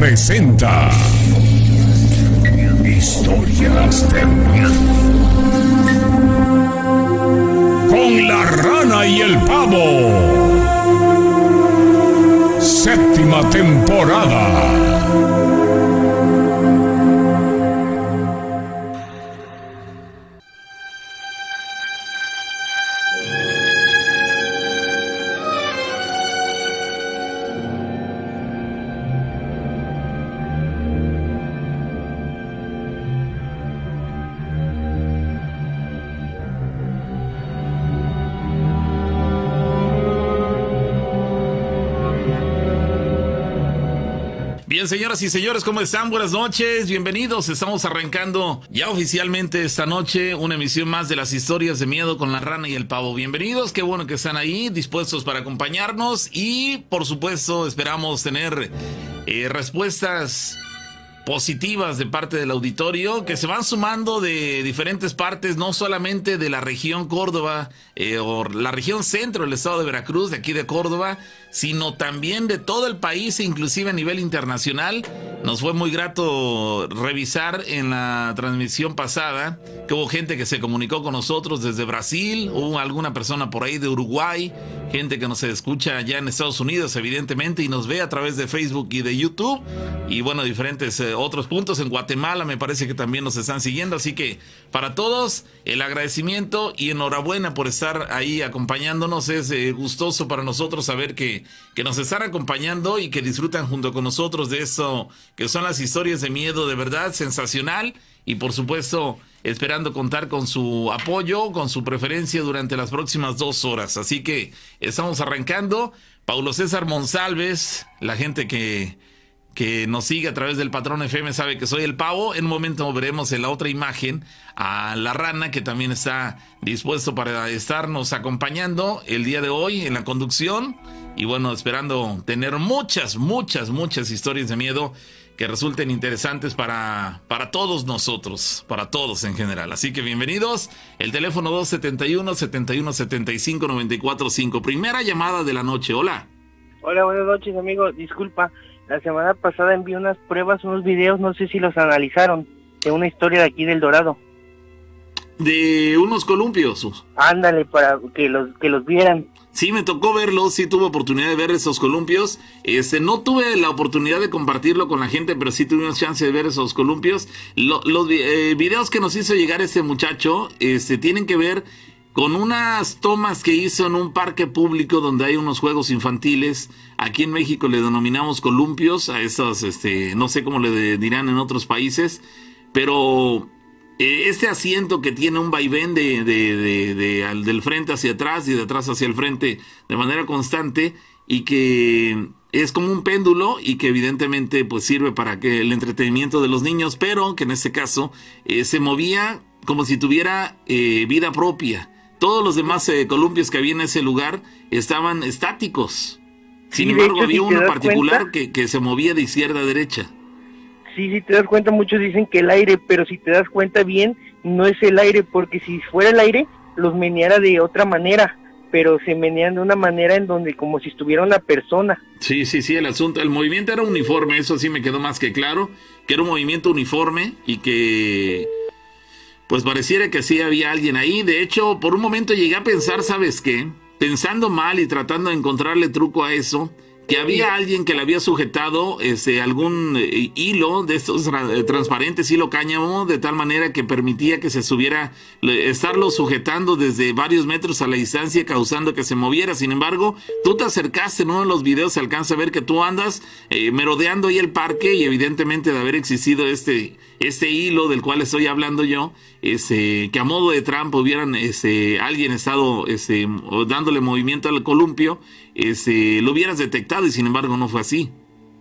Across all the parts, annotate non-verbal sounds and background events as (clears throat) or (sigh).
presenta Historias de. Con la rana y el pavo. Séptima temporada. Señoras y señores, ¿cómo están? Buenas noches, bienvenidos. Estamos arrancando ya oficialmente esta noche una emisión más de las historias de miedo con la rana y el pavo. Bienvenidos, qué bueno que están ahí, dispuestos para acompañarnos y por supuesto esperamos tener eh, respuestas positivas de parte del auditorio que se van sumando de diferentes partes, no solamente de la región Córdoba eh, o la región centro del estado de Veracruz, de aquí de Córdoba, sino también de todo el país e inclusive a nivel internacional. Nos fue muy grato revisar en la transmisión pasada que hubo gente que se comunicó con nosotros desde Brasil, hubo alguna persona por ahí de Uruguay, gente que nos escucha allá en Estados Unidos evidentemente y nos ve a través de Facebook y de YouTube y bueno, diferentes eh, otros puntos en Guatemala me parece que también nos están siguiendo, así que para todos el agradecimiento y enhorabuena por estar ahí acompañándonos, es eh, gustoso para nosotros saber que que, nos están acompañando y que disfrutan junto con nosotros de eso que son las historias de miedo de verdad sensacional y por supuesto esperando contar con su apoyo, con su preferencia durante las próximas dos horas. Así que estamos arrancando. Paulo César Monsalves, la gente que, que nos sigue a través del patrón FM sabe que soy el pavo. En un momento veremos en la otra imagen a la rana que también está dispuesto para estarnos acompañando el día de hoy en la conducción y bueno, esperando tener muchas, muchas, muchas historias de miedo que resulten interesantes para, para todos nosotros, para todos en general. Así que bienvenidos. El teléfono 271 7175 945. Primera llamada de la noche. Hola. Hola, buenas noches, amigo. Disculpa, la semana pasada envié unas pruebas, unos videos, no sé si los analizaron, de una historia de aquí del Dorado. De unos columpios. Ándale, para que los, que los vieran. Sí, me tocó verlo, sí tuve oportunidad de ver esos columpios. Este, no tuve la oportunidad de compartirlo con la gente, pero sí tuvimos chance de ver esos columpios. los eh, videos que nos hizo llegar este muchacho, este, tienen que ver con unas tomas que hizo en un parque público donde hay unos juegos infantiles. Aquí en México le denominamos columpios a esos, este, no sé cómo le dirán en otros países, pero eh, este asiento que tiene un vaivén de, del frente hacia atrás y de atrás hacia el frente de manera constante y que es como un péndulo y que evidentemente pues sirve para que el entretenimiento de los niños, pero que en este caso eh, se movía como si tuviera eh, vida propia. Todos los demás columpios que había en ese lugar estaban estáticos. Sin embargo, había uno particular que, que se movía de izquierda a derecha. Sí, si te das cuenta, muchos dicen que el aire, pero si te das cuenta bien, no es el aire, porque si fuera el aire, los meneara de otra manera, pero se menean de una manera en donde como si estuviera una persona. Sí, sí, sí, el asunto, el movimiento era uniforme, eso sí me quedó más que claro, que era un movimiento uniforme y que pues pareciera que sí había alguien ahí. De hecho, por un momento llegué a pensar, ¿sabes qué? Pensando mal y tratando de encontrarle truco a eso, que había alguien que le había sujetado este, algún eh, hilo de estos eh, transparentes, hilo cáñamo, de tal manera que permitía que se subiera, estarlo sujetando desde varios metros a la distancia, causando que se moviera. Sin embargo, tú te acercaste en uno de los videos, se alcanza a ver que tú andas eh, merodeando ahí el parque y evidentemente de haber existido este, este hilo del cual estoy hablando yo, ese, que a modo de trampa hubieran ese, alguien estado ese, dándole movimiento al columpio este, lo hubieras detectado y sin embargo no fue así.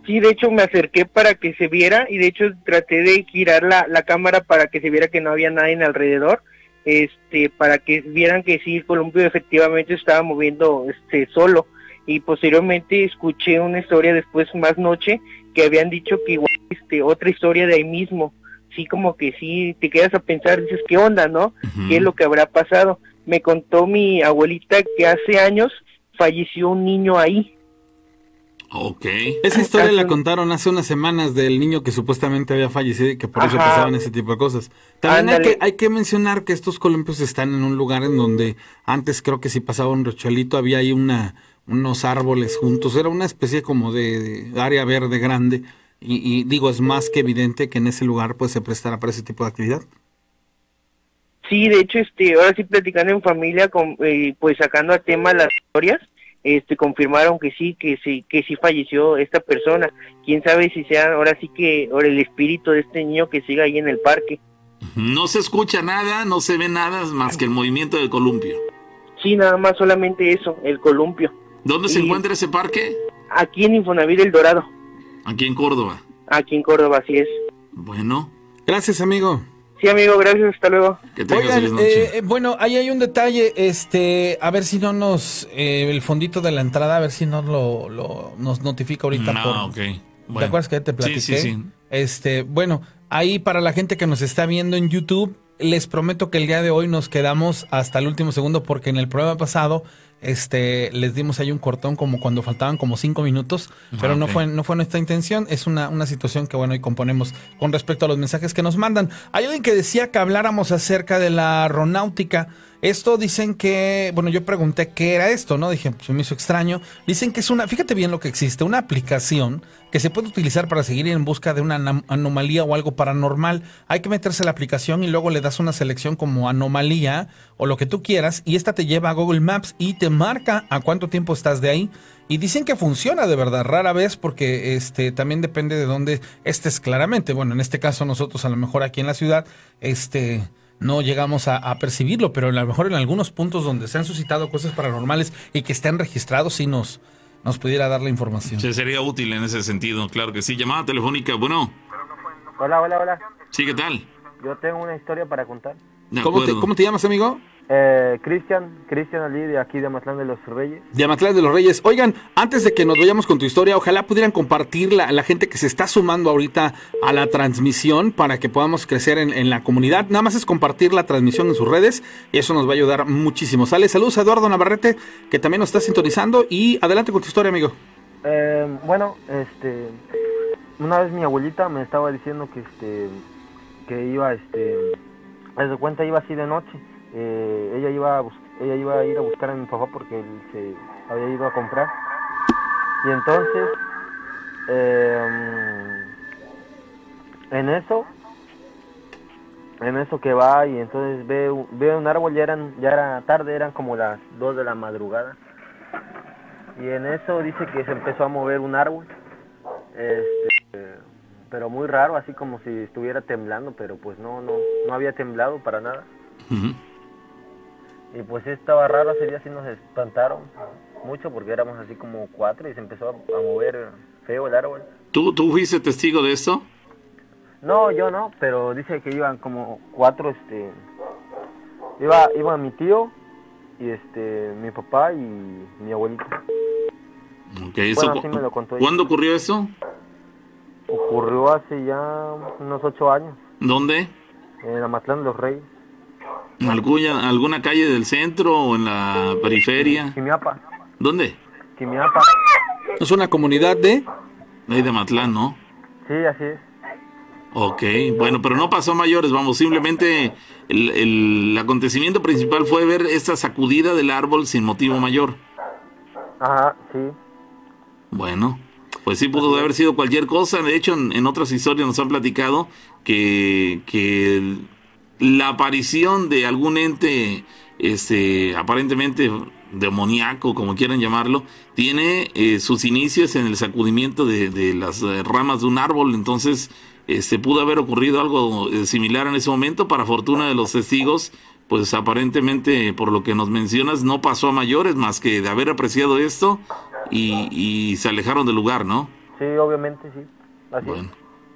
Sí, de hecho me acerqué para que se viera y de hecho traté de girar la, la cámara para que se viera que no había nadie en alrededor, este, para que vieran que sí, el columpio efectivamente estaba moviendo este, solo y posteriormente escuché una historia después más noche que habían dicho que igual este, otra historia de ahí mismo, sí como que sí te quedas a pensar, dices, ¿qué onda, no? ¿Qué es lo que habrá pasado? Me contó mi abuelita que hace años falleció un niño ahí. Ok. Esa historia la contaron hace unas semanas del niño que supuestamente había fallecido y que por eso pasaban ese tipo de cosas. También hay que, hay que mencionar que estos columpios están en un lugar en donde antes creo que si pasaba un rocholito había ahí una, unos árboles juntos. Era una especie como de, de área verde grande. Y, y digo, es más que evidente que en ese lugar pues se prestara para ese tipo de actividad. Sí, de hecho, este, ahora sí platicando en familia, con, eh, pues sacando a tema las historias, este, confirmaron que sí, que sí, que sí falleció esta persona. Quién sabe si sea ahora sí que ahora el espíritu de este niño que siga ahí en el parque. No se escucha nada, no se ve nada más que el movimiento del columpio. Sí, nada más solamente eso, el columpio. ¿Dónde se encuentra ese parque? Aquí en Infonavit El Dorado, Aquí en Córdoba. aquí en Córdoba, así es. Bueno, Gracias, amigo. Sí, amigo, gracias, hasta luego. que tengas Oigan, feliz noche. eh, eh, bueno, ahí hay un detalle, este, a ver si no nos, eh, el fondito de la entrada, a ver si no lo, lo- nos notifica ahorita no, por... ok. ¿Te acuerdas que te platiqué? Sí, sí, sí. Este, bueno, ahí para la gente que nos está viendo en YouTube, les prometo que el día de hoy nos quedamos hasta el último segundo porque en el programa pasado este les dimos ahí un cortón como cuando faltaban como cinco minutos, pero Ah, no ok. fue no fue nuestra intención, es una, una situación que bueno, hoy componemos con respecto a los mensajes que nos mandan. Hay alguien que decía que habláramos acerca de la aeronáutica. Esto dicen que, bueno, yo pregunté qué era esto, ¿no? Dije, pues me hizo extraño. Dicen que es una, fíjate bien lo que existe, una aplicación que se puede utilizar para seguir en busca de una anomalía o algo paranormal. Hay que meterse a la aplicación y luego le das una selección como anomalía o lo que tú quieras y esta te lleva a Google Maps y te marca a cuánto tiempo estás de ahí. Y dicen que funciona de verdad, rara vez, porque este también depende de dónde estés claramente. Bueno, en este caso nosotros a lo mejor aquí en la ciudad, este no llegamos a, a percibirlo, pero a lo mejor en algunos puntos donde se han suscitado cosas paranormales y que estén registrados, sí nos, nos pudiera dar la información. Sí, sería útil en ese sentido, claro que sí. Llamada telefónica, bueno, Hola, hola, hola. sí, ¿qué tal? Yo tengo una historia para contar. ¿Cómo te. ¿Cómo te llamas, amigo? Eh, Cristian, Cristian Ali de aquí de Matlán de los Reyes. de Amatlán de los Reyes. Oigan, antes de que nos vayamos con tu historia, ojalá pudieran compartir la, la gente que se está sumando ahorita a la transmisión para que podamos crecer en, en la comunidad. Nada más es compartir la transmisión en sus redes y eso nos va a ayudar muchísimo. Sale, saludos a Eduardo Navarrete, que también nos está sintonizando. Y adelante con tu historia, amigo. Eh, bueno, este, una vez mi abuelita me estaba diciendo que este, que iba, este, haz de cuenta iba así de noche. Eh, ella iba, a ella iba a ir a buscar a mi papá porque él se había ido a comprar. Y entonces, eh, en eso, en eso que va y entonces ve, ve un árbol, ya eran, ya era tarde, eran como las 2 de la madrugada. Y en eso dice que se empezó a mover un árbol, este, pero muy raro, así como si estuviera temblando, pero pues no, no, no había temblado para nada. Y pues estaba raro, ese día sí nos espantaron mucho porque éramos así como cuatro y se empezó a, mover feo el árbol. ¿Tú, ¿Tú fuiste testigo de esto? No, yo no, pero dice que iban como cuatro, este, iba, iba mi tío y este, mi papá y mi abuelito. Ok, eso Bueno, cu- así me lo contó ella. ¿Cuándo ocurrió eso? Ocurrió hace ya unos ocho años ¿Dónde? en Amatlán de los Reyes, ¿En alguna, alguna calle del centro o en la periferia? Quimiapa, ¿Dónde? Quimiapa. Es una comunidad de... Ahí de Matlán, ¿no? Sí, así es. Ok, bueno, pero no pasó mayores, vamos, simplemente el, el acontecimiento principal fue ver esta sacudida del árbol sin motivo mayor. Ajá, sí. Bueno, pues sí pudo haber sido cualquier cosa. De hecho, en, en otras historias nos han platicado que, que el- la aparición de algún ente, este, aparentemente demoníaco, como quieran llamarlo, tiene eh, sus inicios en el sacudimiento de, de las eh, ramas de un árbol. Entonces, este, pudo haber ocurrido algo eh, similar en ese momento. Para fortuna de los testigos, pues aparentemente, por lo que nos mencionas, no pasó a mayores más que de haber apreciado esto y, y se alejaron del lugar, ¿no? Sí, obviamente sí. Así Bueno,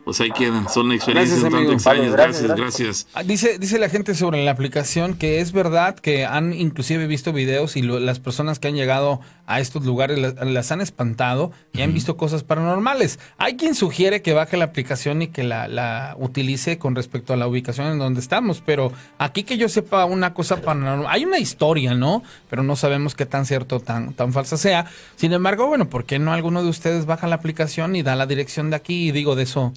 Pues ahí quedan, son experiencias Gracias, un tanto extrañas. Gracias, gracias, gracias. Ah, Dice, dice la gente sobre la aplicación que es verdad que han inclusive visto videos y lo- las personas que han llegado a estos lugares la- las, han espantado y han visto cosas paranormales. Hay quien sugiere que baje la aplicación y que la, la utilice con respecto a la ubicación en donde estamos, pero aquí que yo sepa una cosa paranormal, hay una historia, ¿no? Pero no sabemos qué tan cierto, tan, tan falsa sea. Sin embargo, bueno, ¿por qué no alguno de ustedes baja la aplicación y da la dirección de aquí? Y digo de eso.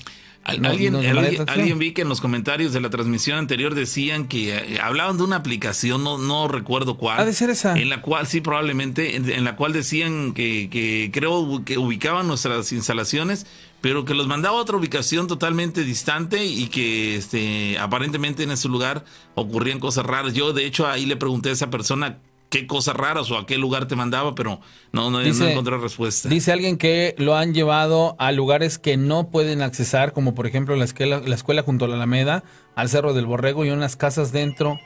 Al- no- alguien, no alguien vi que en los comentarios de la transmisión anterior decían que eh, hablaban de una aplicación, no, no recuerdo cuál. Ha de ser esa. En la cual, sí, probablemente, en, en la cual decían que, que creo que ubicaban nuestras instalaciones, pero que los mandaba a otra ubicación totalmente distante y que este, aparentemente en ese lugar ocurrían cosas raras. Yo, de hecho, ahí le pregunté a esa persona qué cosas raras o a qué lugar te mandaba, pero no, no, no encontré respuesta. Dice alguien que lo han llevado a lugares que no pueden accesar, como por ejemplo la escuela, la escuela junto a la Alameda, al Cerro del Borrego y unas casas dentro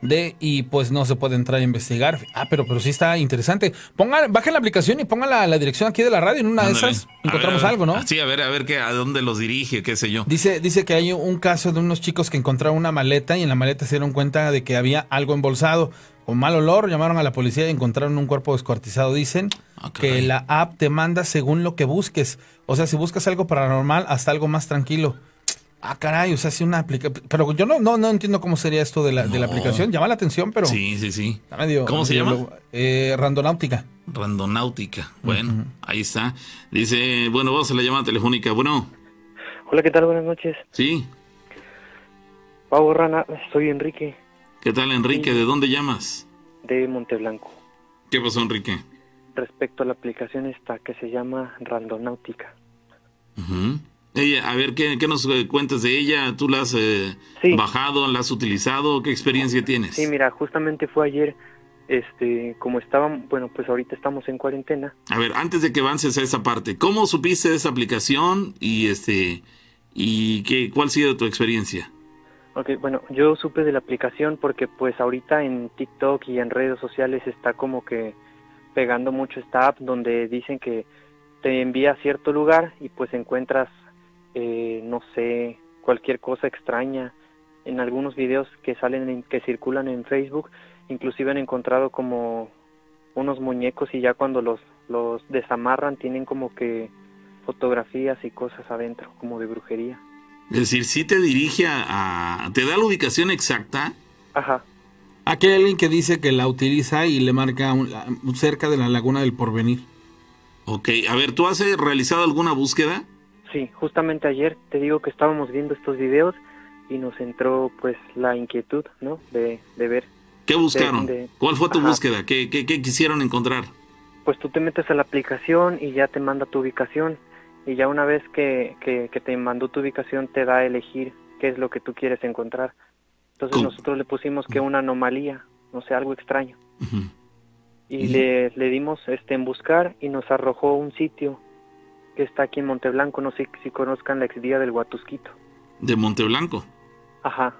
de y pues no se puede entrar a investigar. Ah, pero pero sí está interesante. Pongan, bajen la aplicación y pongan la, la dirección aquí de la radio. En una Ándale. de esas encontramos ver, algo, ¿no? Sí, a ver, a ver qué, a dónde los dirige, qué sé yo. Dice, dice que hay un caso de unos chicos que encontraron una maleta y en la maleta se dieron cuenta de que había algo embolsado. Con mal olor, llamaron a la policía y encontraron un cuerpo descuartizado. Dicen Ah, que la app te manda según lo que busques. O sea, si buscas algo paranormal, hasta algo más tranquilo. Ah, caray, o sea, si una aplicación. Pero yo no, no, no entiendo cómo sería esto de la, de la aplicación. Llama la atención, pero. Sí, sí, sí. está medio- ¿Cómo se llama? Eh, Randonáutica. Randonáutica. Bueno, ahí está. Dice, bueno, vamos a la llamada telefónica. Bueno, Hola, ¿qué tal? Buenas noches. sí. Pavo Rana, soy Enrique ¿Qué tal, Enrique? ¿De dónde llamas? de Monteblanco. ¿Qué pasó, Enrique? Respecto a la aplicación esta que se llama Randonáutica. Ujú. Ella, a ver, ¿qué, qué nos eh, cuentas de ella? ¿Tú la has eh, Sí. bajado, la has utilizado? ¿Qué experiencia tienes? Sí, mira, justamente fue ayer, este, como estaban, bueno, pues ahorita estamos en cuarentena. A ver, antes de que avances a esa parte, ¿cómo supiste de esa aplicación y este y qué cuál ha sido tu experiencia? Ok, bueno, yo supe de la aplicación porque pues ahorita en TikTok y en redes sociales está como que pegando mucho esta app donde dicen que te envía a cierto lugar y pues encuentras, eh, no sé, cualquier cosa extraña. En algunos videos que salen, en- que circulan en Facebook, inclusive han encontrado como unos muñecos y ya cuando los, los desamarran tienen como que fotografías y cosas adentro, como de brujería. Es decir, si te dirige a, a- te da la ubicación exacta. Ajá. Aquí hay alguien que dice que la utiliza y le marca un- cerca de la laguna del porvenir. Ok, a ver, ¿tú has eh, realizado alguna búsqueda? Sí, justamente ayer te digo que estábamos viendo estos videos y nos entró pues la inquietud, ¿no? De, de ver. ¿Qué buscaron? de- ¿Cuál fue tu Ajá. búsqueda? ¿Qué, qué, qué quisieron encontrar? Pues tú te metes a la aplicación y ya te manda tu ubicación y ya una vez que, que, que te mandó tu ubicación te da a elegir qué es lo que tú quieres encontrar. Entonces ¿Cómo? nosotros le pusimos que una anomalía, no sé, algo extraño. Y ¿Y? le, le dimos este en buscar y nos arrojó un sitio que está aquí en Monteblanco, no sé si conozcan la exvía del Huatusquito. De Monteblanco. Ajá.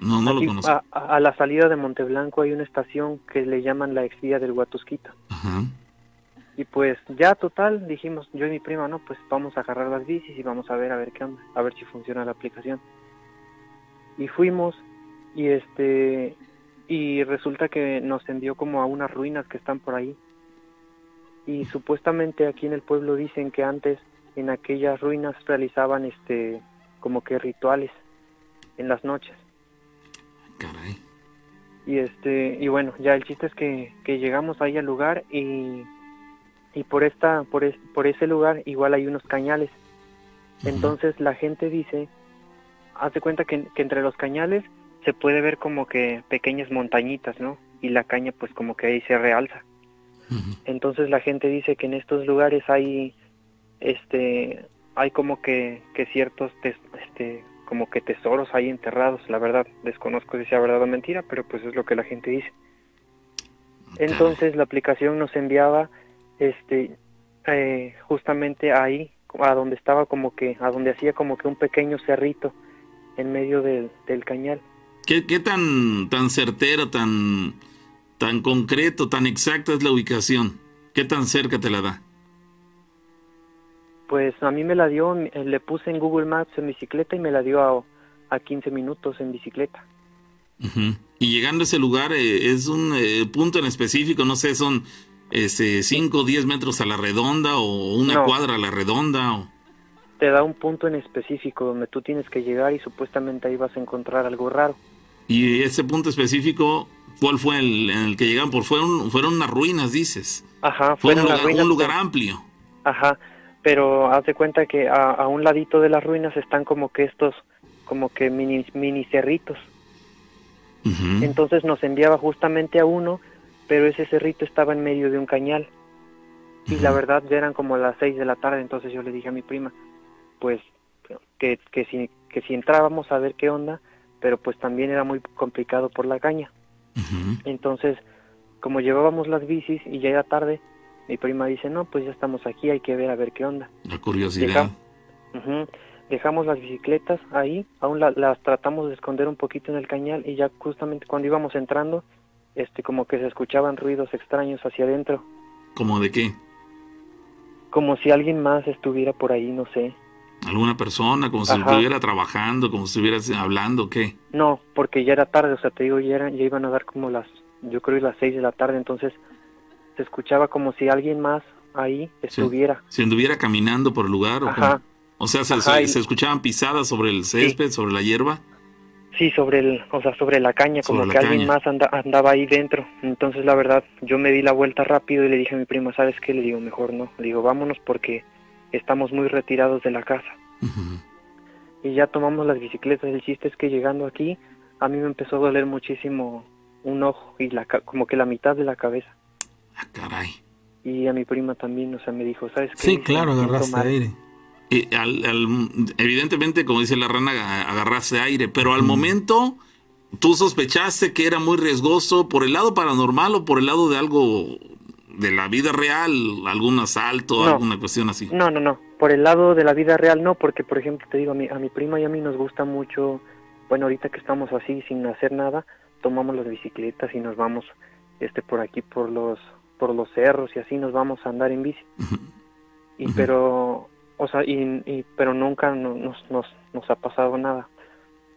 No, no lo conozco. A, la salida de Monteblanco hay una estación que le llaman la exvía del Huatusquito. Ajá. Y pues ya total, dijimos yo y mi prima, no, pues vamos a agarrar las bicis y vamos a ver a ver qué onda, a ver si funciona la aplicación. Y fuimos y este y resulta que nos envió como a unas ruinas que están por ahí. Y supuestamente aquí en el pueblo dicen que antes en aquellas ruinas realizaban este como que rituales en las noches. Caray. Y este, y bueno, ya el chiste es que, que llegamos ahí al lugar y, y por esta, por, es- por ese lugar igual hay unos cañales. Entonces la gente dice, hace cuenta que, que entre los cañales se puede ver como que pequeñas montañitas, ¿no? Y la caña pues como que ahí se realza. Entonces la gente dice que en estos lugares hay, este, hay como que, que ciertos, tes- este, como que tesoros ahí enterrados. La verdad, desconozco si sea verdad o mentira, pero pues es lo que la gente dice. Entonces la aplicación nos enviaba, este, eh, justamente ahí, a donde estaba como que, a donde hacía como que un pequeño cerrito en medio del, del cañal. ¿Qué, qué tan, tan certero, tan, tan concreto, tan exacta es la ubicación? ¿Qué tan cerca te la da? Pues a mí me la dio, eh, le puse en Google Maps en bicicleta y me la dio a, a 15 minutos en bicicleta. Y llegando a ese lugar, eh, ¿es un eh, punto en específico? No sé, son 5 o 10 metros a la redonda o una No. cuadra a la redonda. O... Te da un punto en específico donde tú tienes que llegar y supuestamente ahí vas a encontrar algo raro. Y ese punto específico, ¿cuál fue el en el que llegaron? Por fueron, fueron unas ruinas, dices. Ajá, Fue un lugar, ruinas, un lugar amplio. Ajá, pero haz de cuenta que a, a un ladito de las ruinas están como que estos, como que mini, mini cerritos. Entonces nos enviaba justamente a uno, pero ese cerrito estaba en medio de un cañal. Y la verdad ya eran como las seis de la tarde, entonces yo le dije a mi prima, pues que, que, si, que si entrábamos a ver qué onda, pero pues también era muy complicado por la caña. Entonces, como llevábamos las bicis y ya era tarde, mi prima dice, no, pues ya estamos aquí, hay que ver a ver qué onda. La curiosidad. Deja-. Dejamos las bicicletas ahí, aún la- las tratamos de esconder un poquito en el cañal y ya justamente cuando íbamos entrando, este como que se escuchaban ruidos extraños hacia adentro, ¿Cómo de qué? como si alguien más estuviera por ahí, no sé. ¿Alguna persona? ¿Como si estuviera trabajando? ¿Como si estuviera hablando? ¿Qué? No, porque ya era tarde, o sea, te digo, ya, eran- ya iban a dar como las, yo creo las seis de la tarde, entonces se escuchaba como si alguien más ahí estuviera. ¿Si anduviera caminando por el lugar? ¿o Ajá. O sea, se, Ajá, se- y- se escuchaban pisadas sobre el césped, sobre la hierba. Sí, sobre el, o sea, sobre la caña, como que alguien más anda- andaba ahí dentro. Entonces, la verdad, yo me di la vuelta rápido y le dije a mi prima, ¿sabes qué? Le digo, mejor no. Le digo, vámonos porque estamos muy retirados de la casa. Y ya tomamos las bicicletas. El chiste es que llegando aquí, a mí me empezó a doler muchísimo un ojo y la, como que la mitad de la cabeza. Ah, caray. Y a mi prima también, o sea, me dijo, ¿sabes qué? Sí, claro, "Me siento agarraste mal". aire. Eh, al- al- evidentemente, como dice la rana, aga- agarraste aire, pero al momento tú sospechaste que era muy riesgoso por el lado paranormal o por el lado de algo de la vida real, algún asalto, No. alguna cuestión así. No, no, no. Por el lado de la vida real no, porque por ejemplo te digo, a mi, a mi prima y a mí nos gusta mucho, bueno, ahorita que estamos así sin hacer nada, tomamos las bicicletas y nos vamos este por aquí por los por los cerros y así nos vamos a andar en bici. Y pero o sea, y, y- pero nunca no- nos, nos nos ha pasado nada.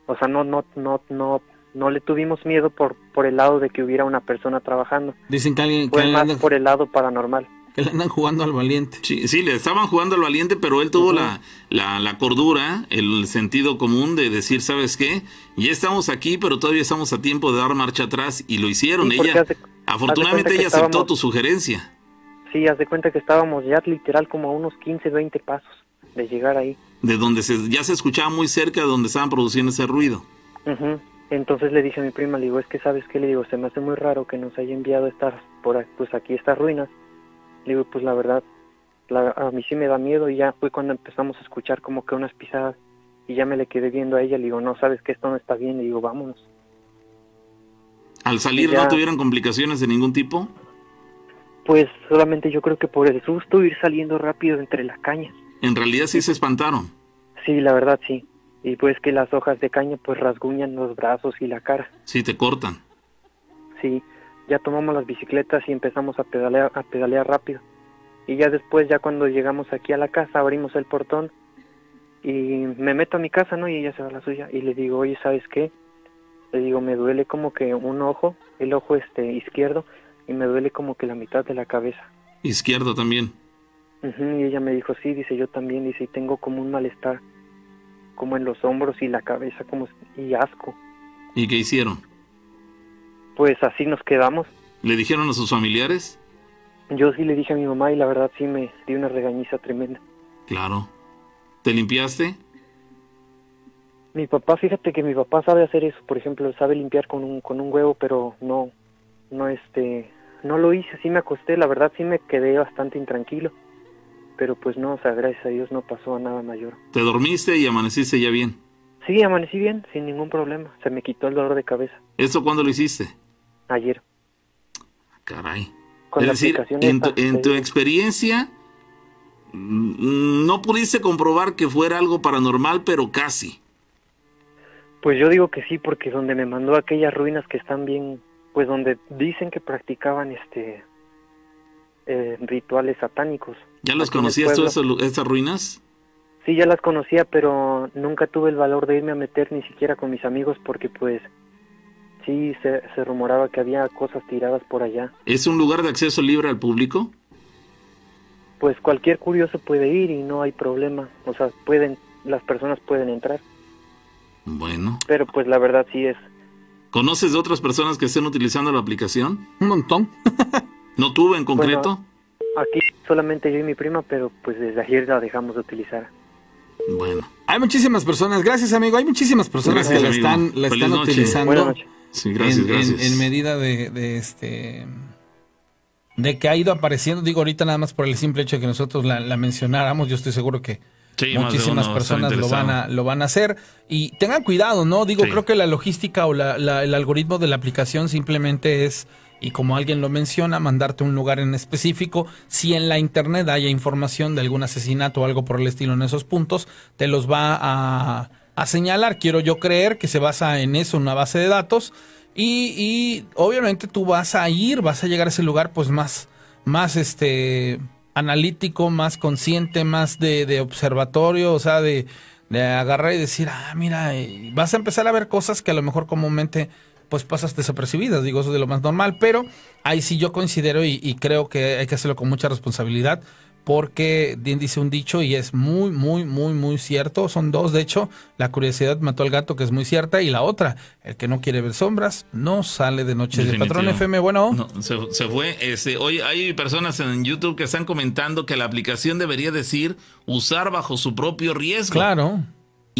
O sea, no no no no no le tuvimos miedo por por el lado de que hubiera una persona trabajando. Dicen que alguien Fue más andan, por el lado paranormal. que le andan jugando al valiente. Sí, sí, le estaban jugando al valiente, pero él tuvo la, la, la cordura, el sentido común de decir, ¿sabes qué? Ya estamos aquí, pero todavía estamos a tiempo de dar marcha atrás y lo hicieron. Sí, ella, afortunadamente, ella aceptó tu sugerencia. Sí, haz de cuenta que estábamos ya literal como a unos 15, 20 pasos de llegar ahí. de donde se, ya se escuchaba muy cerca de donde estaban produciendo ese ruido. Entonces le dije a mi prima, le digo, es que sabes qué, le digo, se me hace muy raro que nos haya enviado estas, por pues aquí estas ruinas. Le digo, pues la verdad, la- a mí sí me da miedo y ya fue cuando empezamos a escuchar como que unas pisadas y ya me le quedé viendo a ella, le digo, no, sabes que esto no está bien, le digo, vámonos. Al salir Ya. no tuvieron complicaciones de ningún tipo. Pues solamente yo creo que por el susto ir saliendo rápido entre las cañas. En realidad sí se espantaron. Sí, la verdad sí. Y pues que las hojas de caña pues rasguñan los brazos y la cara. Sí te cortan. Sí, ya tomamos las bicicletas y empezamos a pedalear, a pedalear rápido. Y ya después, ya cuando llegamos aquí a la casa, abrimos el portón y me meto a mi casa, ¿no? Y ella se va a la suya y le digo, oye, ¿sabes qué? Le digo, me duele como que un ojo, el ojo este izquierdo, y me duele como que la mitad de la cabeza. Izquierdo también. Ujú, Y ella me dijo, sí, dice, yo también, dice, y tengo como un malestar, como en los hombros y la cabeza, como y asco. ¿Y qué hicieron? Pues así nos quedamos. ¿Le dijeron a sus familiares? Yo sí le dije a mi mamá y la verdad sí me dio una regañiza tremenda. Claro. ¿Te limpiaste? Mi papá, fíjate que mi papá sabe hacer eso, por ejemplo, sabe limpiar con un, con un huevo, pero no, no este, no lo hice, sí me acosté, la verdad sí me quedé bastante intranquilo, pero pues no, o sea, gracias a Dios no pasó a nada mayor. ¿Te dormiste y amaneciste ya bien? Sí, amanecí bien, sin ningún problema, se me quitó el dolor de cabeza ¿Esto cuándo lo hiciste? ayer. Caray. Con es decir, en tu, en experiencia, mm, no pudiste comprobar que fuera algo paranormal, pero casi. Pues yo digo que sí, porque donde me mandó aquellas ruinas que están bien, pues donde dicen que practicaban este, eh, rituales satánicos. ¿Ya los conocías tú, estas ruinas? Sí, ya las conocía, pero nunca tuve el valor de irme a meter ni siquiera con mis amigos porque pues sí se, se rumoraba que había cosas tiradas por allá. ¿Es un lugar de acceso libre al público? Pues cualquier curioso puede ir y no hay problema. O sea, pueden, las personas pueden entrar. Bueno. Pero pues la verdad sí es. ¿Conoces de otras personas que estén utilizando la aplicación? Un montón. ¿No tuve en concreto? Aquí solamente yo y mi prima, pero pues desde ayer la dejamos de utilizar. Bueno. Hay muchísimas personas, gracias amigo, hay muchísimas personas Gracias, que la están, la están noche. utilizando. Sí, gracias, en, en- gracias. en medida de, de este de que ha ido apareciendo, digo ahorita nada más por el simple hecho de que nosotros la, la mencionáramos, yo estoy seguro que Sí, muchísimas uno personas lo van a lo van a hacer y tengan cuidado, ¿no? Digo, Sí. creo que la logística o la- la- el algoritmo de la aplicación simplemente es y como alguien lo menciona, mandarte a un lugar en específico. Si en la internet haya información de algún asesinato o algo por el estilo en esos puntos, te los va a, a señalar. Quiero yo creer que se basa en eso, una base de datos. Y, y obviamente tú vas a ir, vas a llegar a ese lugar pues más, más este analítico, más consciente, más de, de observatorio, o sea, de, de agarrar y decir, ah, mira, y vas a empezar a ver cosas que a lo mejor comúnmente pues pasas desapercibidas, digo, eso de lo más normal, pero ahí sí yo considero y, y creo que hay que hacerlo con mucha responsabilidad, porque bien dice un dicho y es muy, muy, muy, muy cierto, son dos, de hecho, la curiosidad mató al gato, que es muy cierta, y la otra, el que no quiere ver sombras, no sale de noche de patrón FM, bueno, No, se, se fue. Este, hoy hay personas en YouTube que están comentando que la aplicación debería decir usar bajo su propio riesgo. claro.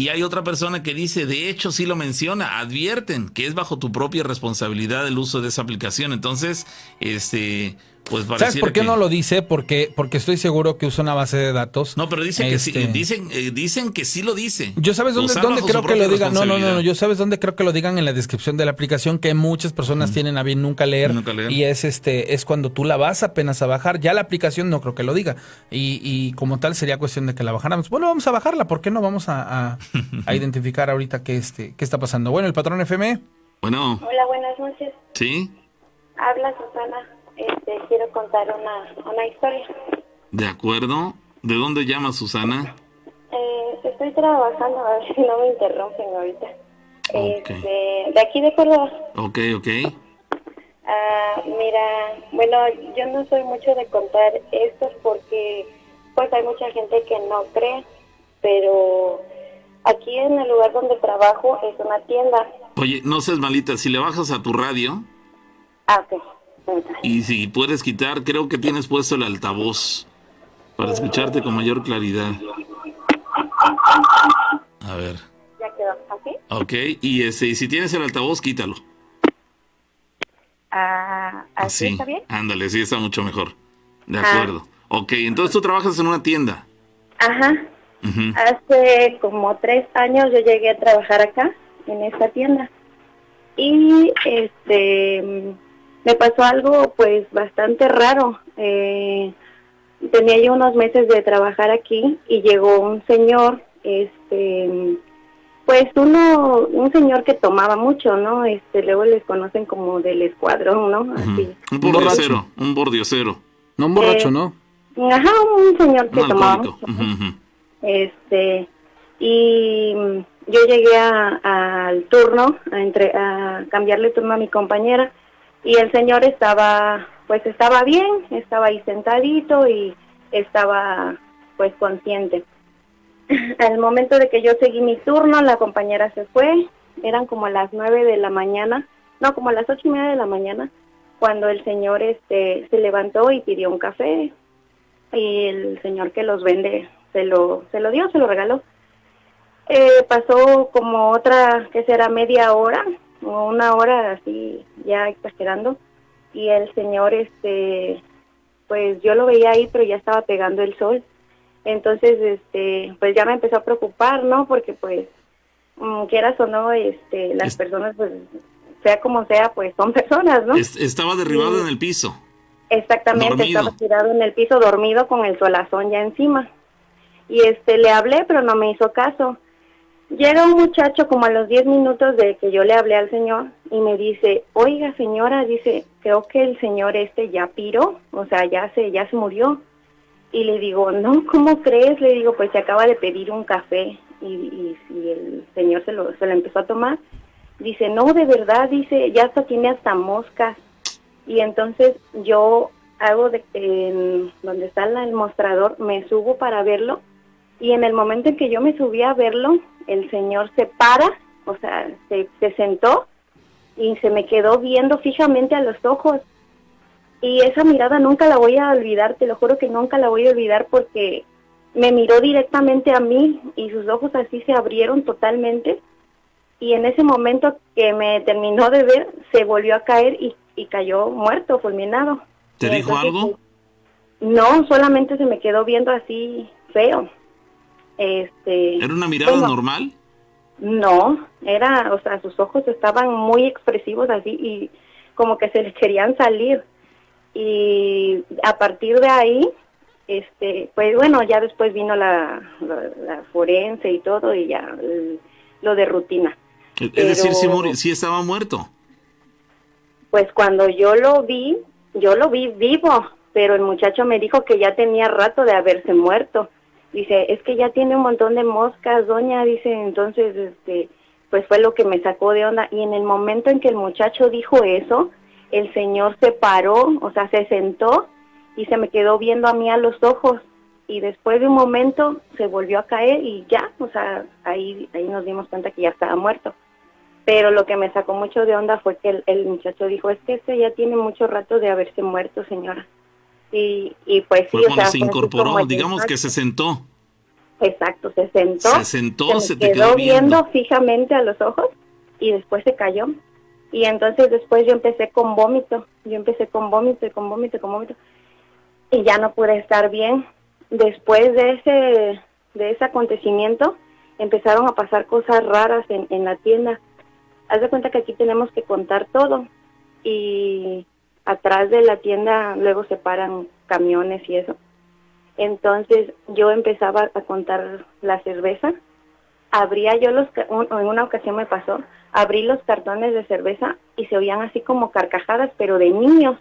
Y hay otra persona que dice, de hecho sí lo menciona, advierten que es bajo tu propia responsabilidad el uso de esa aplicación. Entonces, este, pues ¿Sabes por qué que- no lo dice? Porque, porque estoy seguro que usa una base de datos. No, pero dicen que sí, Este, dicen, eh, dicen que sí lo dice. Yo sabes dónde, dónde creo que lo digan. No, no, no, no. Yo sabes dónde creo que lo digan en la descripción de la aplicación que muchas personas tienen a bien nunca leer. Nunca leer. Y es este, es cuando tú la vas apenas a bajar. Ya la aplicación no creo que lo diga. Y, y como tal sería cuestión de que la bajáramos. Bueno, vamos a bajarla. ¿Por qué no vamos a, a- (laughs) a identificar ahorita qué este, qué está pasando? Bueno, el patrón FM. Bueno, Hola, buenas noches. sí, Habla Susana. Este, quiero contar una, una historia. de acuerdo. ¿De dónde llama Susana? Eh, estoy trabajando, (laughs) a ver si no me interrumpen ahorita. Ok. Este, de aquí de Córdoba. Ok, ok. Ah, mira, bueno, yo no soy mucho de contar esto porque pues hay mucha gente que no cree, pero aquí en el lugar donde trabajo es una tienda. Oye, no seas malita, si le bajas a tu radio Ah, ok. Y si puedes quitar, creo que tienes puesto el altavoz para escucharte con mayor claridad. A ver, Ya quedó, ¿así? ok, y, ese, y si tienes el altavoz, quítalo. Ah, ¿así Así, está bien? ándale, sí está mucho mejor. De Ah. acuerdo. Ok, entonces tú trabajas en una tienda. Ajá. Hace como tres años yo llegué a trabajar acá, en esta tienda. Y este me pasó algo pues bastante raro. Eh, tenía yo unos meses de trabajar aquí y llegó un señor, este pues uno, un señor que tomaba mucho, ¿no? Este, luego les conocen como del escuadrón, ¿no? Así. Un borracho. bordiocero, un bordiocero, No un borracho, Eh, ¿no? Ajá, un señor que un tomaba mucho. Este, y yo llegué a- al turno, a, entre, a cambiarle turno a mi compañera, y el señor estaba, pues estaba bien, estaba ahí sentadito y estaba pues consciente. (laughs) Al momento de que yo seguí mi turno, la compañera se fue, eran como las nueve de la mañana, no, como las ocho y media de la mañana, cuando el señor este se levantó y pidió un café, y el señor que los vende se lo, se lo dio, se lo regaló. Eh, pasó como otra, que será media hora, una hora así, ya exagerando, y el señor, este, pues yo lo veía ahí, pero ya estaba pegando el sol. Entonces, este, pues ya me empezó a preocupar, ¿no? Porque pues, mm, quieras o no, este, las Es- personas, pues, sea como sea, pues son (laughs) personas, ¿no? Es- estaba derribado Sí. en el piso. Exactamente, Dormido. estaba tirado en el piso dormido con el solazón ya encima. Y este le hablé, pero no me hizo caso. Llega un muchacho como a los 10 minutos de que yo le hablé al señor y me dice, oiga señora, dice, creo que el señor este ya piró, o sea, ya se, ya se murió. Y le digo, no, ¿cómo crees? Le digo, pues se acaba de pedir un café y, y, y el señor se lo, se lo empezó a tomar. Dice, no, de verdad, dice, ya hasta tiene hasta moscas. Y entonces yo hago de, en donde está el mostrador, me subo para verlo y en el momento en que yo me subí a verlo, el señor se para, o sea, se, se sentó y se me quedó viendo fijamente a los ojos. Y esa mirada nunca la voy a olvidar, te lo juro que nunca la voy a olvidar porque me miró directamente a mí y sus ojos así se abrieron totalmente. Y en ese momento que me terminó de ver, se volvió a caer y, y cayó muerto, fulminado. ¿Te Y dijo entonces, algo? No, solamente se me quedó viendo así feo. Este, ¿Era una mirada bueno, normal? No, era, o sea, sus ojos estaban muy expresivos así y como que se le querían salir. Y a partir de ahí, este, pues bueno, ya después vino la, la, la forense y todo y ya el- lo de rutina. Es decir, sí, Pero- muri- sí estaba muerto. Pues cuando yo lo vi, yo lo vi vivo, pero el muchacho me dijo que ya tenía rato de haberse muerto. Dice, es que ya tiene un montón de moscas, doña, dice, entonces, este, pues fue lo que me sacó de onda. Y en el momento en que el muchacho dijo eso, el señor se paró, o sea, se sentó y se me quedó viendo a mí a los ojos. Y después de un momento se volvió a caer y ya, o sea, ahí, ahí nos dimos cuenta que ya estaba muerto pero lo que me sacó mucho de onda fue que el, el muchacho dijo, es que este ya tiene mucho rato de haberse muerto, señora. Y, y pues sí, Fue o cuando sea, se incorporó, digamos que se sentó. Exacto, se sentó. Se sentó, se te quedó quedó viendo viendo. fijamente a los ojos y después se cayó. Y entonces después yo empecé con vómito, yo empecé con vómito y con vómito y con vómito y ya no pude estar bien. Después de ese de ese acontecimiento empezaron a pasar cosas raras en, en la tienda. Haz de cuenta que aquí tenemos que contar todo y atrás de la tienda luego se paran camiones y eso. Entonces yo empezaba a contar la cerveza, abría yo los, en una ocasión me pasó, abrí los cartones de cerveza y se oían así como carcajadas, pero de niños.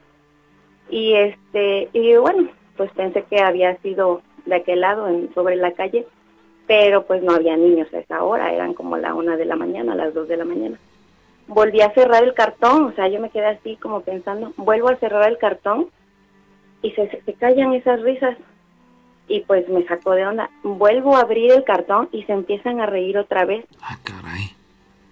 Y este, y bueno, pues pensé que había sido de aquel lado, en, sobre la calle, pero pues no había niños a esa hora, eran como la una de la mañana, las dos de la mañana. Volví a cerrar el cartón, o sea, yo me quedé así como pensando, vuelvo a cerrar el cartón y se, se callan esas risas y pues me sacó de onda. Vuelvo a abrir el cartón y se empiezan a reír otra vez. Ah, caray.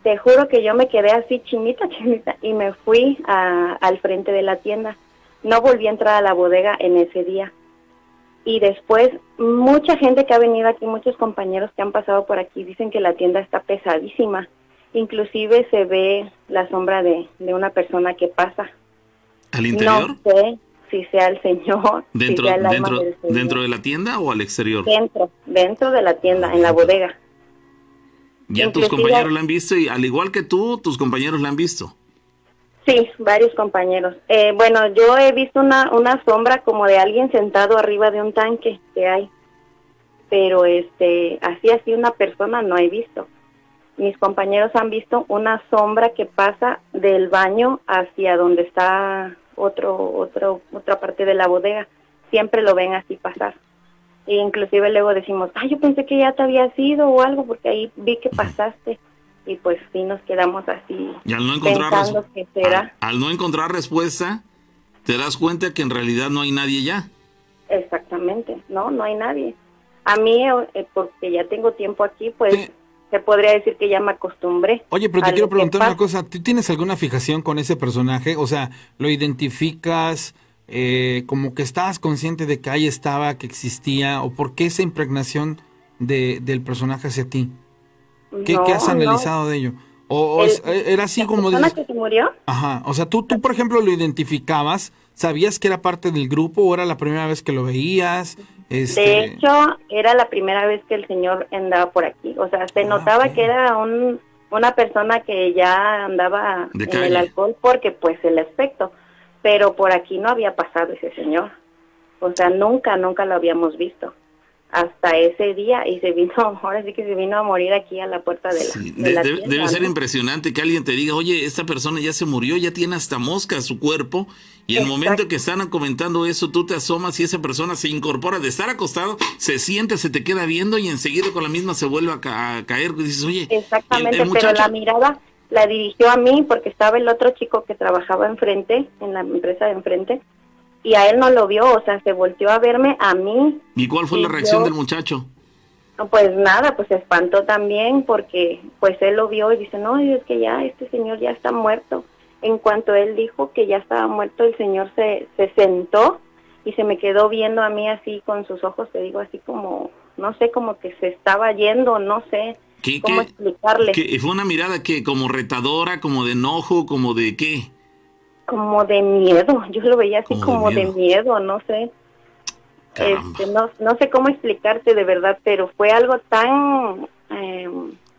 Te juro que yo me quedé así chinita, (laughs) chinita y me fui a- al frente de la tienda. No volví a entrar a la bodega en ese día. Y después, mucha gente que ha venido aquí, muchos compañeros que han pasado por aquí, dicen que la tienda está pesadísima. Inclusive se ve la sombra de, de una persona que pasa. ¿Al interior? No sé si sea el Señor, ¿Dentro, si sea el alma dentro, del Señor. ¿Dentro de la tienda o al exterior? Dentro, dentro de la tienda, en la bodega. Ya tus Inclusive- compañeros la han visto y al igual que tú, tus compañeros la han visto. Sí, varios compañeros. Eh, bueno, yo he visto una, una sombra como de alguien sentado arriba de un tanque que hay, pero este, así así una persona no he visto. Mis compañeros han visto una sombra que pasa del baño hacia donde está otro, otro, otra parte de la bodega. Siempre lo ven así pasar. E inclusive luego decimos, ay, yo pensé que ya te había sido o algo porque ahí vi que pasaste. Y pues sí nos quedamos así Y al no encontrar, pensando res- que será. al, al no encontrar respuesta, te das cuenta que en realidad no hay nadie ya. Exactamente, no, no hay nadie. A mí, eh, porque ya tengo tiempo aquí, pues se podría decir que ya me acostumbré. Oye, pero te quiero preguntar una cosa. ¿Tú tienes alguna fijación con ese personaje? O sea, ¿lo identificas eh, como que estabas consciente de que ahí estaba, que existía? ¿O por qué esa impregnación de, del personaje hacia ti? ¿Qué, No, qué has no. analizado de ello? ¿O, El- eh, era así ¿La como dices? que se murió? Ajá, o sea, tú, tú, por ejemplo, lo identificabas, ¿sabías que era parte del grupo o era la primera vez que lo veías? Este, De hecho, era la primera vez que el señor andaba por aquí. O sea, se notaba que era un, una persona que ya andaba De en calle. el alcohol porque pues el aspecto. Pero por aquí no había pasado ese señor. O sea, nunca, nunca lo habíamos visto. Hasta ese día y se vino, (laughs) ahora sí que se vino a morir aquí a la puerta de la, Sí, de de- la debe, tienda, debe ser impresionante que alguien te diga, oye, esta persona ya se murió, ya tiene hasta mosca su cuerpo, y el Exacto. momento que están comentando eso, tú te asomas y esa persona se incorpora de estar acostado, se siente, se te queda viendo y enseguida con la misma se vuelve a, ca- a caer. Y dices, oye, Exactamente, el- el pero la mirada la dirigió a mí porque estaba el otro chico que trabajaba enfrente, en la empresa de enfrente, y a él no lo vio, o sea, se volteó a verme a mí, ¿Y cuál fue y la reacción yo- del muchacho? pues nada, pues se espantó también porque pues él lo vio y dice, no, es que ya este señor ya está muerto. En cuanto él dijo que ya estaba muerto, el señor se, se sentó y se me quedó viendo a mí así con sus ojos, te digo así como, no sé, como que se estaba yendo, no sé ¿Qué, cómo qué- explicarle. qué- fue una mirada que como retadora, como de enojo, como de qué? Como de miedo, yo lo veía así Como de miedo. no sé, este, no, no sé cómo explicarte de verdad, pero fue algo tan, eh,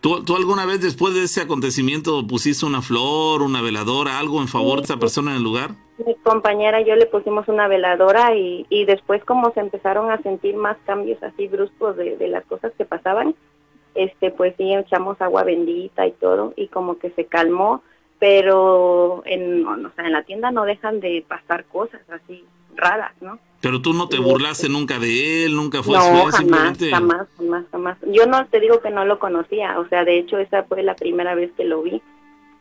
¿Tú, tú alguna vez después de ese acontecimiento pusiste una flor, una veladora, algo en favor de esa persona en el lugar? mi compañera y yo le pusimos una veladora y, y después como se empezaron a sentir más cambios así bruscos de, de las cosas que pasaban, este pues sí echamos agua bendita y todo y como que se calmó, pero en, o sea, en la tienda no dejan de pasar cosas así raras, ¿no? Pero tú no te burlaste nunca de él, nunca fue no, jamás, simplemente... jamás, jamás, jamás. Yo no te digo que no lo conocía, o sea, de hecho esa fue la primera vez que lo vi,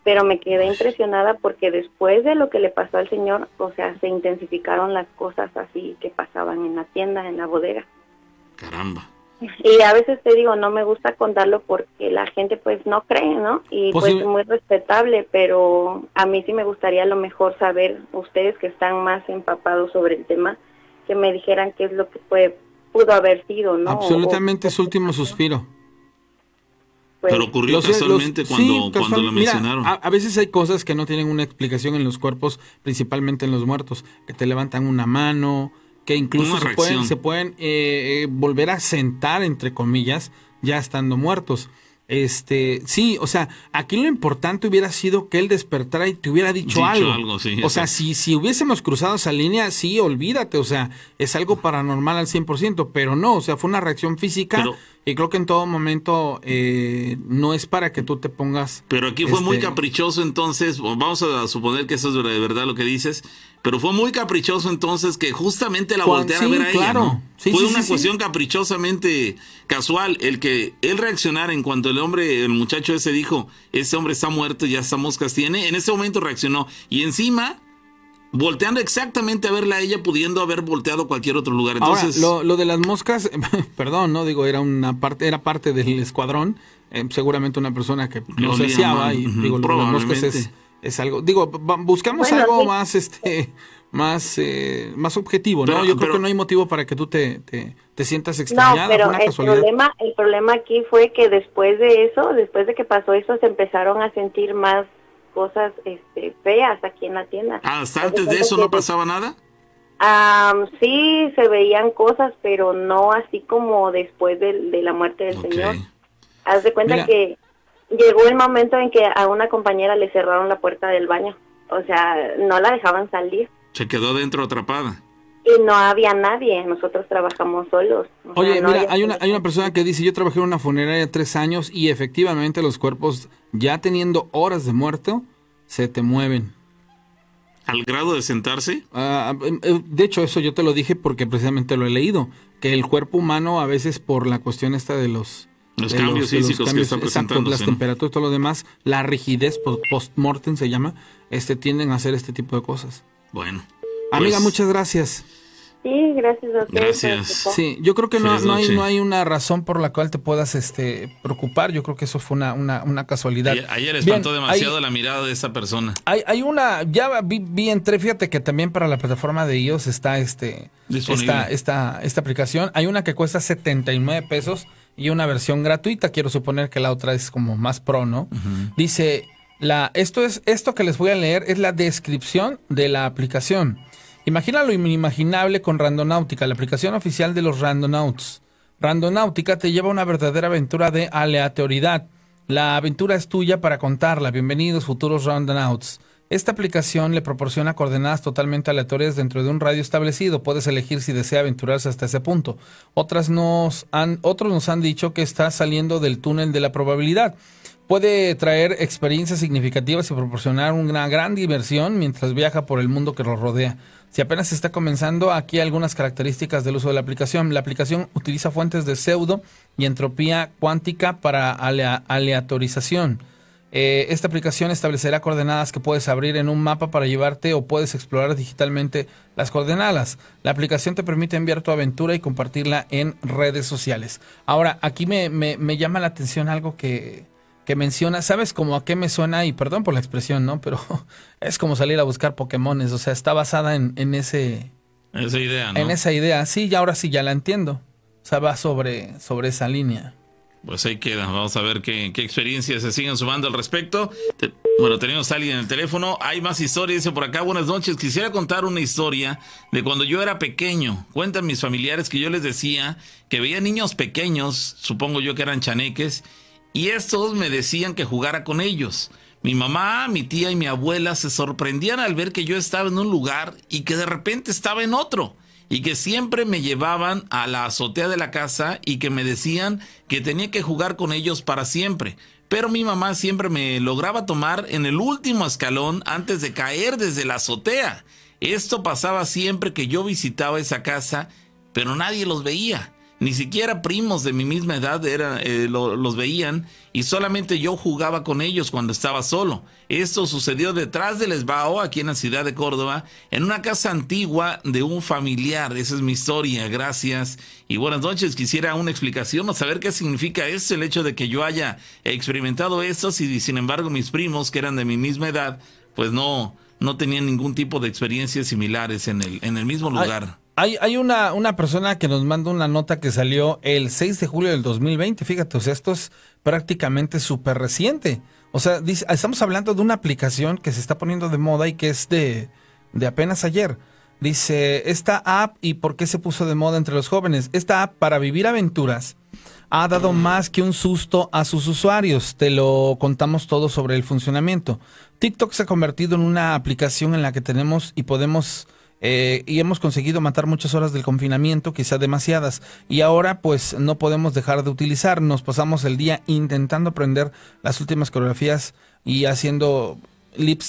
pero me quedé impresionada porque después de lo que le pasó al señor, o sea, se intensificaron las cosas así que pasaban en la tienda, en la bodega. Caramba. Y a veces te digo, no me gusta contarlo porque la gente pues no cree, ¿no? Y pues Posible- es muy respetable, pero a mí sí me gustaría a lo mejor saber, ustedes que están más empapados sobre el tema, que me dijeran qué es lo que fue, pudo haber sido, ¿no? Absolutamente O- su último suspiro. pues, Pero ocurrió Los- casualmente los- cuando, sí, cuando casual- lo mira, mencionaron. a, a veces hay cosas que no tienen una explicación en los cuerpos, principalmente en los muertos, que te levantan una mano, que incluso se pueden, reacción. se pueden eh, eh, volver a sentar, entre comillas, ya estando muertos. Este, sí, o sea, aquí lo importante hubiera sido que él despertara y te hubiera dicho, Dicho algo. algo, sí, o sea, si, si hubiésemos cruzado esa línea, sí, olvídate, o sea, es algo paranormal al 100%, pero no, o sea, fue una reacción física Pero- y creo que en todo momento eh, no es para que tú te pongas... Pero aquí fue muy este, caprichoso entonces, vamos a suponer que eso es de verdad lo que dices, pero fue muy caprichoso entonces que justamente la Juan, volteara sí, a ver a ella, claro. ¿no? Sí, fue sí, una cuestión caprichosamente casual, el que él reaccionara en cuanto el hombre, el muchacho ese dijo, ese hombre está muerto, ya está moscas tiene, en ese momento reaccionó y encima volteando exactamente a verla a ella pudiendo haber volteado a cualquier otro lugar. Entonces, Ahora, lo, lo de las moscas, (laughs) perdón, no digo, era una parte, era parte del escuadrón, eh, seguramente una persona que no se y ujú, digo, lo de las moscas es. Es algo, digo, buscamos Bueno, algo sí. más, este, más, eh, más objetivo, ¿no? Pero- Yo creo pero- que no hay motivo para que tú te, te, te sientas No, extrañada, pero fue una el casualidad. problema, el problema aquí fue que después de eso, después de que pasó eso, se empezaron a sentir más cosas este, feas aquí en la tienda. hasta Haz de antes de eso no pasaba nada. Sí, se veían cosas, pero no así como después de, de la muerte del señor. Haz de cuenta Mira. que llegó el momento en que a una compañera le cerraron la puerta del baño. O sea, no la dejaban salir. Se quedó dentro atrapada. Y no había nadie. Nosotros trabajamos solos. O sea, Oye, no mira, hay una, hay una persona que dice, yo trabajé en una funeraria tres años y efectivamente los cuerpos, ya teniendo horas de muerto, se te mueven. Al grado de sentarse. Eh, de hecho, eso yo te lo dije porque precisamente lo he leído, que el cuerpo humano a veces por la cuestión esta de los... Los de cambios de físicos que están exacto, las ¿no? temperaturas y todo lo demás, la rigidez po- post-mortem se llama, este tienden a hacer este tipo de cosas. Bueno. Amiga, pues, muchas gracias. Sí, gracias a Gracias. Sí, yo creo que no, no hay, no hay una razón. por la cual te puedas este preocupar. Yo creo que eso fue una, una, una casualidad. Ayer, ayer Bien, espantó hay- demasiado la mirada de esa persona. Hay, hay una, ya vi, vi entré, fíjate que también para la plataforma de iOS está este esta, esta, esta aplicación. Hay una que cuesta 79 pesos y una versión gratuita. Quiero suponer que la otra es como más pro, ¿no? Dice, la, esto es, esto que les voy a leer es la descripción de la aplicación. Imagina lo inimaginable con Randonáutica, la aplicación oficial de los Randonauts. Randonáutica te lleva a una verdadera aventura de aleatoriedad. La aventura es tuya para contarla. Bienvenidos, futuros Randonauts. Esta aplicación le proporciona coordenadas totalmente aleatorias dentro de un radio establecido. Puedes elegir si desea aventurarse hasta ese punto. Nos han, otros nos han dicho que está saliendo del túnel de la probabilidad. Puede traer experiencias significativas y proporcionar una gran diversión mientras viaja por el mundo que lo rodea. Si apenas está comenzando, aquí algunas características del uso de la aplicación. La aplicación utiliza fuentes de pseudo y entropía cuántica para aleatorización. Eh, esta aplicación establecerá coordenadas que puedes abrir en un mapa para llevarte o puedes explorar digitalmente las coordenadas. La aplicación te permite enviar tu aventura y compartirla en redes sociales. Ahora, aquí me, me, llama la atención algo que, que menciona, ¿sabes cómo a qué me suena? Y perdón por la expresión, ¿no? Pero (laughs) es como salir a buscar Pokémones, o sea, está basada en, en ese... Esa idea, ¿no? En esa idea, sí, y ahora sí ya la entiendo. O sea, va sobre, sobre esa línea. Pues ahí queda, vamos a ver qué, experiencias se siguen sumando al respecto. bueno, tenemos a alguien en el teléfono, hay más historias, dice por acá, buenas noches, quisiera contar una historia de cuando yo era pequeño. Cuentan mis familiares que yo les decía que veía niños pequeños, supongo yo que eran chaneques, y estos me decían que jugara con ellos. Mi mamá, mi tía y mi abuela se sorprendían al ver que yo estaba en un lugar y que de repente estaba en otro y que siempre me llevaban a la azotea de la casa y que me decían que tenía que jugar con ellos para siempre. Pero mi mamá siempre me lograba tomar en el último escalón antes de caer desde la azotea. Esto pasaba siempre que yo visitaba esa casa, pero nadie los veía. Ni siquiera primos de mi misma edad eh, los veían y solamente yo jugaba con ellos cuando estaba solo. Esto sucedió detrás del Esbao, aquí en la ciudad de Córdoba, en una casa antigua de un familiar. Esa es mi historia, gracias. Y buenas noches, quisiera una explicación o saber qué significa esto, el hecho de que yo haya experimentado esto y sin embargo mis primos, que eran de mi misma edad, pues no, no tenían ningún tipo de experiencias similares en el, en el mismo lugar. Hay, hay una, una persona que nos manda una nota que salió el 6 de julio del 2020. Fíjate, o sea, esto es prácticamente súper reciente. O sea, dice, estamos hablando de una aplicación que se está poniendo de moda y que es de, de apenas ayer. Dice, esta app y por qué se puso de moda entre los jóvenes. Esta app para vivir aventuras ha dado más que un susto a sus usuarios. Te lo contamos todo sobre el funcionamiento. TikTok se ha convertido en una aplicación en la que tenemos y podemos eh, y hemos conseguido matar muchas horas del confinamiento, quizá demasiadas, y ahora pues no podemos dejar de utilizar. Nos pasamos el día intentando aprender las últimas coreografías y haciendo lip,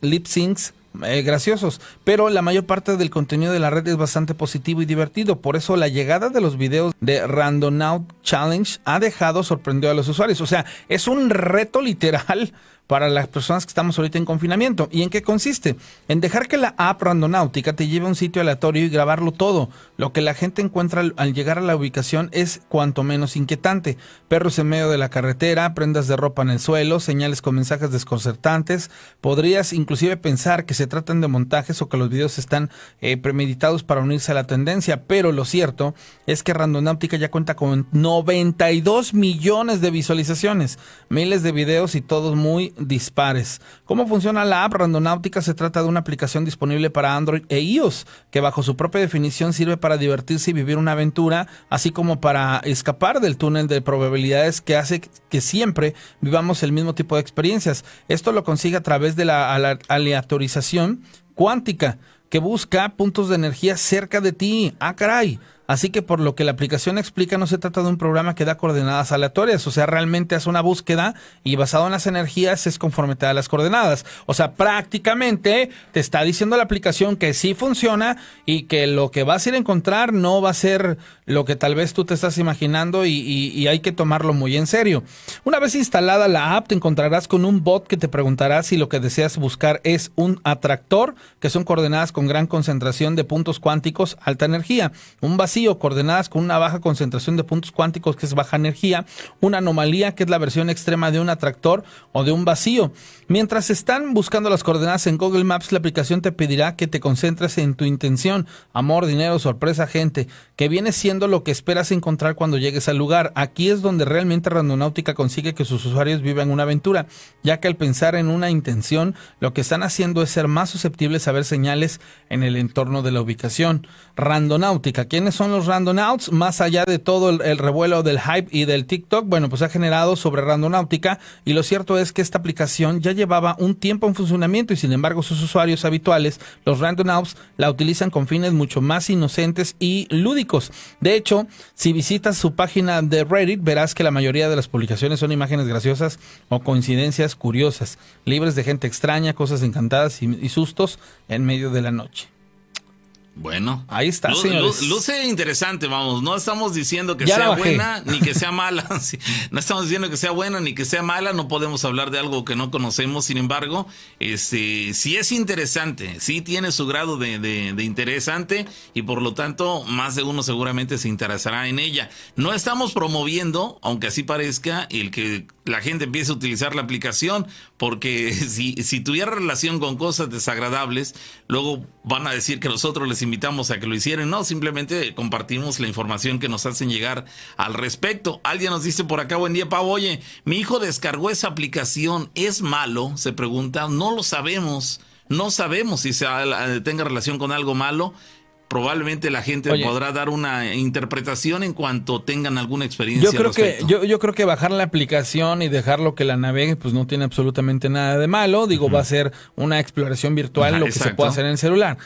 lip syncs eh, graciosos, pero la mayor parte del contenido de la red es bastante positivo y divertido, por eso la llegada de los videos de Randomout Challenge ha dejado sorprendido a los usuarios, o sea, es un reto literal para las personas que estamos ahorita en confinamiento. ¿Y en qué consiste? En dejar que la app randonáutica te lleve a un sitio aleatorio y grabarlo todo. Lo que la gente encuentra al, llegar a la ubicación es cuanto menos inquietante. Perros en medio de la carretera, prendas de ropa en el suelo, señales con mensajes desconcertantes. Podrías inclusive pensar que se tratan de montajes o que los videos están eh, premeditados para unirse a la tendencia, pero lo cierto es que Randonáutica ya cuenta con 92 millones de visualizaciones, miles de videos y todos muy dispares. ¿Cómo funciona la app Randonáutica? Se trata de una aplicación disponible para Android e iOS, que bajo su propia definición sirve para divertirse y vivir una aventura, así como para escapar del túnel de probabilidades que hace que siempre vivamos el mismo tipo de experiencias. Esto lo consigue a través de la aleatorización cuántica, que busca puntos de energía cerca de ti. Ah, caray. Así que por lo que la aplicación explica, no se trata de un programa que da coordenadas aleatorias, o sea, realmente hace una búsqueda y basado en las energías es conforme te da las coordenadas. O sea, prácticamente te está diciendo la aplicación que sí funciona y que lo que vas a ir a encontrar no va a ser lo que tal vez tú te estás imaginando y, hay que tomarlo muy en serio. Una vez instalada la app, te encontrarás con un bot que te preguntará si lo que deseas buscar es un atractor, que son coordenadas con gran concentración de puntos cuánticos, alta energía, un vacío coordenadas con una baja concentración de puntos cuánticos, que es baja energía, una anomalía, que es la versión extrema de un atractor o de un vacío. Mientras están buscando las coordenadas en Google Maps, la aplicación te pedirá que te concentres en tu intención, amor, dinero, sorpresa, gente, que viene siendo lo que esperas encontrar cuando llegues al lugar. Aquí es donde realmente Randonáutica consigue que sus usuarios vivan una aventura, ya que al pensar en una intención, lo que están haciendo es ser más susceptibles a ver señales en el entorno de la ubicación. Randonáutica, ¿quiénes son los Randonauts? Más allá de todo el, el revuelo del hype y del TikTok, bueno, pues ha generado sobre Randonáutica y lo cierto es que esta aplicación ya llevaba un tiempo en funcionamiento y sin embargo sus usuarios habituales, los Randonauts, la utilizan con fines mucho más inocentes y lúdicos. De hecho, si visitas su página de Reddit, verás que la mayoría de las publicaciones son imágenes graciosas o coincidencias curiosas, libres de gente extraña, cosas encantadas y, sustos en medio de la noche. Bueno, ahí está, Lu- señores. lu- Luce interesante, vamos. No estamos diciendo que Ya sea buena ni que sea (laughs) mala. (laughs) No estamos diciendo que sea buena ni que sea mala. No podemos hablar de algo que no conocemos. Sin embargo, este, sí es interesante. Sí tiene su grado de, de- de interesante y por lo tanto más de uno seguramente se interesará en ella. No estamos promoviendo, aunque así parezca, el que la gente empiece a utilizar la aplicación porque (laughs) si, si tuviera relación con cosas desagradables, luego van a decir que nosotros les invitamos a que lo hicieran. No, simplemente compartimos la información que nos hacen llegar al respecto. Alguien nos dice por acá, buen día, Pau, oye, mi hijo descargó esa aplicación, ¿es malo? Se pregunta, no lo sabemos. No sabemos si se, tenga relación con algo malo. Probablemente la gente Oye. podrá dar una interpretación en cuanto tengan alguna experiencia. Yo creo al que yo, yo creo que bajar la aplicación y dejarlo que la navegue pues no tiene absolutamente nada de malo, digo, va a ser una exploración virtual Ajá, lo que se puede hacer en el celular.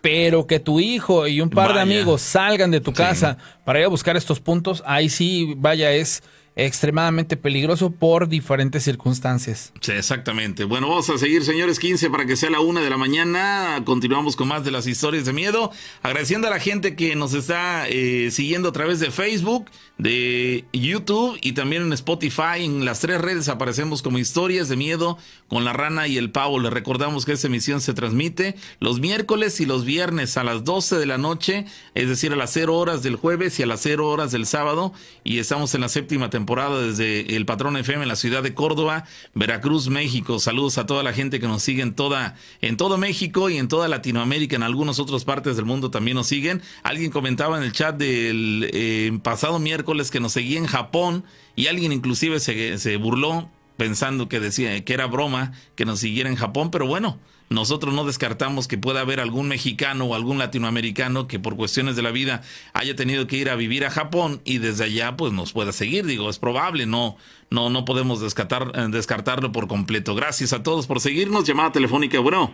Pero que tu hijo y un par de amigos salgan de tu Sí. casa para ir a buscar estos puntos, ahí sí, vaya, es extremadamente peligroso por diferentes circunstancias. Sí, exactamente. Bueno, vamos a seguir, señores, 15 para que sea la una de la mañana. Continuamos con más de las historias de miedo. Agradeciendo a la gente que nos está eh, siguiendo a través de Facebook, de YouTube y también en Spotify. En las tres redes aparecemos como historias de miedo con la rana y el pavo. Les recordamos que esta emisión se transmite los miércoles y los viernes a las 12 de la noche, es decir, a las 0 horas del jueves y a las 0 horas del sábado. Y estamos en la séptima temporada desde el Patrón FM en la ciudad de Córdoba, Veracruz, México. Saludos a toda la gente que nos sigue en toda, en todo México y en toda Latinoamérica, en algunas otras partes del mundo también nos siguen. Alguien comentaba en el chat del eh, pasado miércoles que nos seguía en Japón y alguien inclusive se, se burló pensando que decía que era broma que nos siguiera en Japón, pero bueno, nosotros no descartamos que pueda haber algún mexicano o algún latinoamericano que por cuestiones de la vida haya tenido que ir a vivir a Japón y desde allá pues nos pueda seguir. Digo, es probable, no, no, no podemos descartar, eh, descartarlo por completo. Gracias a todos por seguirnos. Llamada telefónica, bueno.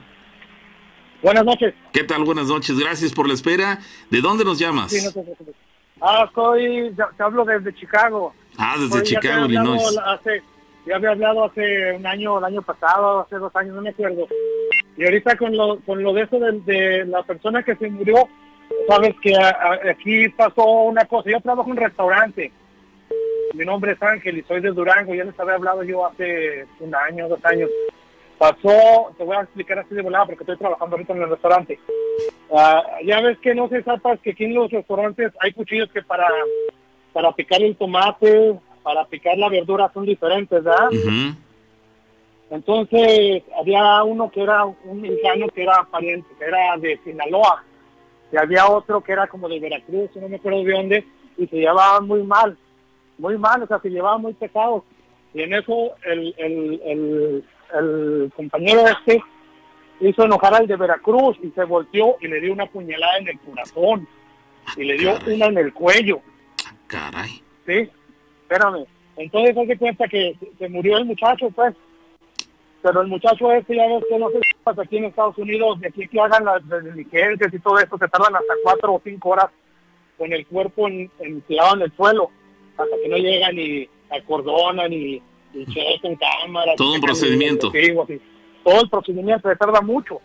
Buenas noches. ¿Qué tal? Buenas noches. Gracias por la espera. ¿De dónde nos llamas? Sí, no te. Ah, soy, te hablo desde Chicago. Ah, desde Soy- Chicago, Illinois. Hace, ya había hablado hace un año, el año pasado, hace dos años, no me acuerdo. Y ahorita con lo, con lo de eso de, de la persona que se murió, sabes que aquí pasó una cosa. Yo trabajo en un restaurante. Mi nombre es Ángel y soy de Durango. Ya les había hablado yo hace un año, dos años. Pasó, te voy a explicar así de volada porque estoy trabajando ahorita en el restaurante. Ah, ya ves que no se sepas que aquí en los restaurantes hay cuchillos que para, para picar el tomate, para picar la verdura son diferentes, ¿verdad? Entonces había uno que era un mexicano que era pariente, que era de Sinaloa, y había otro que era como de Veracruz, no me acuerdo de dónde, y se llevaban muy mal, muy mal, o sea, se llevaban muy pesados. Y en eso el, el, el, el compañero este hizo enojar al de Veracruz y se volteó y le dio una puñalada en el corazón y le dio Caray. una en el cuello. Caray. Sí, espérame. Entonces haz de cuenta que se- se murió el muchacho, pues. Pero el muchacho este, ya ves que no si pasa aquí en Estados Unidos, de aquí que hagan las diligencias y todo esto, se tardan hasta cuatro o cinco horas con el cuerpo en, en- tirado en el suelo, hasta que no llegan y acordonan y, y checan cámaras. Todo un procedimiento. y todo el procedimiento se tarda mucho,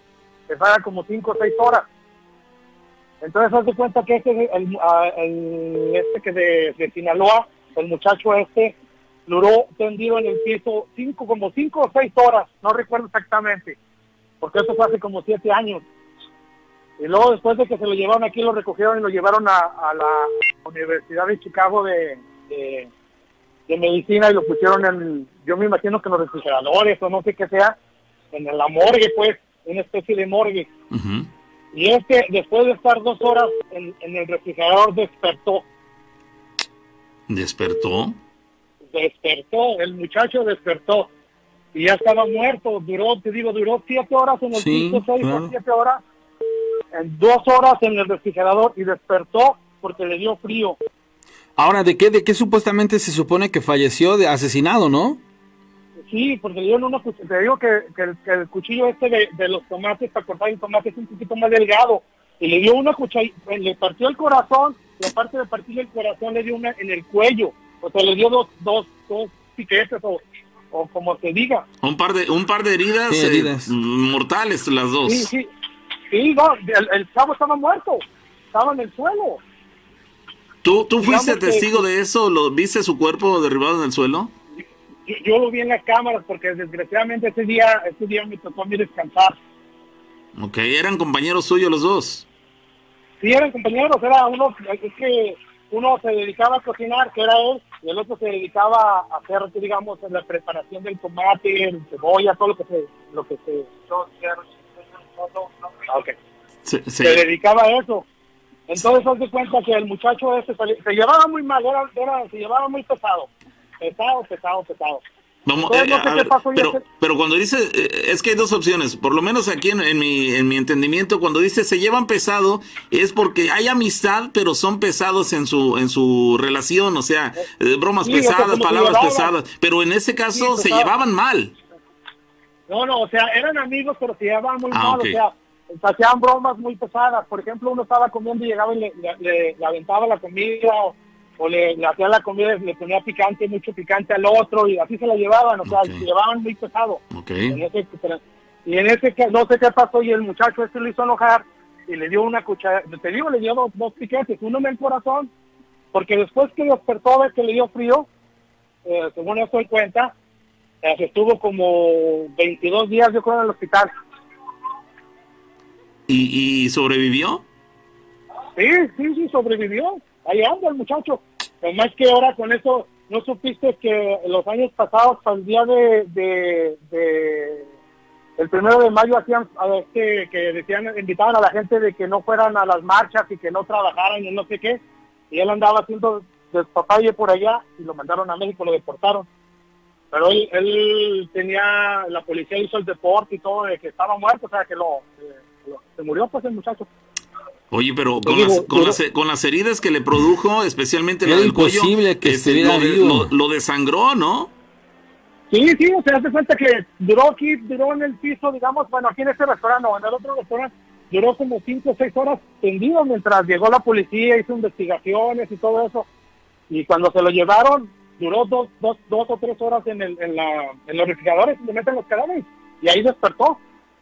se tarda como cinco o seis horas. Entonces, haz de cuenta que este, el- este que de, de Sinaloa, el muchacho este, duró tendido en el piso cinco, como cinco o seis horas, no recuerdo exactamente, porque eso fue hace como siete años. Y luego después de que se lo llevaron aquí, lo recogieron y lo llevaron a, a la Universidad de Chicago de, de, de Medicina y lo pusieron en, yo me imagino que en los refrigeradores o no sé qué sea, en la morgue pues, una especie de morgue. Y este, después de estar dos horas en, en el refrigerador, despertó. ¿Despertó? Despertó, el muchacho despertó y ya estaba muerto. Duró, te digo, duró siete horas en el Sí, piso, seis claro. o siete horas, en dos horas en el refrigerador y despertó porque le dio frío. Ahora, ¿de qué, ¿de qué supuestamente se supone que falleció? De asesinado, ¿no? Sí, porque le dieron una cuch- Te digo que, que el, que el cuchillo este de, de los tomates para cortar el tomate es un poquito más delgado. Y le dio una cuchara, le partió el corazón, y aparte de partirle el corazón le dio una en el cuello. O sea, le dio dos, dos, dos piquetes o, o como se diga. Un par de, un par de heridas, Sí, eh, heridas. mortales las dos. Sí, sí. Sí, no, el, el chavo estaba muerto. Estaba en el suelo. ¿Tú, ¿Tú fuiste que- testigo de eso? ¿Lo, ¿Viste su cuerpo derribado en el suelo? Yo, yo lo vi en las cámaras porque desgraciadamente ese día, ese día me tocó a mí descansar. Ok, eran compañeros suyos los dos. Sí, eran compañeros, era uno, es que uno se dedicaba a cocinar, que era él, y el otro se dedicaba a hacer, digamos, la preparación del tomate, el cebolla, todo lo que se, lo que se, Ah, ok. Se- se- se dedicaba a eso. Entonces, haz de cuenta que el muchacho ese se, se llevaba muy mal, era, era- se llevaba muy pesado. Pesado, pesado, pesado. Vamos, eh, a ver, pero, pero cuando dice, eh, es que hay dos opciones, por lo menos aquí en, en mi, en mi entendimiento, cuando dice se llevan pesado, es porque hay amistad, pero son pesados en su, en su relación, o sea, eh, bromas Sí, o sea, pesadas, palabras pesadas, pero en ese caso Sí, se llevaban mal. No, no, o sea, eran amigos, pero se llevaban muy Ah, mal, o sea, se hacían bromas muy pesadas. Por ejemplo, uno estaba comiendo y llegaba y le, le- le- le aventaba la comida o, o le, le hacía la comida y le ponía picante, mucho picante al otro y así se la llevaban, o sea, se llevaban muy pesado. Ok. En ese- y en ese no sé qué pasó y el muchacho este lo hizo enojar y le dio una cuchara, te digo, le dio dos, dos piquetes, uno en el corazón, porque después que despertó de que le dio frío, eh, según eso doy cuenta, eh, estuvo como 22 días yo creo en el hospital. ¿Y, y sobrevivió? Sí, sí, sí, sobrevivió. Ahí anda el muchacho. Además que ahora con eso, ¿no supiste que los años pasados, el día de, de, el primero de mayo, hacían, a que, que decían, invitaban a la gente de que no fueran a las marchas y que no trabajaran y no sé qué? Y él andaba haciendo despapalle por allá y lo mandaron a México, lo deportaron. Pero él, él tenía, la policía hizo el deporte y todo, de que estaba muerto, o sea, que lo, eh, lo- se murió pues el muchacho. Oye, pero con, digo, las, con, las, con las heridas que le produjo, especialmente la del cuello, imposible que este, lo, de- vivo. lo- lo desangró, ¿no? Sí, sí, o sea, hace cuenta que duró aquí, duró en el piso, digamos, bueno, aquí en este restaurante, no, en el otro restaurante, duró como cinco o seis horas tendido mientras llegó la policía, hizo investigaciones y todo eso. Y cuando se lo llevaron, duró dos, dos, dos o tres horas en, el, en, la, en los refrigeradores, y le meten los cadáveres. Y ahí despertó,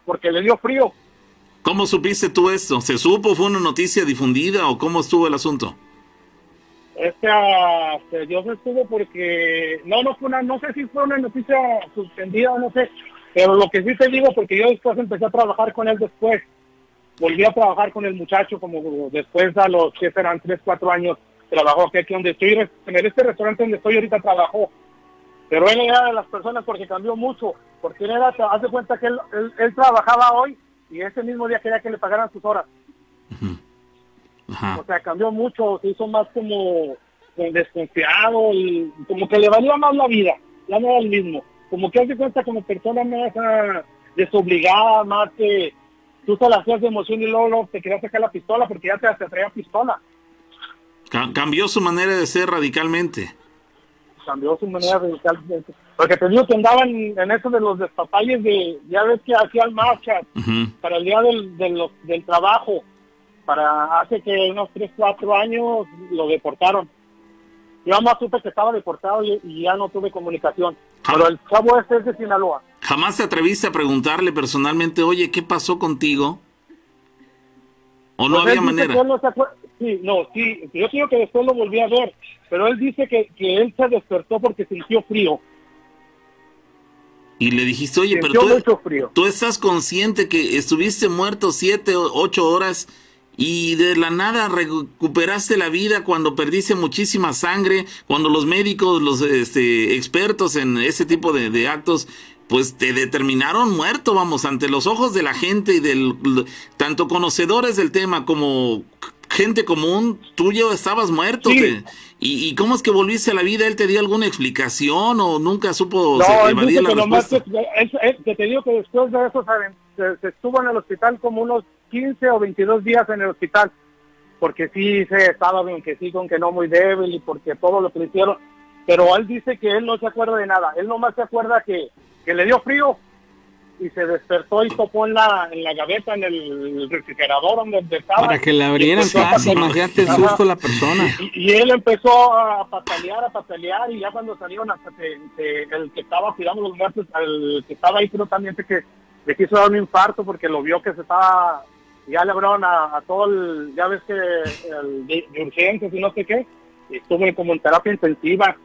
porque le dio frío. ¿Cómo supiste tú esto? ¿Se supo? ¿Fue una noticia difundida o cómo estuvo el asunto? Esta, este, yo estuvo porque, no, no fue una, no sé si fue una noticia suspendida o no sé, pero lo que sí te digo, porque yo después empecé a trabajar con él después, volví a trabajar con el muchacho como después a los que serán tres, cuatro años, trabajó aquí, aquí donde estoy, en este restaurante donde estoy ahorita trabajó, pero él era de las personas porque cambió mucho, porque él era, hace cuenta que él, él, él trabajaba hoy y ese mismo día quería que le pagaran sus horas. O sea, cambió mucho, se hizo más como desconfiado y como que le valía más la vida, ya no era el mismo. Como que hace cuenta como persona más ah, desobligada, más que tú te la hacías de emoción y luego, luego te querías sacar la pistola porque ya te, te traía pistola. Ca- cambió su manera de ser radicalmente. Cambió su manera radical. Porque te digo que andaban en eso de los despapalles de, ya ves que hacían marchas para el día del, del trabajo. Para hace que unos 3, 4 años lo deportaron. Yo más supe que estaba deportado y, y ya no tuve comunicación. Pero el chavo este es de Sinaloa. ¿Jamás te atreviste a preguntarle personalmente, oye, ¿qué pasó contigo? ¿O no Pues había manera? no Sí, no, sí. Yo creo que después lo volví a ver. Pero él dice que, que él se despertó porque sintió frío. Y le dijiste, oye, pero tú, estás consciente que estuviste muerto siete o ocho horas y de la nada recuperaste la vida cuando perdiste muchísima sangre, cuando los médicos, los este, expertos en ese tipo de, de actos, pues te determinaron muerto, vamos, ante los ojos de la gente y del tanto conocedores del tema como gente común, tú ya estabas muerto. Sí. te- ¿Y, y cómo es que volviste a la vida? ¿Él te dio alguna explicación o nunca supo No, se- él evadir la respuesta? que, es- es- que te digo que después de eso saben, se, se estuvo en el hospital como unos 15 o 22 días en el hospital, porque sí se estaba bien, que sí, con que no muy débil y porque todo lo que le hicieron, pero él dice que él no se acuerda de nada, él nomás se acuerda que, que le dio frío y se despertó y topó en la, en la gaveta, en el refrigerador donde estaba. Para que le abrieran casi, imagínate el susto la persona. Y, y él empezó a patalear, a patalear, y ya cuando salieron hasta que, que el que estaba cuidando los muertos, el que estaba ahí, pero también que le quiso dar un infarto porque lo vio que se estaba, ya le abrieron a, a todo el, ya ves que el de, de urgencias y no sé qué, y estuvo como en terapia intensiva.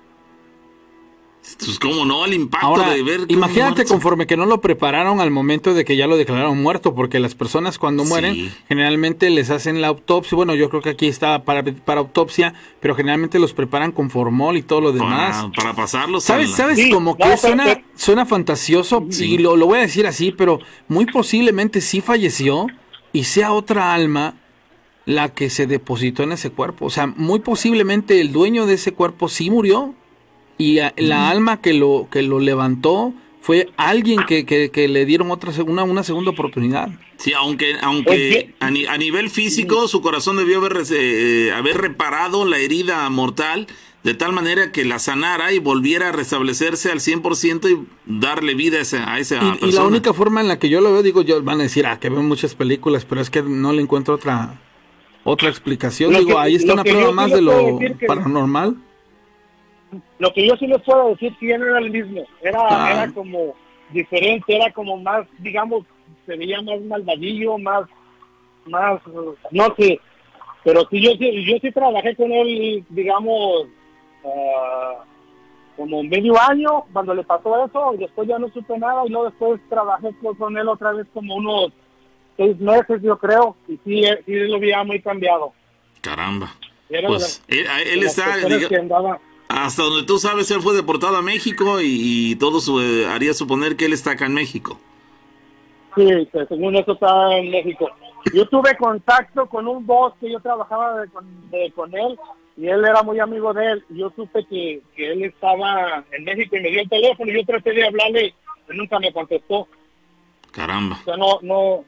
Pues cómo no, el impacto Ahora, de ver... imagínate conforme que no lo prepararon al momento de que ya lo declararon muerto, porque las personas cuando mueren Sí. generalmente les hacen la autopsia, bueno, yo creo que aquí está para, para autopsia, pero generalmente los preparan con formol y todo lo demás. Para, para pasarlos ¿Sabes? al- ¿Sabes? Sí, como que no, suena, pero- suena fantasioso Sí. y lo, lo voy a decir así, pero muy posiblemente sí falleció y sea otra alma la que se depositó en ese cuerpo. O sea, muy posiblemente el dueño de ese cuerpo sí murió y a- la alma que lo, que lo levantó fue alguien que, que- que le dieron otra una, una segunda oportunidad. Sí, aunque, aunque a, ni- a nivel físico su corazón debió haber, eh, haber reparado la herida mortal de tal manera que la sanara y volviera a restablecerse al 100% y darle vida a esa, a esa Y, y la persona. única forma en la que yo lo veo, digo, yo van a decir, ah, que veo muchas películas, pero es que no le encuentro otra otra explicación. Lo digo, que- ahí está una prueba más de lo paranormal. Lo que yo sí les puedo decir que ya no era el mismo, era, Ah. era como diferente, era como más, digamos, se veía más malvadillo, más, más, no sé, pero sí, yo, sí- yo sí trabajé con él, digamos, ah, como medio año cuando le pasó eso, y después ya no supe nada, y luego después trabajé con- con él otra vez como unos seis meses, yo creo, y sí, eh, sí lo veía muy cambiado. Caramba. Era Pues de él, él está, diga- hasta donde tú sabes, él fue deportado a México y, y todo su, eh, haría suponer que él está acá en México. Sí, que según eso estaba en México. Yo tuve contacto con un boss que yo trabajaba de- con, de- con él y él era muy amigo de él. Yo supe que, que él estaba en México y me dio el teléfono y yo traté de hablarle y nunca me contestó. Caramba. O sea, no, no,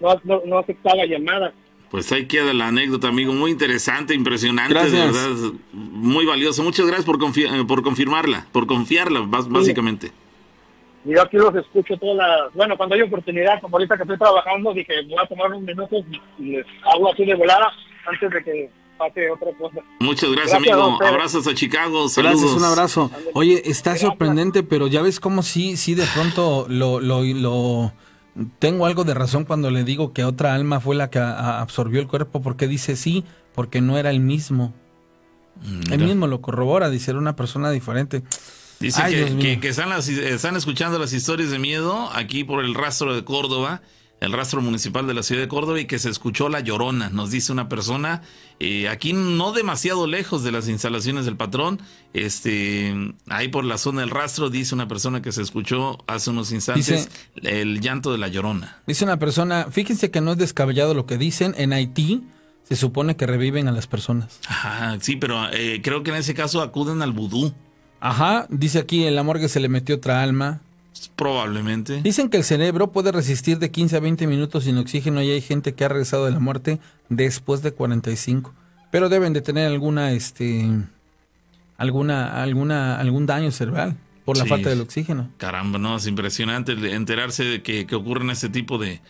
no, no, no aceptaba llamadas. Pues ahí queda la anécdota, amigo. Muy interesante, impresionante, de verdad. Muy valioso. Muchas gracias por, confi- eh, por confirmarla, por confiarla, básicamente. Y yo aquí los escucho todas las... Bueno, cuando hay oportunidad, como ahorita que estoy trabajando, dije, voy a tomar unos minutos y les hago así de volada antes de que pase otra cosa. Muchas gracias, Gracias, amigo. Abrazos a Chicago. Saludos. Gracias, un abrazo. Oye, está sorprendente, pero ya ves cómo sí, sí, de pronto lo, lo, lo- tengo algo de razón cuando le digo que otra alma fue la que absorbió el cuerpo, porque dice sí, porque no era el mismo. Él mismo lo corrobora, dice era una persona diferente. Dice Ay, que, que- que están, las- están escuchando las historias de miedo aquí por el rastro de Córdoba, el rastro municipal de la ciudad de Córdoba, y que se escuchó la llorona, nos dice una persona, eh, aquí no demasiado lejos de las instalaciones del patrón, este, ahí por la zona del rastro, dice una persona que se escuchó hace unos instantes el llanto de la llorona. Dice una persona, fíjense que no es descabellado lo que dicen, en Haití se supone que reviven a las personas. Ajá, sí, pero eh, creo que en ese caso acuden al vudú, Ajá, dice aquí en la morgue se le metió otra alma. Probablemente. Dicen que el cerebro puede resistir de 15 a 20 minutos sin oxígeno y hay gente que ha regresado de la muerte después de 45. Pero deben de tener alguna, este, alguna, alguna, algún daño cerebral por la Sí. falta del oxígeno. Caramba, no, es impresionante enterarse de que, que ocurren este tipo de,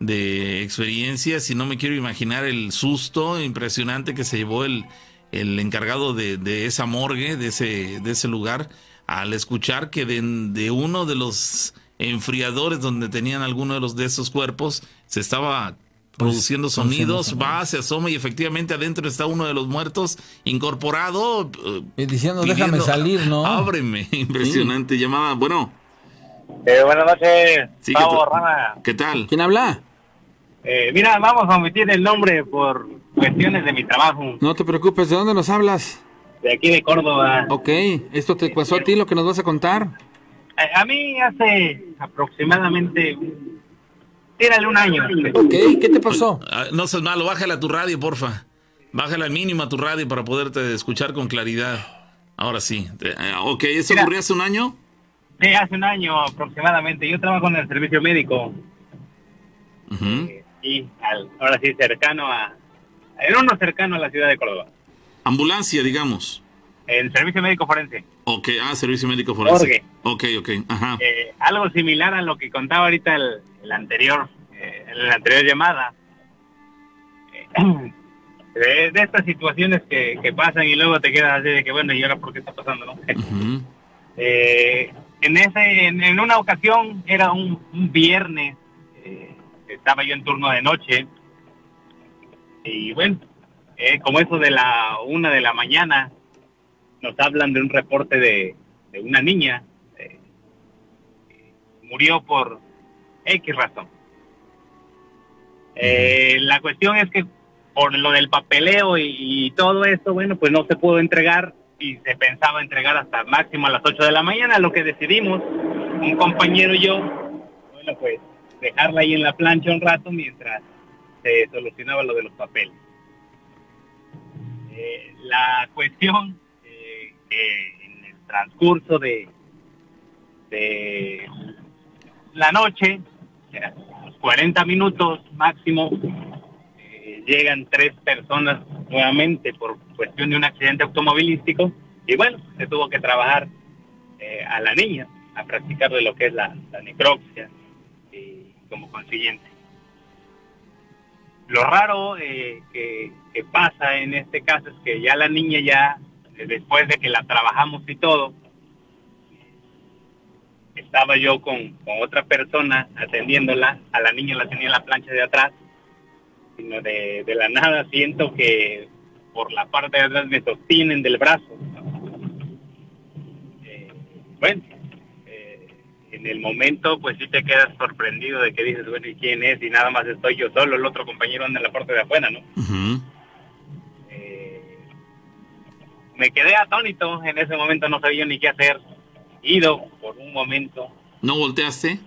de experiencias y no me quiero imaginar el susto impresionante que se llevó el, el encargado de, de esa morgue, de ese, de ese lugar, al escuchar que de, de uno de los enfriadores donde tenían alguno de los de esos cuerpos se estaba produciendo sonidos, produciendo va, se asoma y efectivamente adentro está uno de los muertos incorporado. Y diciendo, déjame salir, ¿no? Ábreme, (laughs) impresionante llamada. Bueno, Eh, buenas noches, Sí, ¿qué Pavo tal? Rana. ¿qué tal? ¿Quién habla? Eh, mira, vamos a omitir el nombre por cuestiones de mi trabajo, No te preocupes, ¿de dónde nos hablas? De aquí de Córdoba. Ok, ¿esto te pasó a ti lo que nos vas a contar? Eh, a mí hace aproximadamente, un- tírale un año. Ok, ¿qué te pasó? Ah, No seas malo, bájale a tu radio, porfa. Bájale al mínimo a tu radio para poderte escuchar con claridad. Ahora sí. Eh, ok, ¿eso Mira. ocurrió hace un año? Sí, hace un año aproximadamente. Yo trabajo en el servicio médico Ujú. y al- ahora sí cercano a... En uno cercano a la ciudad de Córdoba. Ambulancia, digamos. En servicio médico forense. Ok, ah, servicio médico forense. Morgue. Ok, ok, ajá. Eh, algo similar a lo que contaba ahorita el, el anterior, eh, en la anterior llamada. Eh, (clears throat) de, de estas situaciones que, que pasan y luego te quedas así de que, bueno, ¿y ahora por qué está pasando, no? Eh, en, ese, en, en una ocasión, era un, un viernes, eh, estaba yo en turno de noche, y bueno, eh, como eso de la una de la mañana, nos hablan de un reporte de, una niña, eh, murió por X razón. Eh, la cuestión es que por lo del papeleo y, y todo esto, bueno, pues no se pudo entregar y se pensaba entregar hasta máximo a las 8 de la mañana, lo que decidimos, un compañero y yo, bueno, pues dejarla ahí en la plancha un rato mientras se solucionaba lo de los papeles. Eh, la cuestión eh, que en el transcurso de, de la noche, ya, unos 40 minutos máximo, eh, llegan tres personas nuevamente por cuestión de un accidente automovilístico y bueno, se tuvo que trabajar a la niña a practicar de lo que es la, la necropsia y como consiguiente. Lo raro eh, que, pasa en este caso es que ya la niña ya, eh, después de que la trabajamos y todo, estaba yo con, con otra persona atendiéndola, a la niña la tenía en la plancha de atrás, sino de, de la nada siento que por la parte de atrás me sostienen del brazo. Eh, bueno, en el momento pues sí te quedas sorprendido de que dices, bueno, ¿y quién es? Y nada más estoy yo solo, el otro compañero anda en la parte de afuera, ¿no? Eh, me quedé atónito, en ese momento no sabía ni qué hacer, ido por un momento. ¿No volteaste?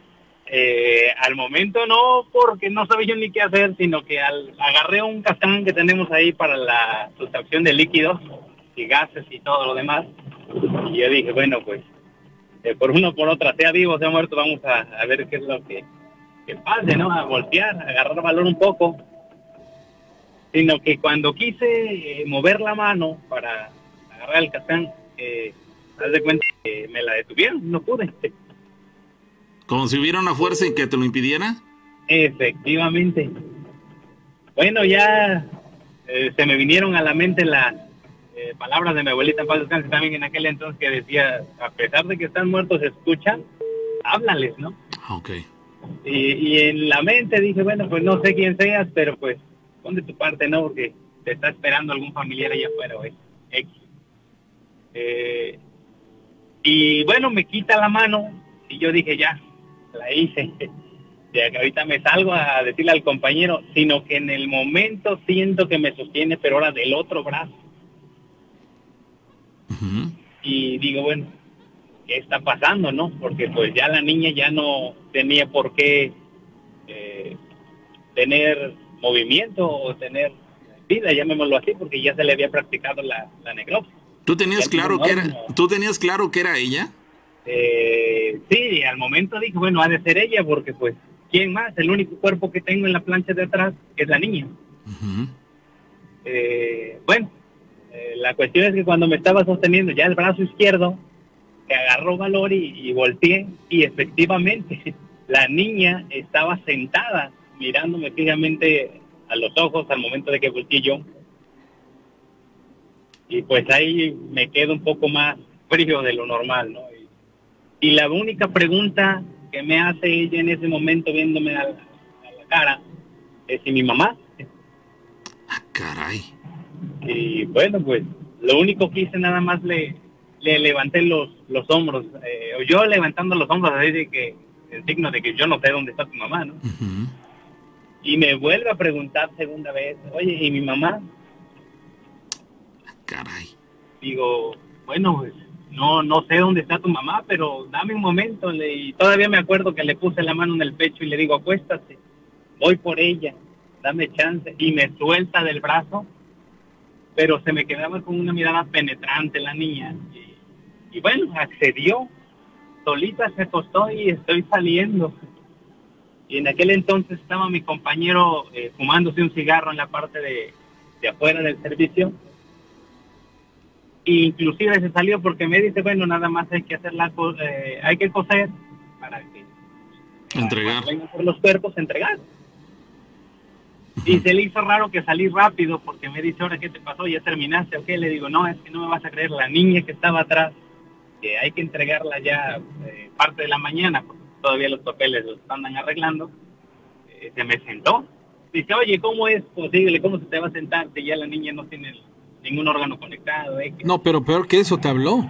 Eh, al momento no, porque no sabía ni qué hacer, sino que al, agarré un castán que tenemos ahí para la sustracción de líquidos y gases y todo lo demás. Y yo dije, bueno, pues eh, por uno o por otra, sea vivo o sea muerto, vamos a, a ver qué es lo que, que pase, ¿no? A voltear, a agarrar valor un poco. Sino que cuando quise eh, mover la mano para agarrar el castán, eh, haz de cuenta que me la detuvieron, no pude. ¿Como si hubiera una fuerza y que te lo impidiera? Efectivamente. Bueno, ya eh, se me vinieron a la mente las eh, palabras de mi abuelita en paz descanse también en aquel entonces que decía, a pesar de que están muertos, escuchan, háblales, ¿no? Ah, Ok. Y, y en la mente dije, bueno, pues no sé quién seas, pero pues pon de tu parte, ¿no? Porque te está esperando algún familiar allá afuera, güey. X. Eh, y bueno, me quita la mano y yo dije, ya, la hice. (laughs) Ya que ahorita me salgo a decirle al compañero, sino que en el momento siento que me sostiene, pero ahora del otro brazo. Y digo, bueno, ¿qué está pasando, no? Porque pues ya la niña ya no tenía por qué eh, tener movimiento o tener vida, llamémoslo así, porque ya se le había practicado la, la necropsia. ¿Tú tenías Ya claro que era, tú tenías claro que era ella? Eh, sí, al momento dije, bueno, ha de ser ella, porque pues, ¿quién más? El único cuerpo que tengo en la plancha de atrás es la niña. Eh, bueno, la cuestión es que cuando me estaba sosteniendo ya el brazo izquierdo, que agarró valor y, y volteé, y efectivamente (laughs) la niña estaba sentada mirándome fijamente a los ojos al momento de que volteé yo. Y pues ahí me quedo un poco más frío de lo normal, ¿no? Y, la única pregunta que me hace ella en ese momento viéndome a la, a la cara es si mi mamá Ah, caray. Y bueno, pues lo único que hice nada más le, le levanté los, los hombros, eh, o yo levantando los hombros, así de que, en signo de que yo no sé dónde está tu mamá, ¿no? Y me vuelve a preguntar segunda vez, oye, ¿y mi mamá? Caray. Digo, bueno, pues no, no sé dónde está tu mamá, pero dame un momento. Le, y todavía me acuerdo que le puse la mano en el pecho y le digo, acuéstate, voy por ella, dame chance. Y me suelta del brazo pero se me quedaba con una mirada penetrante la niña. Y, y bueno, accedió, solita se acostó y estoy saliendo. Y en aquel entonces estaba mi compañero eh, fumándose un cigarro en la parte de, de afuera del servicio. E inclusive se salió porque me dice, bueno, nada más hay que hacer la eh, hay que coser para que Entregar. los cuerpos entregar. Y se le hizo raro que salí rápido porque me dice, ahora qué te pasó, ya terminaste, ¿ok? Le digo, no, es que no me vas a creer, la niña que estaba atrás, que hay que entregarla ya eh, parte de la mañana, porque todavía los papeles los andan arreglando, eh, se me sentó. Dice, oye, ¿cómo es posible? ¿Cómo se te va a sentar si ya la niña no tiene ningún órgano conectado? eh? No, pero peor que eso, te habló.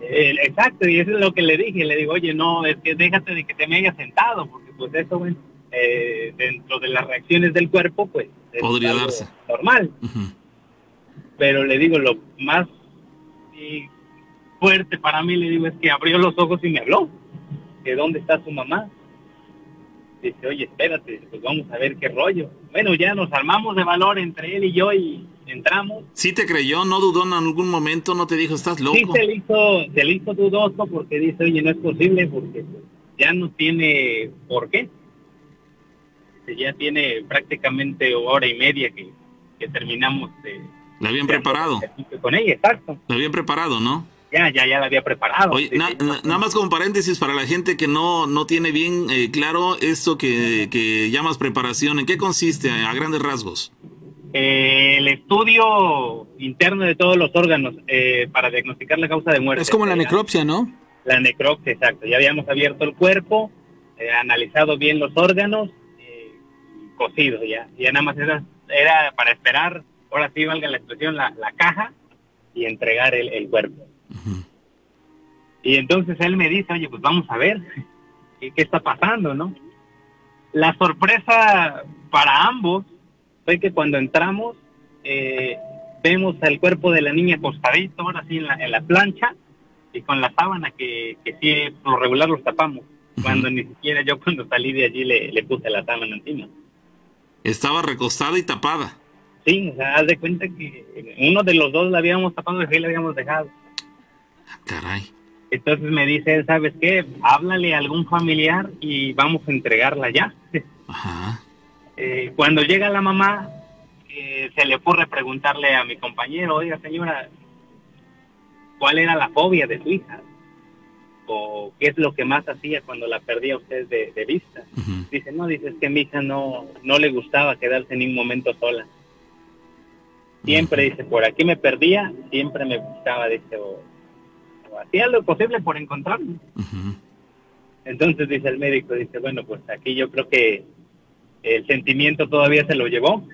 Exacto, y eso es lo que le dije. Le digo, oye, no, es que déjate de que te me hayas sentado, porque pues eso, bueno, eh, dentro de las reacciones del cuerpo, pues es Podría algo darse. normal. Pero le digo, lo más fuerte para mí, le digo, es que abrió los ojos y me habló. Que dónde está su mamá. Dice, oye, espérate, pues vamos a ver qué rollo. Bueno, ya nos armamos de valor entre él y yo y entramos. Sí te creyó, no dudó en algún momento, no te dijo, estás Sí, loco. se le hizo, se le hizo dudoso porque dice, oye, no es posible porque ya no tiene por qué. Ya tiene prácticamente hora y media que, que terminamos de, La habían de preparado, con ella, exacto. la habían preparado, ¿no? Ya, ya, ya la había preparado. Oye, Sí, na- sí. na- nada más como paréntesis para la gente que no, no tiene bien eh, claro esto que, que llamas preparación, ¿en qué consiste a, grandes rasgos? Eh, el estudio interno de todos los órganos eh, para diagnosticar la causa de muerte. Es como la necropsia, ¿no? La necropsia, exacto. Ya habíamos abierto el cuerpo, eh, analizado bien los órganos, y cosido ya. Ya nada más era, era para esperar, ahora sí valga la expresión, la, la caja y entregar el, el cuerpo. Y entonces él me dice, oye, pues vamos a ver (laughs) qué, qué está pasando, ¿no? La sorpresa para ambos fue que cuando entramos eh, vemos el cuerpo de la niña acostadito, ahora sí en la, en la plancha, y con la sábana que, que sí, por lo regular los tapamos. Cuando ni siquiera yo cuando salí de allí le, le puse la sábana encima. Estaba recostada y tapada. Sí, o sea, haz de cuenta que uno de los dos la habíamos tapado y la habíamos dejado. Caray. Entonces me dice, ¿sabes qué? Háblale a algún familiar y vamos a entregarla ya. Eh, cuando llega la mamá, eh, se le ocurre preguntarle a mi compañero, oiga señora, ¿cuál era la fobia de su hija? ¿O qué es lo que más hacía cuando la perdía usted de, de vista? Dice, no, dice, es que a mi hija no, no le gustaba quedarse en un momento sola. Siempre, dice, por aquí me perdía, siempre me buscaba, dice, o, o hacía lo posible por encontrarme. Entonces dice el médico, dice, bueno, pues aquí yo creo que el sentimiento todavía se lo llevó.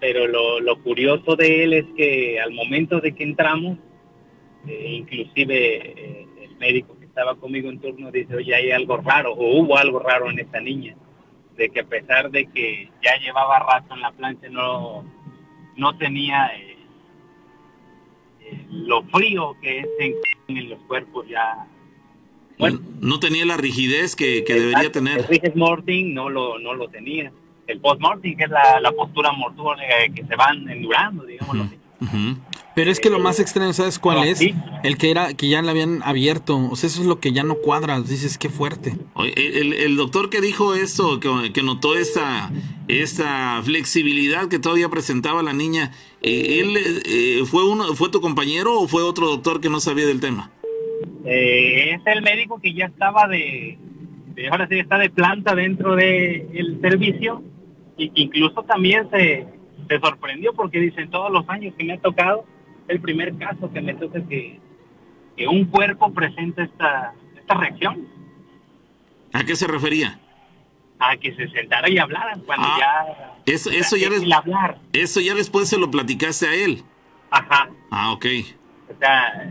Pero lo, lo curioso de él es que al momento de que entramos, eh, inclusive eh, el médico que estaba conmigo en turno dice, oye, hay algo raro, o hubo algo raro en esta niña, de que a pesar de que ya llevaba rato en la plancha, no, no tenía eh, eh, lo frío que es en, en los cuerpos ya. No tenía la rigidez que, que debería tener. El rigid morting no lo, no lo tenía. El post-morting, que es la, la postura mortuoria que se van endurando, digamos. Pero es que lo más extraño, ¿sabes cuál es? El que era que ya la habían abierto. O sea, eso es lo que ya no cuadra. Dices, qué fuerte. Oye, El, el doctor que dijo esto, que, que notó esta, esta flexibilidad que todavía presentaba la niña, eh, ¿él eh, fue uno, fue tu compañero o fue otro doctor que no sabía del tema? Eh, es el médico que ya estaba de, de- ahora sí está de planta dentro del servicio y que incluso también se, se sorprendió porque dicen todos los años que me ha tocado, el primer caso que me toca que, que un cuerpo presenta esta, esta reacción ¿A qué se refería? a que se sentara y hablaran cuando ya Eso, eso, ya el des- hablar. eso ya después se lo platicaste a él. Ajá. Ah, ok. O sea,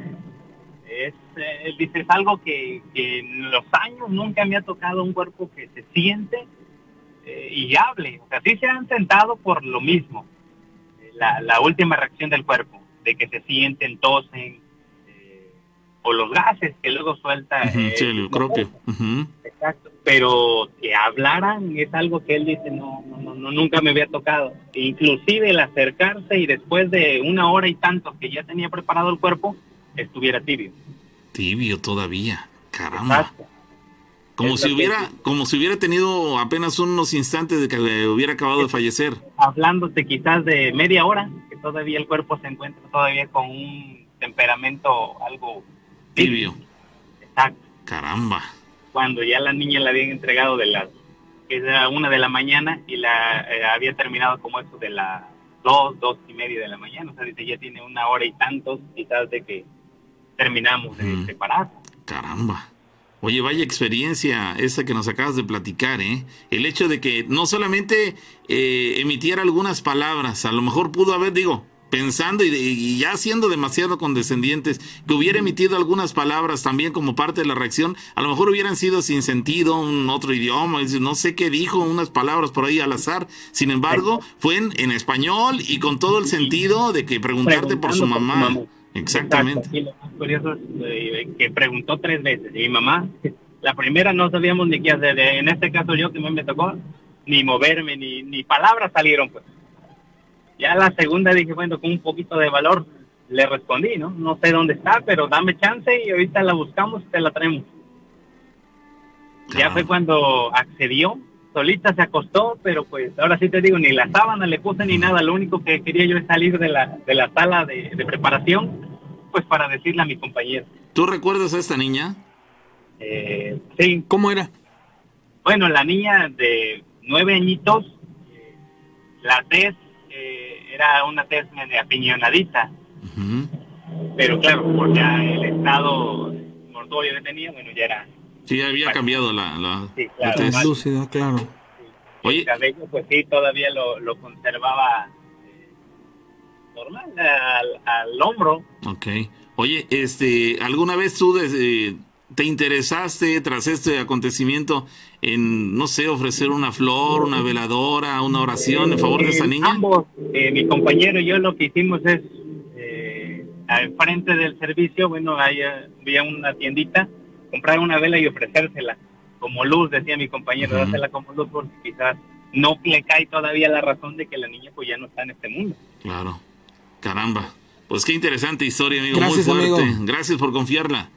es, eh, dice, es algo que, que en los años nunca me ha tocado un cuerpo que se siente eh, y hable. O sea, sí se han sentado por lo mismo. Eh, La, la última reacción del cuerpo, de que se sienten, tosen, eh, o los gases que luego suelta. Eh, sí, el propio. Exacto. Pero que hablaran es algo que él dice, no, no, no, nunca me había tocado. E inclusive el acercarse y después de una hora y tanto que ya tenía preparado el cuerpo, estuviera tibio. Tibio todavía. Caramba. Exacto. Como si que- hubiera, como si hubiera tenido apenas unos instantes de que hubiera acabado de fallecer. Hablándote quizás de media hora, que todavía el cuerpo se encuentra todavía con un temperamento algo Tibio. Exacto. Caramba. Cuando ya la niña la habían entregado de las, que era una de la mañana y la eh, había terminado como eso de las dos, dos y media de la mañana. O sea, dice, ya tiene una hora y tantos quizás de que terminamos de separar. Caramba. Oye, vaya experiencia esa que nos acabas de platicar, ¿eh? El hecho de que no solamente eh, emitiera algunas palabras, a lo mejor pudo haber, digo, pensando y, de- y ya siendo demasiado condescendientes, que hubiera emitido algunas palabras también como parte de la reacción, a lo mejor hubieran sido sin sentido, un otro idioma, no sé qué dijo, unas palabras por ahí al azar. Sin embargo, fue en, en español y con todo el sentido de que preguntarte por su mamá. Exactamente. Y lo más curioso es eh, que preguntó tres veces. Y mi mamá, (laughs) la primera no sabíamos ni qué hacer. En este caso yo que me, me tocó ni moverme, ni, ni palabras salieron. pues Ya la segunda dije, bueno, con un poquito de valor le respondí, ¿no? No sé dónde está, pero dame chance y ahorita la buscamos y te la traemos. Ya fue cuando accedió, solita se acostó, pero pues ahora sí te digo, ni la sábana le puse ni nada, lo único que quería yo es salir de la, de la sala de, de preparación, pues para decirle a mi compañero. ¿Tú recuerdas a esta niña? Eh, sí. ¿Cómo era? Bueno, la niña de nueve añitos, eh, la tez eh, era una tez media apiñonadita, pero claro, por ya el estado mortuorio que tenía, bueno, ya era Sí, había cambiado la, la, Sí, la claro, más- Lúcido, claro. el cabello, pues sí, todavía lo, lo conservaba eh, normal al, al hombro. Ok. Oye, este, ¿alguna vez tú desde- te interesaste tras este acontecimiento en, no sé, ofrecer una flor, una veladora, una oración en favor de esa Eh, niña? Ambos, eh, mi compañero y yo lo que hicimos es, eh, al frente del servicio, bueno, ahí eh, había una tiendita, comprar una vela y ofrecérsela como luz, decía mi compañero, Ujú. dársela como luz porque quizás no le cae todavía la razón de que la niña pues ya no está en este mundo. Claro. Caramba. Pues qué interesante historia, amigo. Gracias, Muy fuerte. amigo. Gracias por confiarla.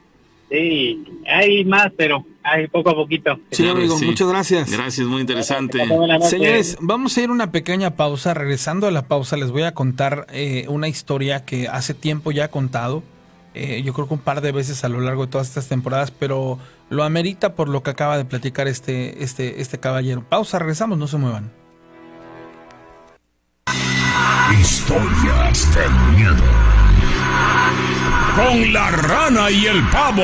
Sí, hay más, pero hay poco a poquito. Sí, Claro amigo, sí. muchas gracias. Gracias, muy interesante. Señores, vamos a ir a una pequeña pausa. Regresando a la pausa, les voy a contar eh, una historia que hace tiempo ya he contado. Eh, yo creo que un par de veces a lo largo de todas estas temporadas, pero lo amerita por lo que acaba de platicar este, este, este caballero. Pausa, regresamos, no se muevan. Historias de miedo. Con la rana y el pavo.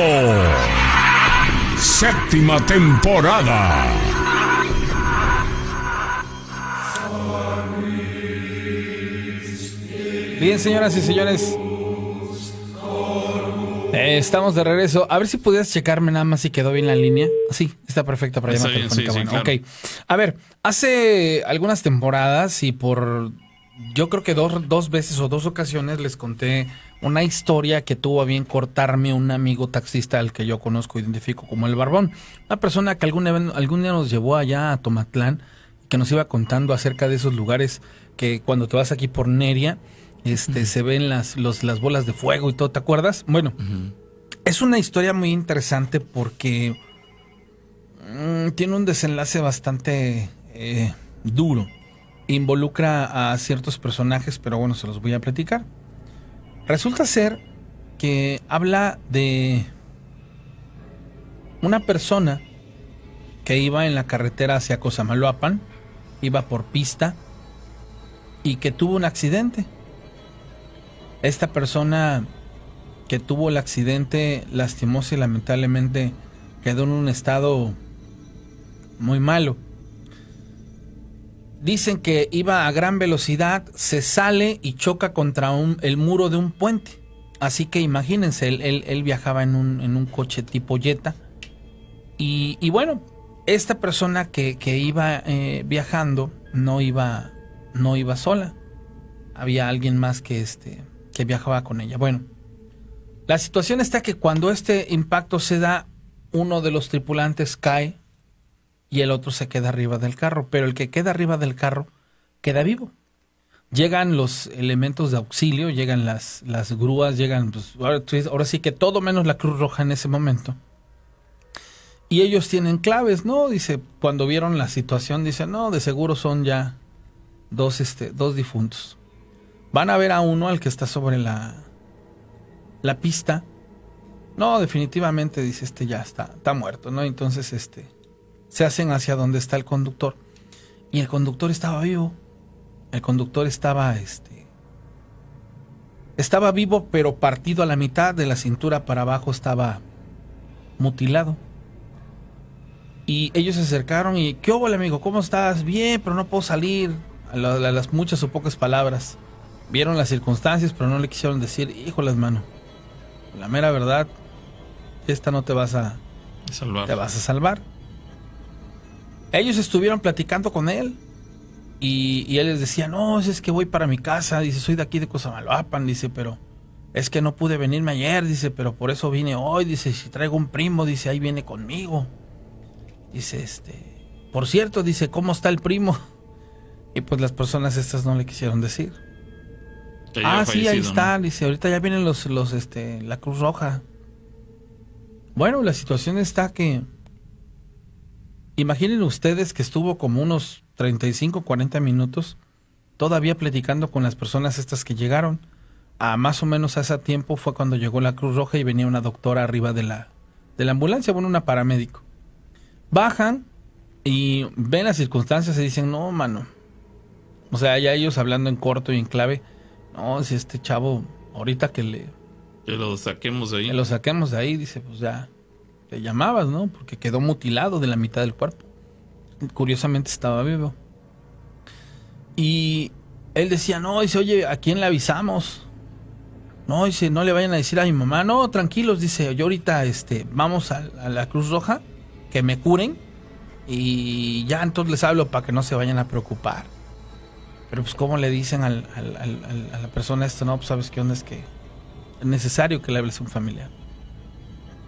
Séptima temporada. Bien, señoras y señores. Eh, estamos de regreso. A ver si pudieras checarme nada más si quedó bien la línea. Sí, está perfecta para llamar telefónica. sí, sí, Bueno, claro. ok. A ver, hace algunas temporadas y por yo creo que dos, dos veces o dos ocasiones les conté una historia que tuvo a bien cortarme un amigo taxista al que yo conozco, identifico como el Barbón. Una persona que algún, algún día nos llevó allá a Tomatlán, que nos iba contando acerca de esos lugares que cuando te vas aquí por Neria, este, se ven las, los, las bolas de fuego y todo, ¿te acuerdas? Bueno, es una historia muy interesante porque mm, tiene un desenlace bastante eh, duro. Involucra a ciertos personajes, pero bueno, se los voy a platicar. Resulta ser que habla de una persona que iba en la carretera hacia Cosamaloapan, iba por pista y que tuvo un accidente. Esta persona que tuvo el accidente lastimosa y lamentablemente quedó en un estado muy malo. Dicen que iba a gran velocidad, se sale y choca contra el muro de un puente. Así que imagínense, él, viajaba en un, coche tipo Jetta. Y, bueno, esta persona que, que iba eh, viajando no iba, no iba sola. Había alguien más que, este, que viajaba con ella. Bueno, La situación está que cuando este impacto se da, uno de los tripulantes cae y el otro se queda arriba del carro, pero el que queda arriba del carro queda vivo. Llegan los elementos de auxilio, llegan las, las grúas, llegan, pues, ahora, ahora sí que todo menos la Cruz Roja en ese momento. Y ellos tienen claves, ¿no? Dice, cuando vieron la situación, dice, no, de seguro son ya dos, este, dos difuntos. Van a ver a uno, al que está sobre la, la pista. No, definitivamente, dice, este ya está, está muerto, ¿no? Entonces, este, se hacen hacia donde está el conductor. Y el conductor estaba vivo. El conductor estaba, este, estaba vivo, pero partido a la mitad, de la cintura para abajo estaba mutilado. Y ellos se acercaron y, ¿qué hubo, amigo? ¿Cómo estás? Bien, pero no puedo salir. A, las muchas o pocas palabras. Vieron las circunstancias, pero no le quisieron decir, híjoles, mano. La mera verdad, esta no te vas a salvar. Te vas a salvar. Ellos estuvieron platicando con él. Y, y, él les decía, no, es que voy para mi casa. Dice, soy de aquí de Cosamaloapan. Dice, pero es que no pude venirme ayer. Dice, pero por eso vine hoy. Dice, si traigo un primo, dice, ahí viene conmigo. Dice, este, por cierto, dice, ¿cómo está el primo? (laughs) Y pues las personas estas no le quisieron decir. Ah, sí, ahí está, dice, ahorita ya vienen los, los, este, la Cruz Roja. Bueno, la situación está que, imaginen ustedes que estuvo como unos 35, 40 minutos todavía platicando con las personas estas que llegaron. A más o menos a ese tiempo fue cuando llegó la Cruz Roja y venía una doctora arriba de la, de la ambulancia, bueno, una paramédico. Bajan y ven las circunstancias y dicen, no, mano. O sea, ya ellos hablando en corto y en clave, no, si este chavo, ahorita que le... Que lo saquemos de ahí. Que lo saquemos de ahí, dice, pues ya, te llamabas, ¿no? Porque quedó mutilado de la mitad del cuerpo. Curiosamente estaba vivo. Y él decía, no, dice, oye, ¿a quién le avisamos? No, dice, no le vayan a decir a mi mamá. No, tranquilos, dice, yo ahorita, este, vamos a la Cruz Roja que me curen y ya entonces les hablo para que no se vayan a preocupar. Pero pues como le dicen al, a la persona esto, no, pues sabes qué onda es que es necesario que le hables a un familiar.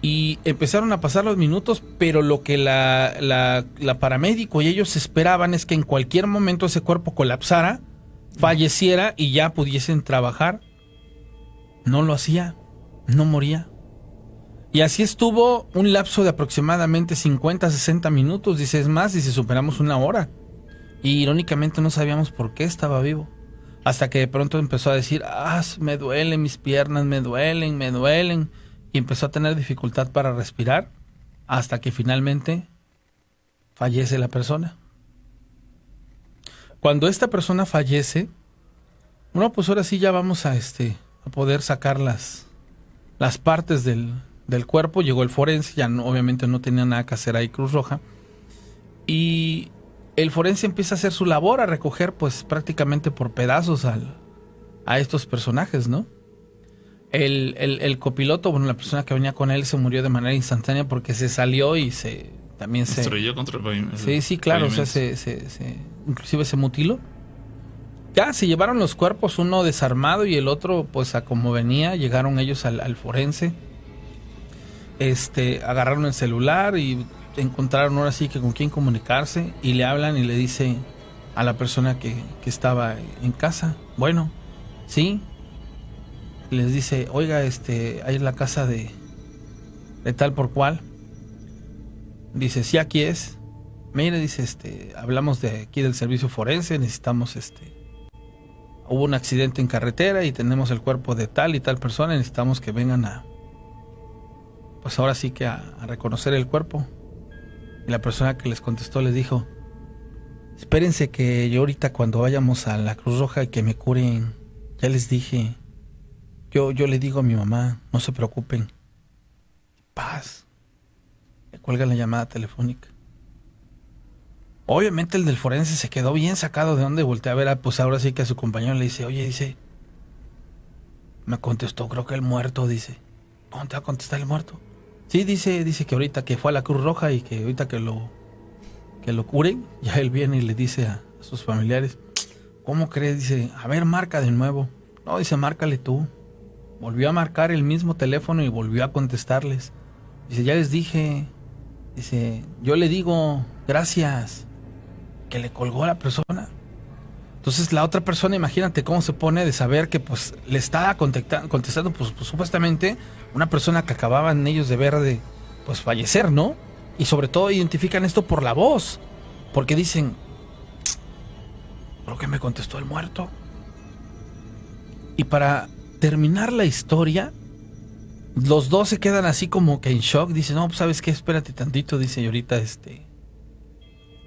Y empezaron a pasar los minutos, pero lo que la, la, la paramédico y ellos esperaban es que en cualquier momento ese cuerpo colapsara, falleciera y ya pudiesen trabajar. No lo hacía, no moría. Y así estuvo un lapso de aproximadamente 50, 60 minutos, dice, es más, si superamos una hora. Y irónicamente no sabíamos por qué estaba vivo. Hasta que de pronto empezó a decir, ah, me duelen mis piernas, me duelen, me duelen. Y empezó a tener dificultad para respirar hasta que finalmente fallece la persona. Cuando esta persona fallece, bueno, pues ahora sí ya vamos a, este, a poder sacar las, las partes del, del cuerpo, llegó el forense, ya obviamente no tenía nada que hacer ahí Cruz Roja. Y el forense empieza a hacer su labor, a recoger pues prácticamente por pedazos al, a estos personajes, ¿no? El, el, copiloto, bueno, la persona que venía con él se murió de manera instantánea porque se salió y se también se... Estrelló contra el pavimento. Sí, sí, claro, o sea, se, se, se, inclusive se mutiló. Ya, se llevaron los cuerpos, uno desarmado y el otro, pues a como venía, llegaron ellos al, al forense este, agarraron el celular y encontraron ahora sí que con quién comunicarse y le hablan y le dice a la persona que, estaba en casa, bueno, sí, les dice, oiga, este, ahí es la casa de, de tal por cual. Dice, sí, aquí es. Mire, dice, este, hablamos de aquí del servicio forense, necesitamos este. Hubo un accidente en carretera y tenemos el cuerpo de tal y tal persona, necesitamos que vengan a, pues ahora sí que a, reconocer el cuerpo. Y la persona que les contestó les dijo, espérense que yo ahorita cuando vayamos a la Cruz Roja y que me curen, ya les dije, yo, yo le digo a mi mamá, no se preocupen, paz. Le cuelga la llamada telefónica. Obviamente el del forense se quedó bien sacado de donde volteé a ver, pues ahora sí que a su compañero le dice, oye, dice, me contestó, creo que el muerto, dice, ¿cómo te va a contestar el muerto? Sí, dice, dice que ahorita que fue a la Cruz Roja y que ahorita que lo, que lo curen, (laughs) ya él viene y le dice a, sus familiares, ¿cómo crees? Dice, a ver, marca de nuevo. No, dice, márcale tú. volvió a marcar el mismo teléfono y volvió a contestarles. Dice, ya les dije, dice, yo le digo, gracias, que le colgó a la persona. Entonces la otra persona, imagínate cómo se pone de saber que pues le está contestando, pues, pues, supuestamente una persona que acababan ellos de ver de pues fallecer, ¿no? Y sobre todo identifican esto por la voz, porque dicen, ¿por qué me contestó el muerto? Y para terminar la historia, los dos se quedan así como que en shock, dicen, no, pues sabes qué, espérate tantito, dice, ahorita este,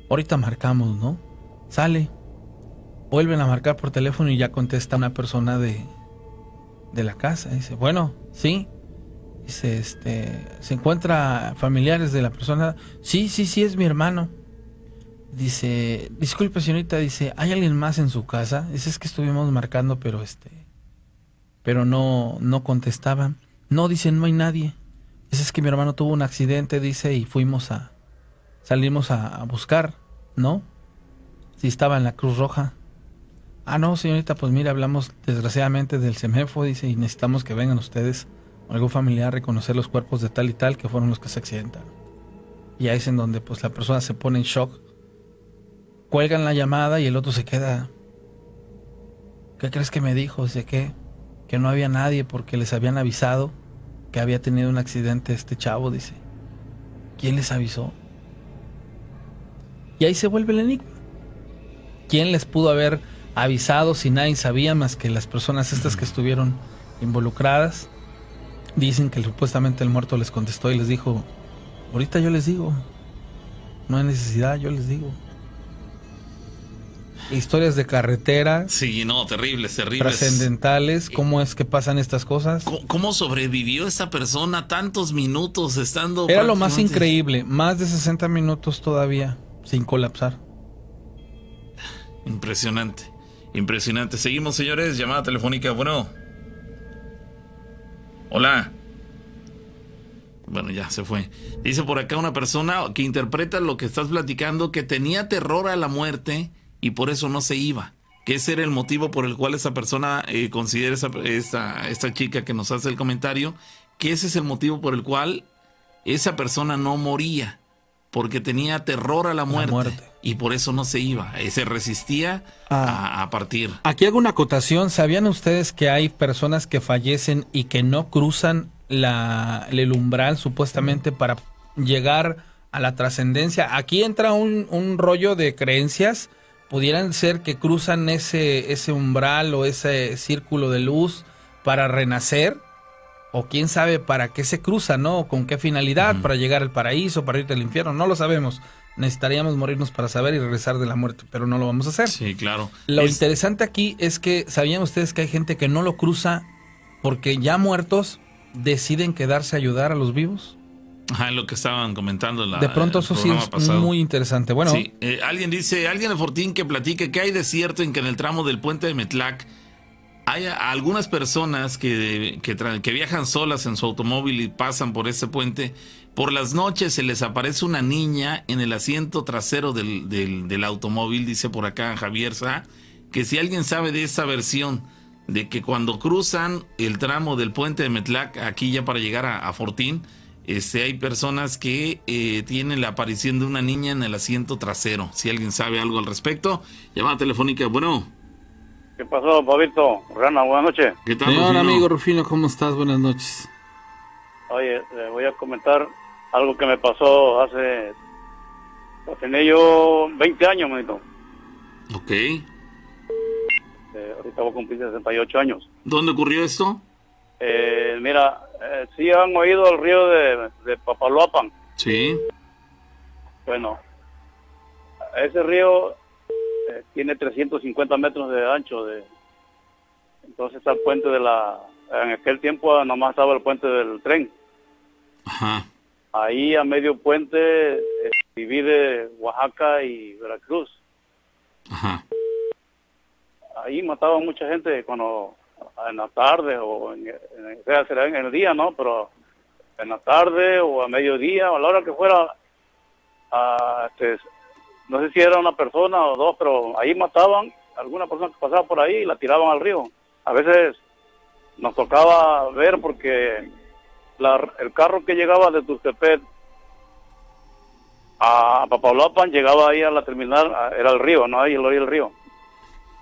ahorita marcamos, ¿no? Sale vuelven a marcar por teléfono y ya contesta una persona de, de la casa. Dice, bueno, sí. Dice, este, ¿se encuentra familiares de la persona? Sí, sí, sí, es mi hermano. Dice, disculpe señorita, dice, ¿hay alguien más en su casa? Dice, es que estuvimos marcando, pero este, pero no, no contestaban. No, dice, no hay nadie. Dice, es que mi hermano tuvo un accidente, dice, y fuimos a, salimos a, a buscar, ¿no? Si estaba en la Cruz Roja. Ah, no, señorita, pues mire, hablamos desgraciadamente del CEMEFO, dice, y necesitamos que vengan ustedes, algún familiar, a reconocer los cuerpos de tal y tal que fueron los que se accidentaron. Y ahí es en donde pues la persona se pone en shock, cuelgan la llamada y el otro se queda. ¿Qué crees que me dijo? Dice que, que no había nadie porque les habían avisado que había tenido un accidente este chavo, dice. ¿Quién les avisó? Y ahí se vuelve el enigma. ¿Quién les pudo haber avisados y nadie sabía más que las personas estas que estuvieron involucradas. Dicen que supuestamente el muerto les contestó y les dijo, ahorita yo les digo, no hay necesidad, yo les digo. Historias de carretera. Sí, no, terribles, terribles. Trascendentales. ¿Cómo es que pasan estas cosas? ¿Cómo, sobrevivió esa persona tantos minutos estando... Era lo más increíble, más de 60 minutos todavía, sin colapsar. Impresionante. Impresionante. Seguimos, señores. Llamada telefónica. Bueno. Hola. Bueno, ya se fue. Dice por acá una persona que interpreta lo que estás platicando, que tenía terror a la muerte y por eso no se iba. Que ese el motivo por el cual esa persona eh, considera esa, esta, esta chica que nos hace el comentario, que ese es el motivo por el cual esa persona no moría porque tenía terror a la muerte, y por eso no se iba, eh, se resistía a, a, partir. Aquí hago una acotación, ¿sabían ustedes que hay personas que fallecen y que no cruzan la, el umbral supuestamente para llegar a la trascendencia? Aquí entra un, un rollo de creencias, pudieran ser que cruzan ese, ese umbral o ese círculo de luz para renacer o quién sabe para qué se cruza, ¿no? ¿Con qué finalidad? ¿Para llegar al paraíso, para irte al infierno? No lo sabemos. Necesitaríamos morirnos para saber y regresar de la muerte, pero no lo vamos a hacer. Sí, claro. Lo interesante aquí es que, ¿sabían ustedes que hay gente que no lo cruza porque ya muertos deciden quedarse a ayudar a los vivos? Ajá, lo que estaban comentando. La, de pronto eso sí es muy interesante. Bueno, sí, eh, alguien dice, alguien de Fortín que platique que hay de cierto en que en el tramo del puente de Metlac hay algunas personas que, que, viajan solas en su automóvil y pasan por ese puente. Por las noches se les aparece una niña en el asiento trasero del, del, automóvil, dice por acá Javier Sá, que si alguien sabe de esa versión, de que cuando cruzan el tramo del puente de Metlac, aquí ya para llegar a, Fortín, este, hay personas que eh, tienen la aparición de una niña en el asiento trasero. Si alguien sabe algo al respecto, llamada telefónica, bueno. ¿Qué pasó, Pabito? Rana, buenas noches. ¿Qué tal, Señor amigo Rufino, ¿cómo estás? Buenas noches. Oye, le voy a comentar algo que me pasó hace... Tenía yo 20 años, manito. Ok. Eh, ahorita voy a cumplir 68 años. ¿Dónde ocurrió esto? Eh, mira, eh, sí han oído el río de, de Papaloapan. Sí. Bueno, ese río tiene 350 metros de ancho. De, entonces está el puente de la... En aquel tiempo nomás estaba el puente del tren. Ahí a medio puente eh, divide Oaxaca y Veracruz. Ahí mataban mucha gente cuando en la tarde o en, en, el día, ¿no? Pero en la tarde o a mediodía o a la hora que fuera, a, este, no sé si era una persona o dos, pero ahí mataban alguna persona que pasaba por ahí y la tiraban al río. A veces nos tocaba ver porque el carro que llegaba de Tuxtepec a Papaloapan llegaba ahí a la terminal, era el río, no ahí el el río.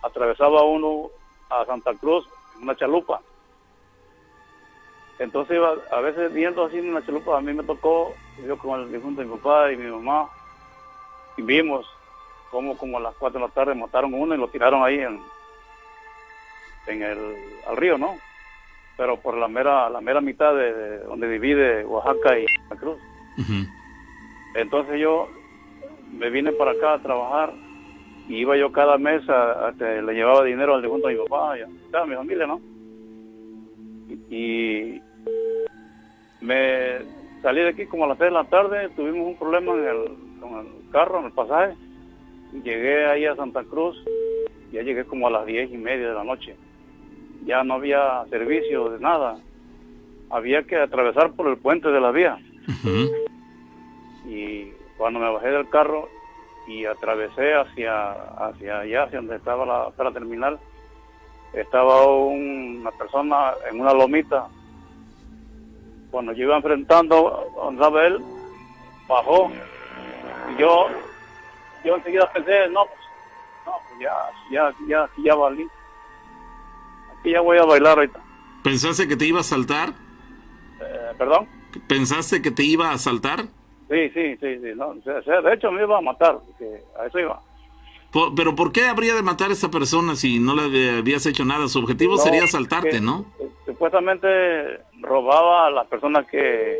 Atravesaba uno a Santa Cruz en una chalupa. Entonces iba a veces viendo así en una chalupa, a mí me tocó, yo con el difunto de mi papá y mi mamá, vimos cómo como a las 4 de la tarde mataron uno y lo tiraron ahí en, en el al río, ¿no? Pero por la mera la mera mitad de, de donde divide Oaxaca y Santa Cruz. Entonces yo me vine para acá a trabajar y iba yo cada mes a, a que le llevaba dinero al difunto de mi papá y a, a mi familia, ¿no? Y, y me salí de aquí como a las 3 de la tarde, tuvimos un problema en el, con el carro, en el pasaje. Llegué ahí a Santa Cruz, ya llegué como a las diez y media de la noche. Ya no había servicio de nada. Había que atravesar por el puente de la vía. Y cuando me bajé del carro y atravesé hacia, hacia allá, hacia donde estaba la, la terminal, estaba un- una persona en una lomita. Cuando yo iba enfrentando estaba él, bajó. Y yo, yo enseguida pensé, no, pues, no, pues ya, ya, ya, aquí ya valí. Aquí ya voy a bailar ahorita. ¿Pensaste que te iba a saltar? Eh, ¿Perdón? ¿Pensaste que te iba a saltar? Sí, sí, sí, sí. No, de hecho me iba a matar, porque a eso iba. Por- ¿Pero por qué habría de matar a esa persona si no le habías hecho nada? Su objetivo No, sería asaltarte, que- ¿no? Supuestamente robaba a las personas que,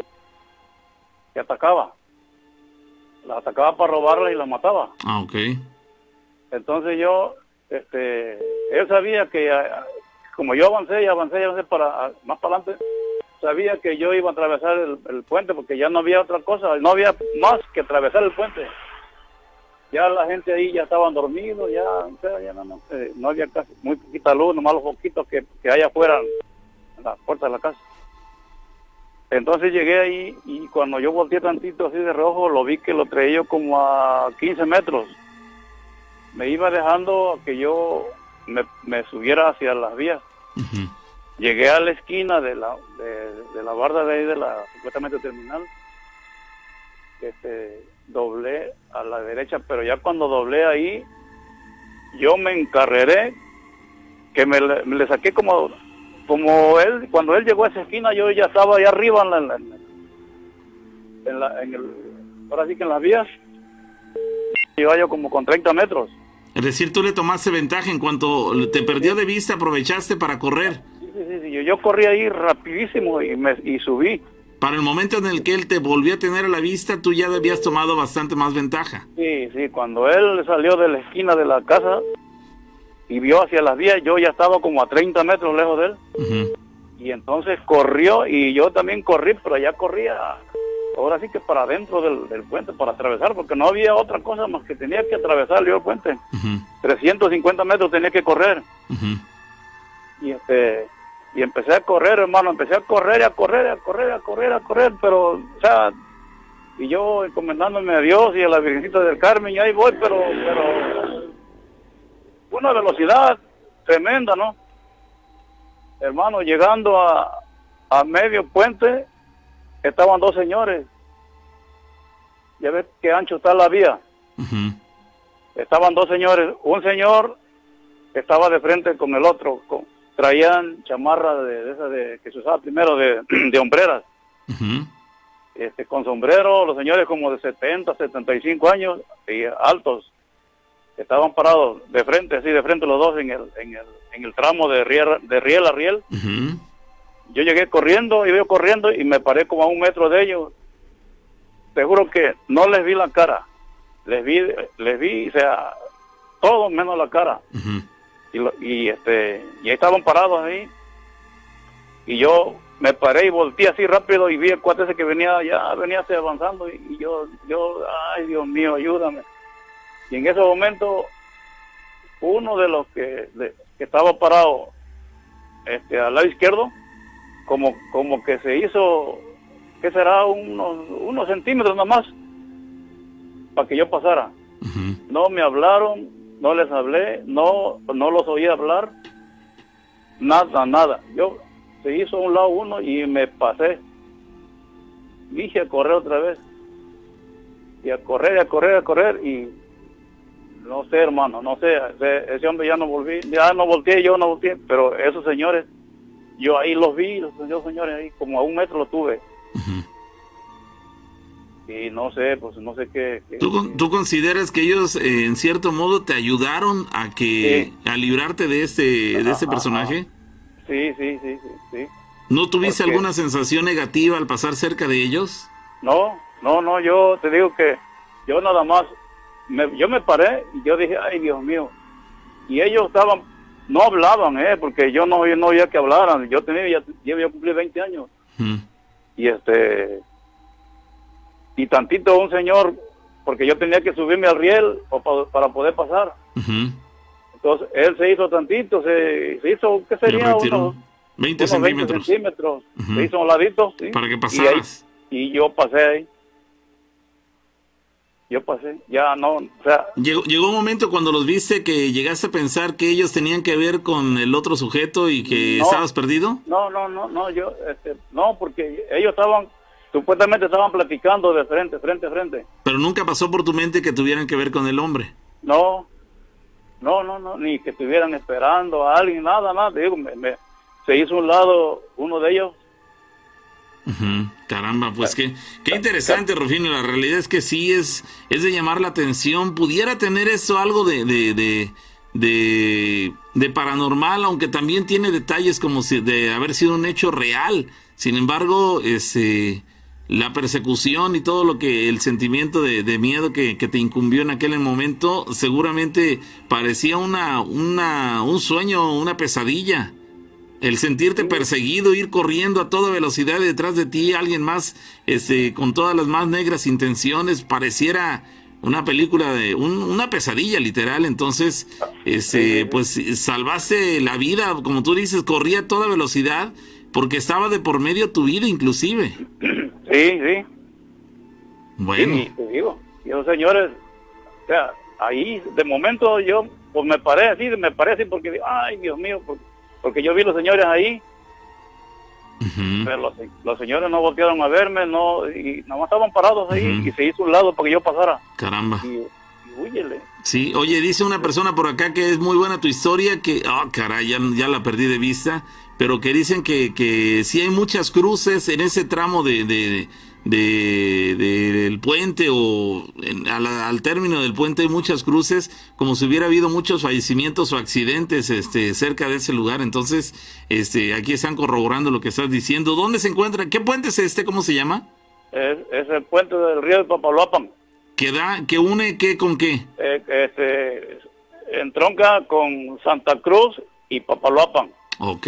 que atacaba. Las atacaba para robarlas y las mataba. Ah, ok. Entonces yo, este, él sabía que ah, como yo avancé y avancé y avancé para ah, más para adelante, sabía que yo iba a atravesar el, el puente porque ya no había otra cosa, no había más que atravesar el puente. Ya la gente ahí ya estaban dormidos, ya, ya no, no, eh, no había casi, muy poquita luz, nomás los poquitos que, que hay afuera en la puerta de la casa. Entonces llegué ahí y cuando yo volteé tantito así de rojo, lo vi que lo traía yo como a 15 metros. Me iba dejando a que yo me, me subiera hacia las vías. Llegué a la esquina de la, de, de la barda de ahí de la supuestamente terminal. Este, doblé a la derecha, pero ya cuando doblé ahí, yo me encarreré, que me, le- me le saqué como, como él, cuando él llegó a esa esquina, yo ya estaba allá arriba en la, en la- en la- en el, ahora sí que en las vías, iba yo como con 30 metros. Es decir, tú le tomaste ventaja en cuanto te perdió de vista, aprovechaste para correr. Sí, sí, sí, sí, Yo, yo corrí ahí rapidísimo y, me, y subí. Para el momento en el que él te volvió a tener a la vista, tú ya habías tomado bastante más ventaja. Sí, sí, cuando él salió de la esquina de la casa y vio hacia las vías, yo ya estaba como a 30 metros lejos de él. Y entonces corrió y yo también corrí, pero ya corría ahora sí que para adentro del, del puente, para atravesar, porque no había otra cosa más que tenía que atravesar yo el puente. 350 metros tenía que correr. Y este y empecé a correr, hermano, empecé a correr, a correr, a correr, a correr, a correr, pero, o sea, y yo encomendándome a Dios y a la Virgencita del Carmen, y ahí voy, pero, pero, una velocidad tremenda, ¿no? Hermano, llegando a, a medio puente, estaban dos señores. Ya ves qué ancho está la vía. Estaban dos señores. Un señor estaba de frente con el otro. con- traían chamarra de, de esa de, que se usaba primero de, (clears throat) de hombreras. este, con sombrero, los señores como de 70, 75 años y altos. Estaban parados de frente, así de frente los dos en el, en el, en el tramo de riel, de riel a riel. Yo llegué corriendo, iba corriendo y me paré como a un metro de ellos. Te juro que no les vi la cara. Les vi, les vi, o sea, todo menos la cara. Y, lo- y este, y ahí estaban parados ahí. Y yo me paré y volteé así rápido y vi el cuate ese que venía, ya venía así avanzando. Y, y yo, yo, ay Dios mío, ayúdame. Y en ese momento, uno de los que, de- que estaba parado este, al lado izquierdo, como, como que se hizo, ¿qué será? Unos, unos centímetros nada más para que yo pasara. No me hablaron, no les hablé, no, no los oí hablar, nada, nada. Yo se hizo a un lado uno y me pasé. Dije a correr otra vez. Y a correr, a correr, a correr y no sé, hermano, no sé, ese, hombre ya no volví, ya no volteé, yo no volteé, pero esos señores, yo ahí los vi, los, señores ahí, como a un metro lo tuve. Y no sé, pues no sé qué. qué- ¿Tú, con- tú consideras que ellos eh, en cierto modo te ayudaron a que a librarte de este de este Ajá, personaje? Sí, sí, sí, sí, sí. ¿No tuviste Porque- alguna sensación negativa al pasar cerca de ellos? No, no, no, yo te digo que yo nada más, me- yo me paré y yo dije, ay Dios mío. Y ellos estaban, no hablaban, eh, porque yo no, yo no oía que hablaran. Yo tenía, ya, yo cumplí 20 años. Y este, y tantito un señor, porque yo tenía que subirme al riel pa- pa- para poder pasar. Entonces él se hizo tantito, se, se hizo, ¿qué sería? Unos, 20 unos centímetros. centímetros. Ujú. Se hizo un ladito, sí. Para que Y ahí- pasaras. y yo pasé ahí. Yo pasé, ya no, o sea, Llegó, llegó un momento cuando los viste que llegaste a pensar que ellos tenían que ver con el otro sujeto y que No. estabas perdido. no, no, no, no, yo, este, no, porque ellos estaban, supuestamente estaban platicando de frente, frente, frente. Pero nunca pasó por tu mente que tuvieran que ver con el hombre. No, no, no, no, ni que estuvieran esperando a alguien, nada, nada. Digo, me, me- se hizo un lado uno de ellos. Caramba, pues qué, qué interesante, Rufino. La realidad es que sí es, es de llamar la atención. Pudiera tener eso algo de, de, de, de, de paranormal, aunque también tiene detalles como si de haber sido un hecho real. Sin embargo, este, la persecución y todo lo que, el sentimiento de, de miedo que, que te incumbió en aquel momento, seguramente parecía una, una, un sueño, una pesadilla. El sentirte perseguido, ir corriendo a toda velocidad detrás de ti, alguien más este, con todas las más negras intenciones, pareciera una película de un- una pesadilla literal. Entonces, este, pues salvaste la vida, como tú dices, corría a toda velocidad porque estaba de por medio tu vida inclusive. (clears throat) Sí, sí. Bueno. Y te digo, y los señores, o sea, ahí de momento yo, pues me paré así, me así porque, digo, ay, Dios mío, porque, porque yo vi los señores ahí, pero los, los señores no voltearon a verme, no, y nada más estaban parados ahí y se hizo un lado para que yo pasara. Caramba. Y, y húyele. Sí, oye, dice una persona por acá que es muy buena tu historia, que, ah, caray, ya, ya la perdí de vista, pero que dicen que, que sí hay muchas cruces en ese tramo de, de, de- de- del puente o en- al, al término del puente hay muchas cruces, como si hubiera habido muchos fallecimientos o accidentes este, cerca de ese lugar. Entonces, este, aquí están corroborando lo que estás diciendo. ¿Dónde se encuentra? ¿Qué puente es este? ¿Cómo se llama? Es, es el puente del río de Papaloapan, ¿Que da, que une qué con qué? eh, este, entronca con Santa Cruz y Papaloapan. Ok.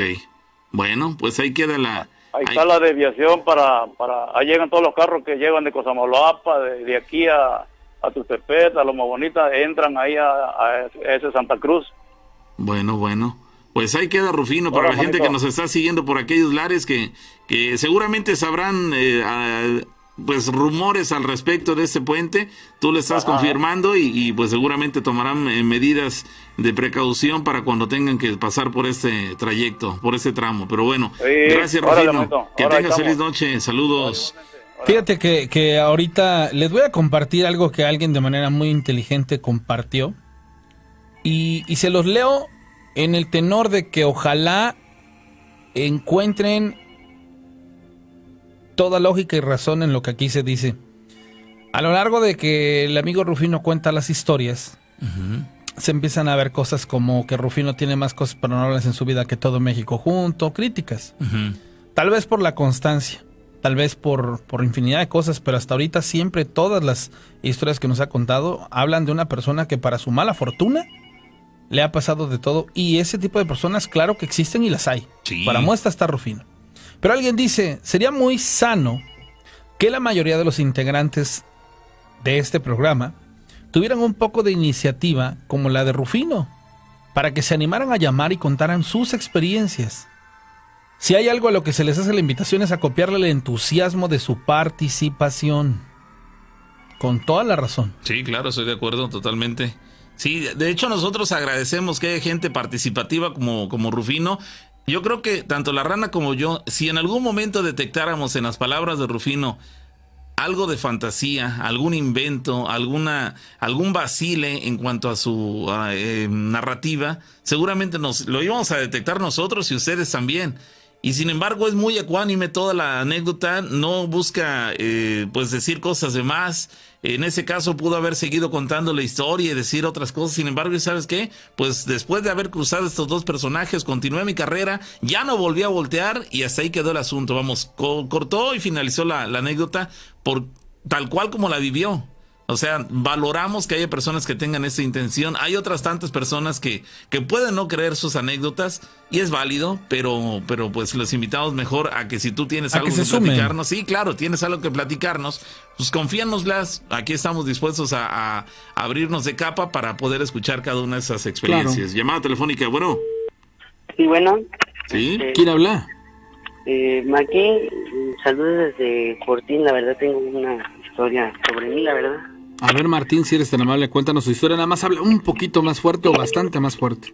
Bueno, pues ahí queda la... Ahí ahí- está la desviación para, para, ahí llegan todos los carros que llegan de Cosamaloapa, de, de aquí a, a Tustepet, a Loma Bonita, entran ahí a, a ese Santa Cruz. Bueno, bueno. Pues ahí queda Rufino para Hola, la gente manito. que nos está siguiendo por aquellos lares que, que seguramente sabrán eh, a- pues rumores al respecto de este puente. Tú le estás Ajá. confirmando y, y, pues seguramente tomarán eh, medidas de precaución para cuando tengan que pasar por este trayecto, por este tramo. Pero bueno, Sí, gracias Rufino. Que tengas feliz noche. Saludos. Fíjate que, que ahorita les voy a compartir algo que alguien de manera muy inteligente compartió. Y, y se los leo en el tenor de que ojalá encuentren toda lógica y razón en lo que aquí se dice. A lo largo de que el amigo Rufino cuenta las historias, se empiezan a ver cosas como que Rufino tiene más cosas paranormales en su vida que todo México junto, críticas. Tal vez por la constancia, tal vez por, por infinidad de cosas, pero hasta ahorita siempre todas las historias que nos ha contado hablan de una persona que para su mala fortuna le ha pasado de todo y ese tipo de personas claro que existen y las hay. Para muestra está Rufino. Pero alguien dice, sería muy sano que la mayoría de los integrantes de este programa tuvieran un poco de iniciativa como la de Rufino, para que se animaran a llamar y contaran sus experiencias. Si hay algo a lo que se les hace la invitación es a copiarle el entusiasmo de su participación. Con toda la razón. Sí, claro, estoy de acuerdo totalmente. Sí, de hecho nosotros agradecemos que haya gente participativa como, como Rufino. Yo creo que tanto la rana como yo, si en algún momento detectáramos en las palabras de Rufino algo de fantasía, algún invento, alguna, algún vacile en cuanto a su eh, narrativa, seguramente nos lo íbamos a detectar nosotros y ustedes también. Y sin embargo es muy ecuánime toda la anécdota, no busca eh, pues decir cosas de más. En ese caso pudo haber seguido contando la historia y decir otras cosas. Sin embargo, ¿sabes qué? Pues después de haber cruzado estos dos personajes, continué mi carrera, ya no volví a voltear y hasta ahí quedó el asunto. Vamos, cortó y finalizó la, la anécdota por tal cual como la vivió. O sea, valoramos que haya personas que tengan esa intención. Hay otras tantas personas que, que pueden no creer sus anécdotas y es válido, pero, pero pues los invitamos mejor a que si tú tienes algo que, platicarnos, sí, claro, tienes algo que platicarnos, pues confíanoslas. Aquí estamos dispuestos a, abrirnos de capa para poder escuchar cada una de esas experiencias. Llamada telefónica, bueno. Sí, bueno. Sí, Este, ¿quién habla? Eh, Maki, saludos desde Fortín. La verdad, tengo una historia sobre mí, la verdad. A ver, Martín, si eres tan amable, cuéntanos su historia. Nada más habla un poquito más fuerte o bastante más fuerte.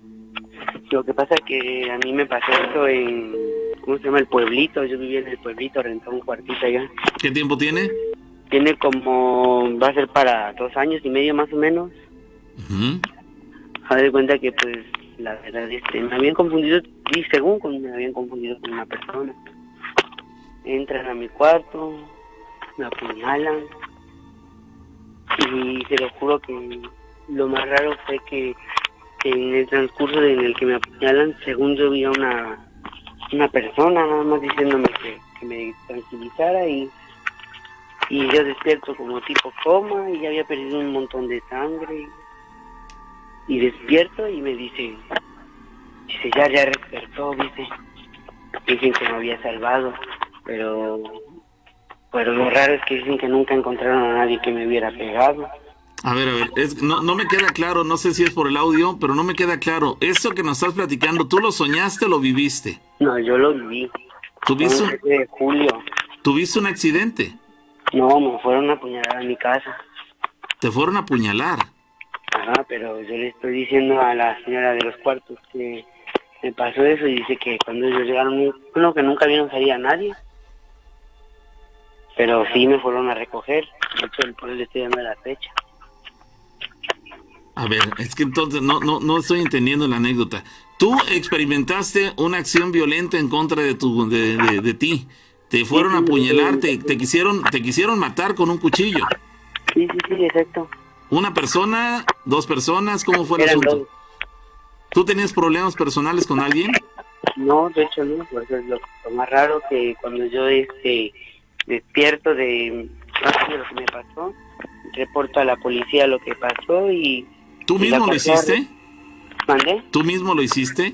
Lo que pasa es que a mí me pasó esto en. ¿Cómo se llama? El pueblito. Yo vivía en el pueblito, rentó un cuartito allá. ¿Qué tiempo tiene? Tiene como. Va a ser para dos años y medio más o menos. A de cuenta que, pues, la verdad, este, me habían confundido. Y según me habían confundido con una persona. Entran a mi cuarto, me apuñalan. Y te lo juro que lo más raro fue que en el transcurso en el que me apuñalan, según yo vi a una, una persona nada más diciéndome que, que me tranquilizara y, y yo despierto como tipo coma y ya había perdido un montón de sangre. Y despierto y me dice, dice ya, ya despertó, dice, dicen que me había salvado, pero, pero lo raro es que dicen que nunca encontraron a nadie que me hubiera pegado. A ver, a ver, es- no, no me queda claro, no sé si es por el audio, pero no me queda claro. Eso que nos estás platicando, ¿tú lo soñaste o lo viviste? No, yo lo viví. ¿Tuviste un, el 7 de julio. ¿Tuviste un accidente? No, me fueron a apuñalar a mi casa. Te fueron a apuñalar. Ajá, pero yo le estoy diciendo a la señora de los cuartos que me pasó eso y dice que cuando ellos llegaron, bueno, que nunca vieron salir a nadie. Pero sí me fueron a recoger. Por eso le estoy dando la fecha. A ver, es que entonces no, no, no estoy entendiendo la anécdota. Tú experimentaste una acción violenta en contra de, tu, de, de- de ti. Te fueron a apuñalar, te, te quisieron, te quisieron matar con un cuchillo. Sí, sí, sí, exacto. ¿Una persona? ¿Dos personas? ¿Cómo fue el Eran asunto? dos. ¿Tú tenías problemas personales con alguien? No, de hecho no, porque es lo, lo más raro que cuando yo este despierto de, de lo que me pasó, reporto a la policía lo que pasó y... ¿Tú mismo lo hiciste? ¿Mandé? ¿Tú mismo lo hiciste?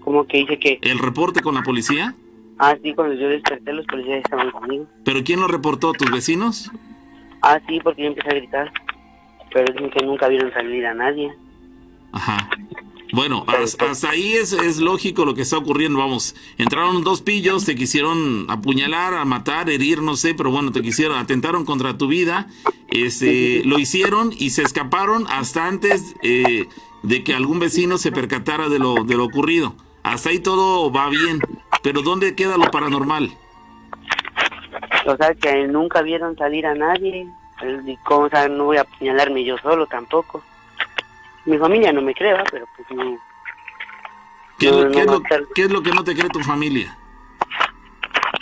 ¿Cómo que dice que? ¿El reporte con la policía? Ah, sí, cuando yo desperté los policías estaban conmigo. ¿Pero quién lo reportó? ¿Tus vecinos? Ah, sí, porque yo empecé a gritar. Pero dicen que nunca vieron salir a nadie. Ajá. Bueno, hasta, hasta ahí es, es lógico lo que está ocurriendo. Vamos, entraron dos pillos, te quisieron apuñalar, a matar, herir, no sé, pero bueno, te quisieron, atentaron contra tu vida. Este, lo hicieron y se escaparon hasta antes eh, de que algún vecino se percatara de lo, de lo ocurrido. Hasta ahí todo va bien. Pero ¿dónde queda lo paranormal? O sea, que nunca vieron salir a nadie. Y cómo, o sea, no voy a apuñalarme yo solo tampoco. Mi familia no me cree, ¿va? pero pues no. ¿Qué, es lo- No, qué es no lo, va a estar- qué es lo que no te cree tu familia?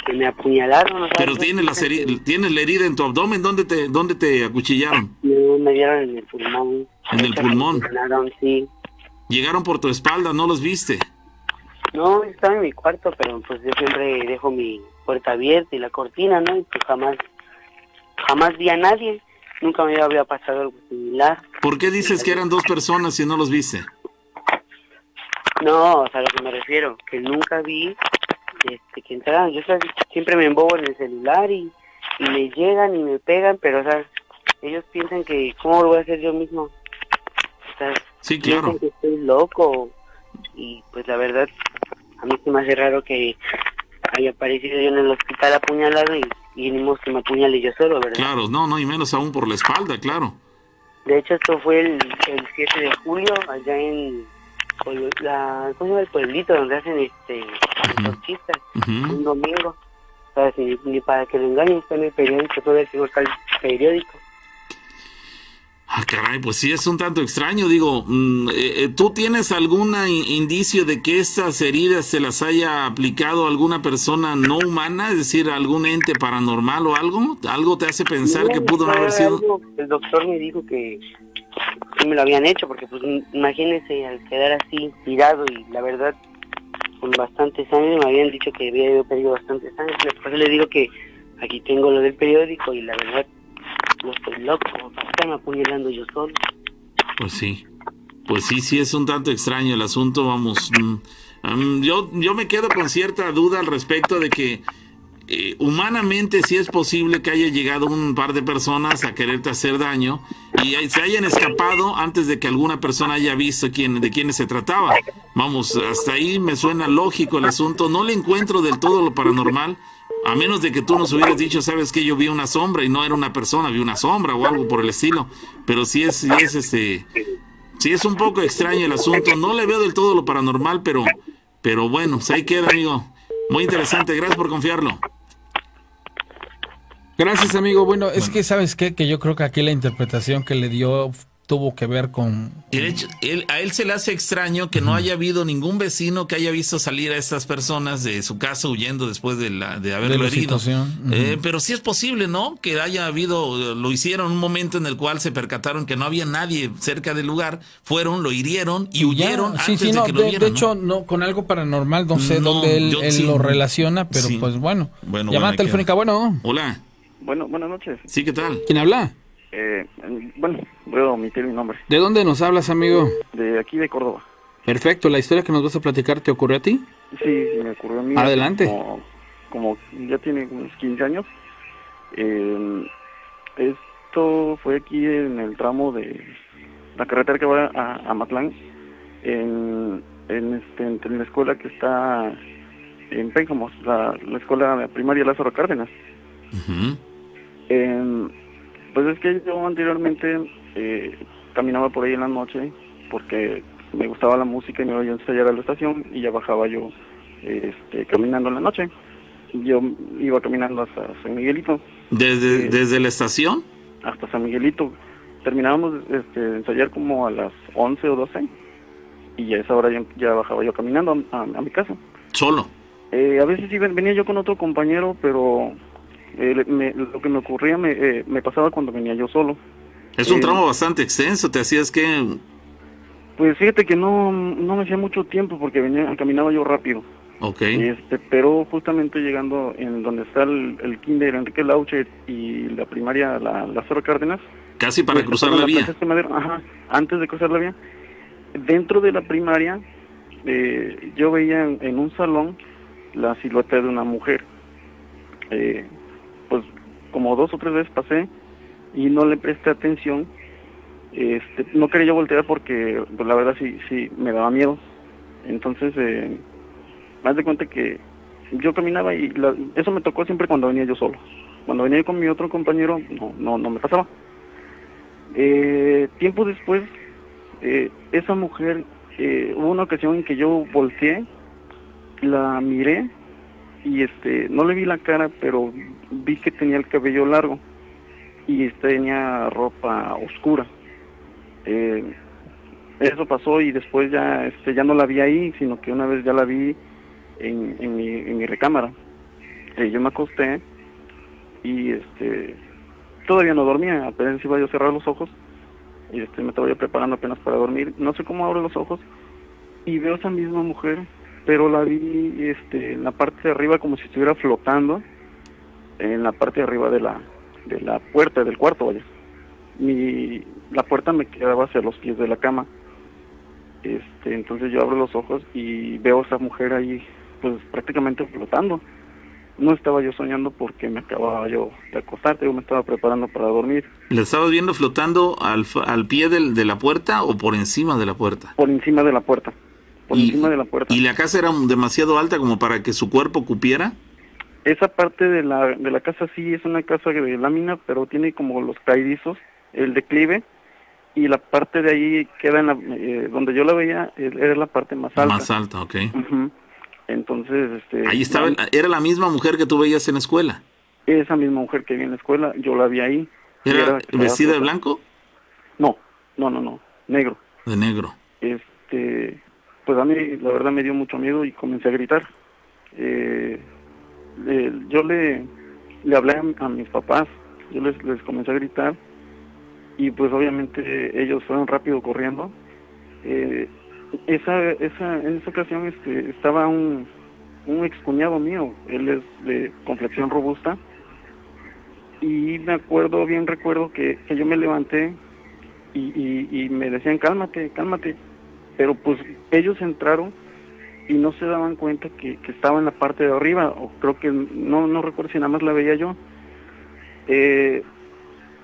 Que me apuñalaron, Pero tienes la, heri- tienes la herida en tu abdomen, ¿dónde te, dónde te acuchillaron? No, me dieron en el pulmón. En el pulmón. Me sí. Llegaron por tu espalda, no los viste. No, estaba en mi cuarto, pero pues yo siempre dejo mi puerta abierta y la cortina, ¿no? Y pues jamás, jamás vi a nadie. Nunca me había pasado algo similar. ¿Por qué dices que eran dos personas si no los viste? No, o sea, a lo que me refiero, que nunca vi este, que entraran. Yo siempre me embobo en el celular y, y me llegan y me pegan, pero o sea, ellos piensan que, ¿cómo lo voy a hacer yo mismo? O sea, Sí, piensan claro. que estoy loco y pues la verdad, a mí se me hace raro que haya aparecido yo en el hospital apuñalado y, y ni modo que me apuñale yo solo, ¿verdad? Claro, no, no, y menos aún por la espalda, claro. De hecho, esto fue el, el 7 de julio allá en, la, ¿cómo se llama el pueblito donde hacen este torchistas Ujú. un domingo. ¿Sabes? Ni, ni para que lo engañen, está en el periódico, todavía tengo acá el periódico. Ah, caray, pues sí es un tanto extraño. Digo, mm, eh, eh, ¿tú tienes algún indicio de que estas heridas se las haya aplicado alguna persona no humana? Es decir, algún ente paranormal o algo? ¿Algo te hace pensar No, que pudo no haber sido? algo- El doctor me dijo que sí me lo habían hecho, porque pues im- imagínese al quedar así tirado y la verdad con bastante sangre, me habían dicho que había perdido bastante sangre. Eso le digo que aquí tengo lo del periódico y la verdad estoy loco, estarme apuñalando yo solo. Pues sí. Pues sí, sí es un tanto extraño el asunto, vamos. mm, mm, yo, yo me quedo con cierta duda al respecto de que eh, humanamente sí es posible que haya llegado un par de personas a quererte hacer daño y se hayan escapado antes de que alguna persona haya visto quién, de quiénes se trataba. Vamos, hasta ahí me suena lógico el asunto. No le encuentro del todo lo paranormal. A menos de que tú nos hubieras dicho, sabes que yo vi una sombra y no era una persona, vi una sombra o algo por el estilo. Pero sí es, sí es este, sí es un poco extraño el asunto. No le veo del todo lo paranormal, pero, pero bueno, pues ahí queda, amigo. Muy interesante, gracias por confiarlo. Gracias, amigo. Bueno, es que, ¿sabes qué? Que yo creo que aquí la interpretación que le dio tuvo que ver con... El hecho- él- a él se le hace extraño que no haya habido ningún vecino que haya visto salir a estas personas de su casa huyendo después de, la, de haberlo De la herido. Eh, pero sí es posible, ¿no? Que haya habido, lo hicieron un momento en el cual se percataron que no había nadie cerca del lugar, fueron, lo hirieron y Ya, huyeron sí, antes sí, de no, que lo de, vieran. de ¿no? hecho, no, con algo paranormal, no sé No, dónde él, yo él sí. lo relaciona, pero Sí. pues bueno. Bueno, Llamada bueno, telefónica, bueno. Hola. Bueno, buenas noches. Sí, ¿qué tal? ¿Quién habla? Eh, bueno, voy a omitir mi nombre. ¿De dónde nos hablas, amigo? De aquí de Córdoba. Perfecto, ¿la historia que nos vas a platicar te ocurrió a ti? Sí, sí, me ocurrió a mí. Adelante. Como, como ya tiene unos 15 años. Eh, esto fue aquí en el tramo de la carretera que va a, a Matlán, en, en, este, entre la escuela que está en Pénjamos, la, la escuela primaria Lázaro Cárdenas. Eh, pues es que yo anteriormente eh, caminaba por ahí en la noche porque me gustaba la música y me iba yo a ensayar a la estación y ya bajaba yo este, caminando en la noche. Yo iba caminando hasta San Miguelito, ¿Desde, desde la estación? hasta San Miguelito. Terminábamos este, de ensayar como a las 11 o 12 y a esa hora ya, ya bajaba yo caminando a, a mi casa. Solo. Eh, a veces sí ven- venía yo con otro compañero, pero eh, me- lo que me ocurría me, eh, me pasaba cuando venía yo solo. Es un Eh, tramo bastante extenso, te hacías que... Pues fíjate que no, no me hacía mucho tiempo porque venía caminaba yo rápido. Ok. Este, pero justamente llegando en donde está el, el kinder Enrique Lauche y la primaria la Lázaro Cárdenas. Casi para pues, cruzar la vía. Madero, ajá, antes de cruzar la vía. Dentro de la primaria eh, yo veía en, en un salón la silueta de una mujer. Eh, como dos o tres veces pasé y no le presté atención. Este, no quería voltear porque pues, la verdad sí, sí me daba miedo. Entonces, eh, más de cuenta que yo caminaba y eso me tocó siempre cuando venía yo solo. Cuando venía con mi otro compañero, no, no, no me pasaba. Eh, tiempo después, eh, esa mujer, eh, hubo una ocasión en que yo volteé, la miré y este, no le vi la cara, pero vi que tenía el cabello largo y tenía ropa oscura. Eh, eso pasó y después ya, este, ya no la vi ahí, sino que una vez ya la vi en, mi, en mi recámara. Eh, yo me acosté y este, todavía no dormía, apenas iba yo a cerrar los ojos y este, me estaba yo preparando apenas para dormir. No sé cómo abro los ojos y veo esa misma mujer, pero la vi este, en la parte de arriba como si estuviera flotando en la parte de arriba de la, de la puerta del cuarto, vaya. Mi, la puerta me quedaba hacia los pies de la cama. Este, entonces yo abro los ojos y veo a esa mujer ahí, pues prácticamente flotando. No estaba yo soñando porque me acababa yo de acostar, yo me estaba preparando para dormir. ¿La estabas viendo flotando al, al pie del- de la puerta o por encima de la puerta? Por encima de la puerta. Por Y- encima de la puerta. ¿Y la casa era demasiado alta como para que su cuerpo cupiera? Esa parte de la, de la casa sí es una casa de lámina, pero tiene como los caidizos, el declive, y la parte de ahí queda en la, eh, donde yo la veía eh, era la parte más alta. Más alta, ok. Ujú. Entonces, este, Ahí estaba, era la misma mujer que tú veías en la escuela. esa misma mujer que vi en la escuela, yo la vi ahí. ¿Era era- vestida de blanco? No, no, no, no, negro. De negro. Este, pues a mí la verdad me dio mucho miedo y comencé a gritar. Eh, yo le, le hablé a, mis papás, yo les, les comencé a gritar y pues obviamente ellos fueron rápido corriendo. Eh, esa, esa, en esa ocasión este, estaba un, un excuñado mío, él es de complexión robusta y me acuerdo, bien recuerdo que, que yo me levanté y, y me decían cálmate, cálmate, pero pues ellos entraron y no se daban cuenta que, que estaba en la parte de arriba, o creo que no, no recuerdo si nada más la veía yo. Eh,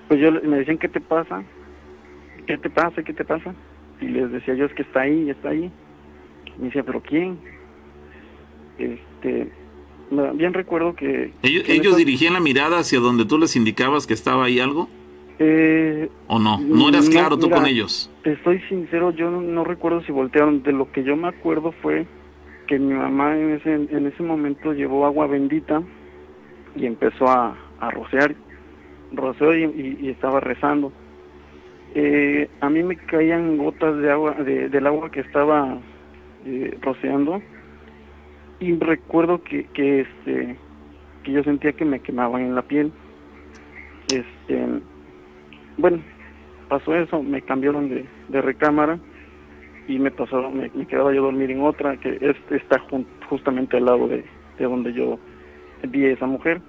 pues yo me decían, ¿qué te pasa? ¿Qué te pasa? ¿Qué te pasa? Y les decía yo, es que está ahí, está ahí. Me decía, ¿pero quién? Este, bien recuerdo que... ¿Ellos, que ellos esa- dirigían la mirada hacia donde tú les indicabas que estaba ahí algo? Eh, ¿O no? ¿No eras no, claro tú mira, con ellos? Te soy sincero, yo no, no recuerdo si voltearon. De lo que yo me acuerdo fue que mi mamá en ese, en ese momento llevó agua bendita y empezó a, a rociar. Roceó y, y- y estaba rezando. Eh, a mí me caían gotas de agua, de- del agua que estaba eh, rociando y recuerdo que, que este que yo sentía que me quemaban en la piel. Este, bueno, pasó eso, me cambiaron de, de recámara y me pasaron, me, me quedaba yo a dormir en otra que es, está jun- justamente al lado de, de donde yo vi a esa mujer.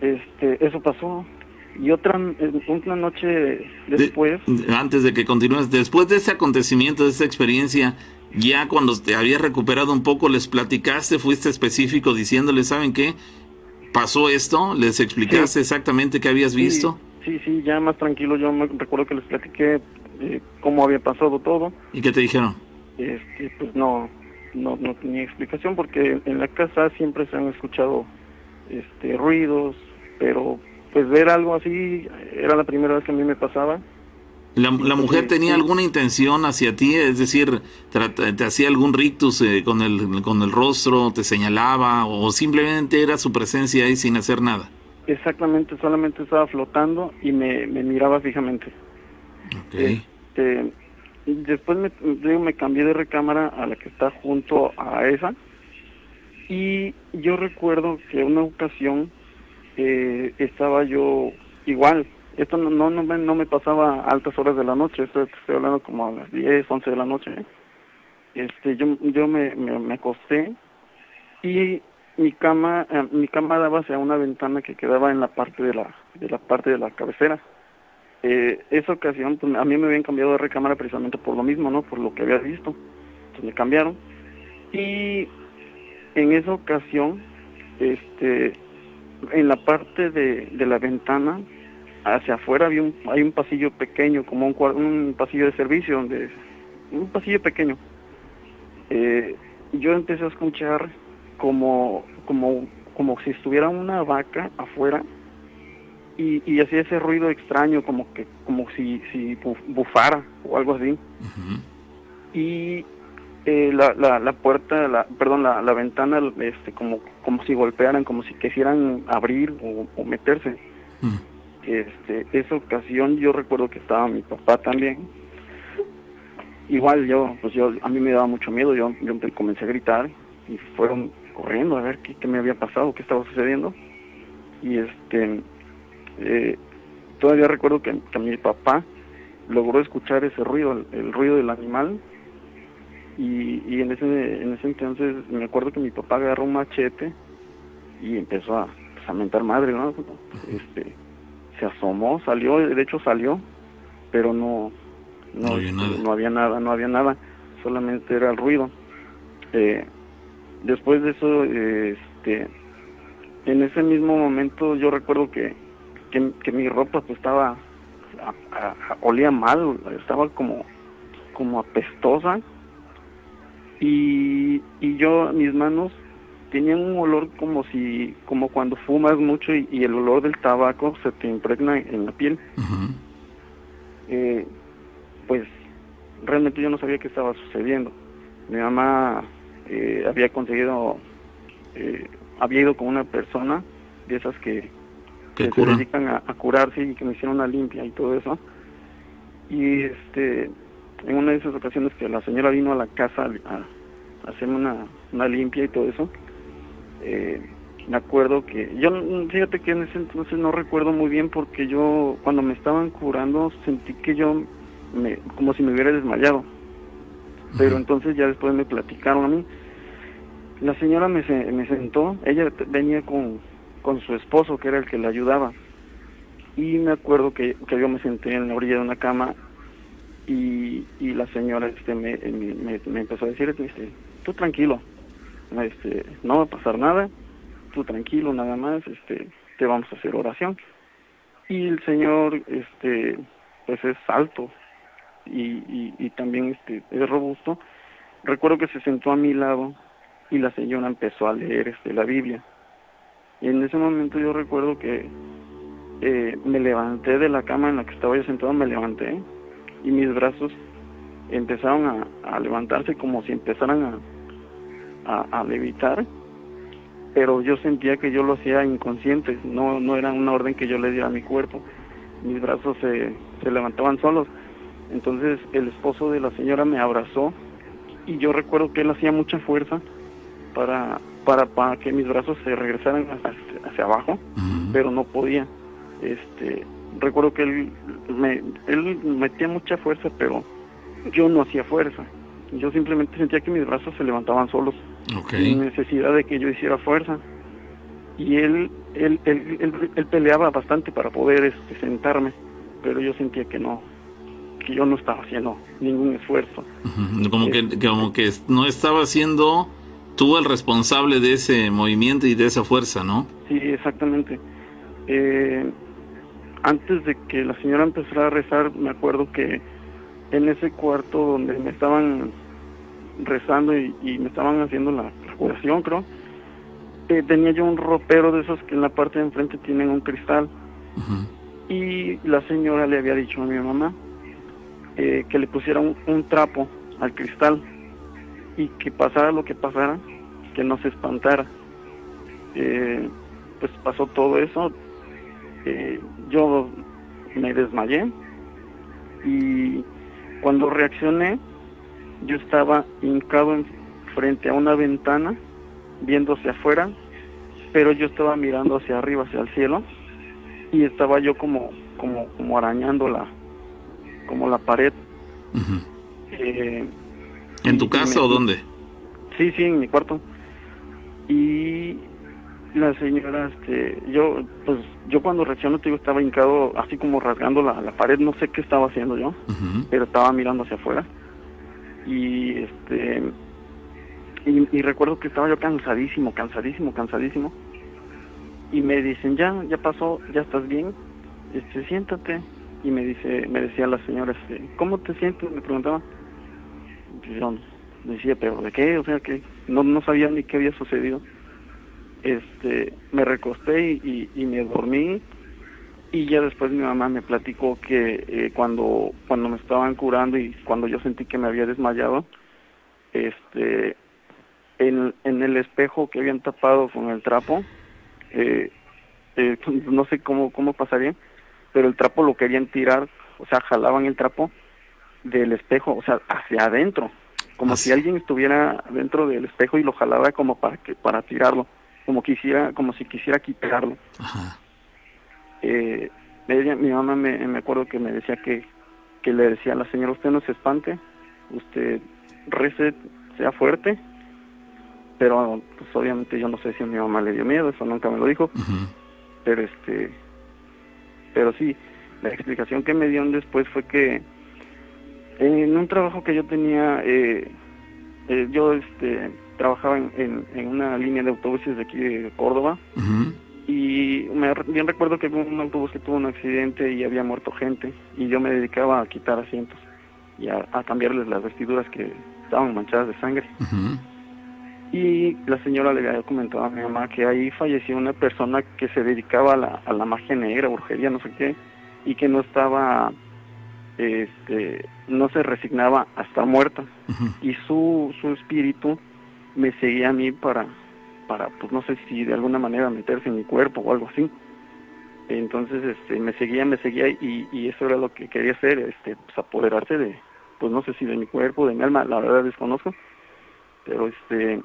Este, eso pasó y otra eh, una noche después, Antes de que continúes, después de ese acontecimiento, de esa experiencia, ya cuando te habías recuperado un poco, les platicaste, fuiste específico diciéndoles, ¿saben qué? Pasó esto, les explicaste exactamente qué habías visto sí, sí, ya más tranquilo, yo me recuerdo que les platiqué eh, cómo había pasado todo. y qué te dijeron. este, pues no, no, no tenía explicación porque en la casa siempre se han escuchado este, ruidos, pero pues ver algo así era la primera vez que a mí me pasaba. ¿La, la mujer Sí, tenía alguna intención hacia ti? Es decir, ¿te hacía algún rictus eh, con, el, con el rostro, te señalaba o simplemente era su presencia ahí sin hacer nada? Exactamente, solamente estaba flotando y me, me miraba fijamente. Este, después me, me cambié de recámara a la que está junto a esa. Y yo recuerdo que una ocasión eh, estaba yo igual, esto no, no, me, no me pasaba a altas horas de la noche, esto estoy hablando como a las 10, 11 de la noche, este, yo, yo me, me, me acosté y mi cama, eh, mi cama daba hacia una ventana que quedaba en la parte de la, de la parte de la cabecera. Eh, esa ocasión, pues, a mí me habían cambiado de recámara precisamente por lo mismo, ¿no? Por lo que había visto. Entonces me cambiaron. Y en esa ocasión, este, en la parte de, de la ventana, hacia afuera había un, hay un pasillo pequeño, como un, un pasillo de servicio, donde un pasillo pequeño. Eh, yo empecé a escuchar como, como, como si estuviera una vaca afuera y, y hacía ese ruido extraño, como que, como si, si bu- bufara o algo así. Y eh, la, la, la puerta, la, perdón, la, la ventana, este, como, como si golpearan, como si quisieran abrir o, o meterse. Este, esa ocasión yo recuerdo que estaba mi papá también. Igual yo, pues yo, a mí me daba mucho miedo, yo, yo comencé a gritar y fueron corriendo a ver qué, qué me había pasado, qué estaba sucediendo. Y este, eh, todavía recuerdo que, que mi papá logró escuchar ese ruido, el, el ruido del animal. Y, y en ese en ese entonces me acuerdo que mi papá agarró un machete y empezó a, pues, a mentar madre, ¿no? Este, se asomó, salió, de hecho salió, pero no no, No había nada. no había nada, no había nada, solamente era el ruido. Eh, después de eso, eh, este, en ese mismo momento yo recuerdo que, que, que mi ropa pues estaba, a- a- a- olía mal, estaba como, como apestosa y, y yo, mis manos tenían un olor como si, como cuando fumas mucho y, y el olor del tabaco se te impregna en la piel. eh, pues realmente yo no sabía qué estaba sucediendo. Mi mamá eh, había conseguido, eh, había ido con una persona de esas que, Que se dedican a, a curarse y que me hicieron una limpia y todo eso. Y este, en una de esas ocasiones que la señora vino a la casa a, a hacerme una, una limpia y todo eso, eh, me acuerdo que yo fíjate que en ese entonces no recuerdo muy bien porque yo cuando me estaban curando sentí que yo me como si me hubiera desmayado. Pero entonces ya después me platicaron a mí. La señora me, se- me sentó ella venía con, con su esposo que era el que le ayudaba y me acuerdo que, que yo me senté en la orilla de una cama y, y la señora este me, me, me- empezó a decir este, tú tranquilo este, no va a pasar nada, tú tranquilo nada más, este, te vamos a hacer oración. Y el Señor, este, pues es alto y, y, y también este, es robusto. Recuerdo que se sentó a mi lado y la señora empezó a leer este, la Biblia. Y en ese momento yo recuerdo que eh, me levanté de la cama en la que estaba yo sentado, me levanté y mis brazos empezaron a, levantarse como si empezaran a, a, a levitar, pero yo sentía que yo lo hacía inconsciente, no, no era una orden que yo le diera a mi cuerpo, mis brazos se, se levantaban solos. Entonces el esposo de la señora me abrazó y yo recuerdo que él hacía mucha fuerza para, para, para que mis brazos se regresaran hacia, hacia abajo, pero no podía. Este, recuerdo que él, me, él metía mucha fuerza, pero yo no hacía fuerza. Yo simplemente sentía que mis brazos se levantaban solos, sin necesidad de que yo hiciera fuerza. Y él, él, él, él, él peleaba bastante para poder este, sentarme, pero yo sentía que no, que yo no estaba haciendo ningún esfuerzo. Como que, como que no estaba siendo tú el responsable de ese movimiento y de esa fuerza, ¿no? Sí, exactamente. Eh, antes de que la señora empezara a rezar, me acuerdo que en ese cuarto donde me estaban rezando y, y me estaban haciendo la, la curación, creo, eh, tenía yo un ropero de esos que en la parte de enfrente tienen un cristal. Y la señora le había dicho a mi mamá eh, que le pusiera un, un trapo al cristal y que pasara lo que pasara, que no se espantara. Eh, pues pasó todo eso. eh, yo me desmayé y cuando reaccioné yo estaba hincado en- frente a una ventana viendo hacia afuera, pero yo estaba mirando hacia arriba, hacia el cielo y estaba yo como como como arañando la como la pared. Eh, ¿En tu casa me- o dónde? Sí, sí, en mi cuarto. Y la señora, este, yo, pues, yo cuando reacciono, te digo, estaba hincado, así como rasgando la, la pared, no sé qué estaba haciendo yo, pero estaba mirando hacia afuera. Y, este, y, y recuerdo que estaba yo cansadísimo, cansadísimo, cansadísimo. Y me dicen, ya, ya pasó, ya estás bien, este, siéntate. Y me dice, me decía la señora, este, ¿cómo te sientes? Me preguntaba. Yo decía, pero ¿de qué? O sea, que no, no sabía ni qué había sucedido. Este, me recosté y, y, y me dormí y ya después mi mamá me platicó que eh, cuando cuando me estaban curando y cuando yo sentí que me había desmayado, este, en, en el espejo que habían tapado con el trapo, eh, eh, (laughs) no sé cómo cómo pasaría, pero el trapo lo querían tirar, o sea, jalaban el trapo del espejo, o sea, hacia adentro, como si alguien estuviera dentro del espejo y lo jalaba como para que para tirarlo, como quisiera, como si quisiera quitarlo. Eh, ella- mi mamá me, me acuerdo que me decía que, que le decía a la señora, usted no se espante, usted rece, sea fuerte, pero pues obviamente yo no sé si a mi mamá le dio miedo, eso nunca me lo dijo, pero este, pero sí, la explicación que me dieron después fue que en un trabajo que yo tenía, eh, eh, yo este, trabajaba en, en, en una línea de autobuses de aquí de Córdoba. Y me, bien recuerdo que hubo un autobús que tuvo un accidente y había muerto gente y yo me dedicaba a quitar asientos y a, a cambiarles las vestiduras que estaban manchadas de sangre. Y la señora le había comentado a mi mamá que ahí falleció una persona que se dedicaba a la, a la magia negra, brujería, no sé qué, y que no estaba este, no se resignaba a estar muerta y su, su espíritu me seguía a mí para, para, pues no sé si de alguna manera meterse en mi cuerpo o algo así. Entonces, este, me seguía, me seguía y, y eso era lo que quería hacer, este, pues apoderarse de, pues no sé si de mi cuerpo, de mi alma, la verdad desconozco, pero este,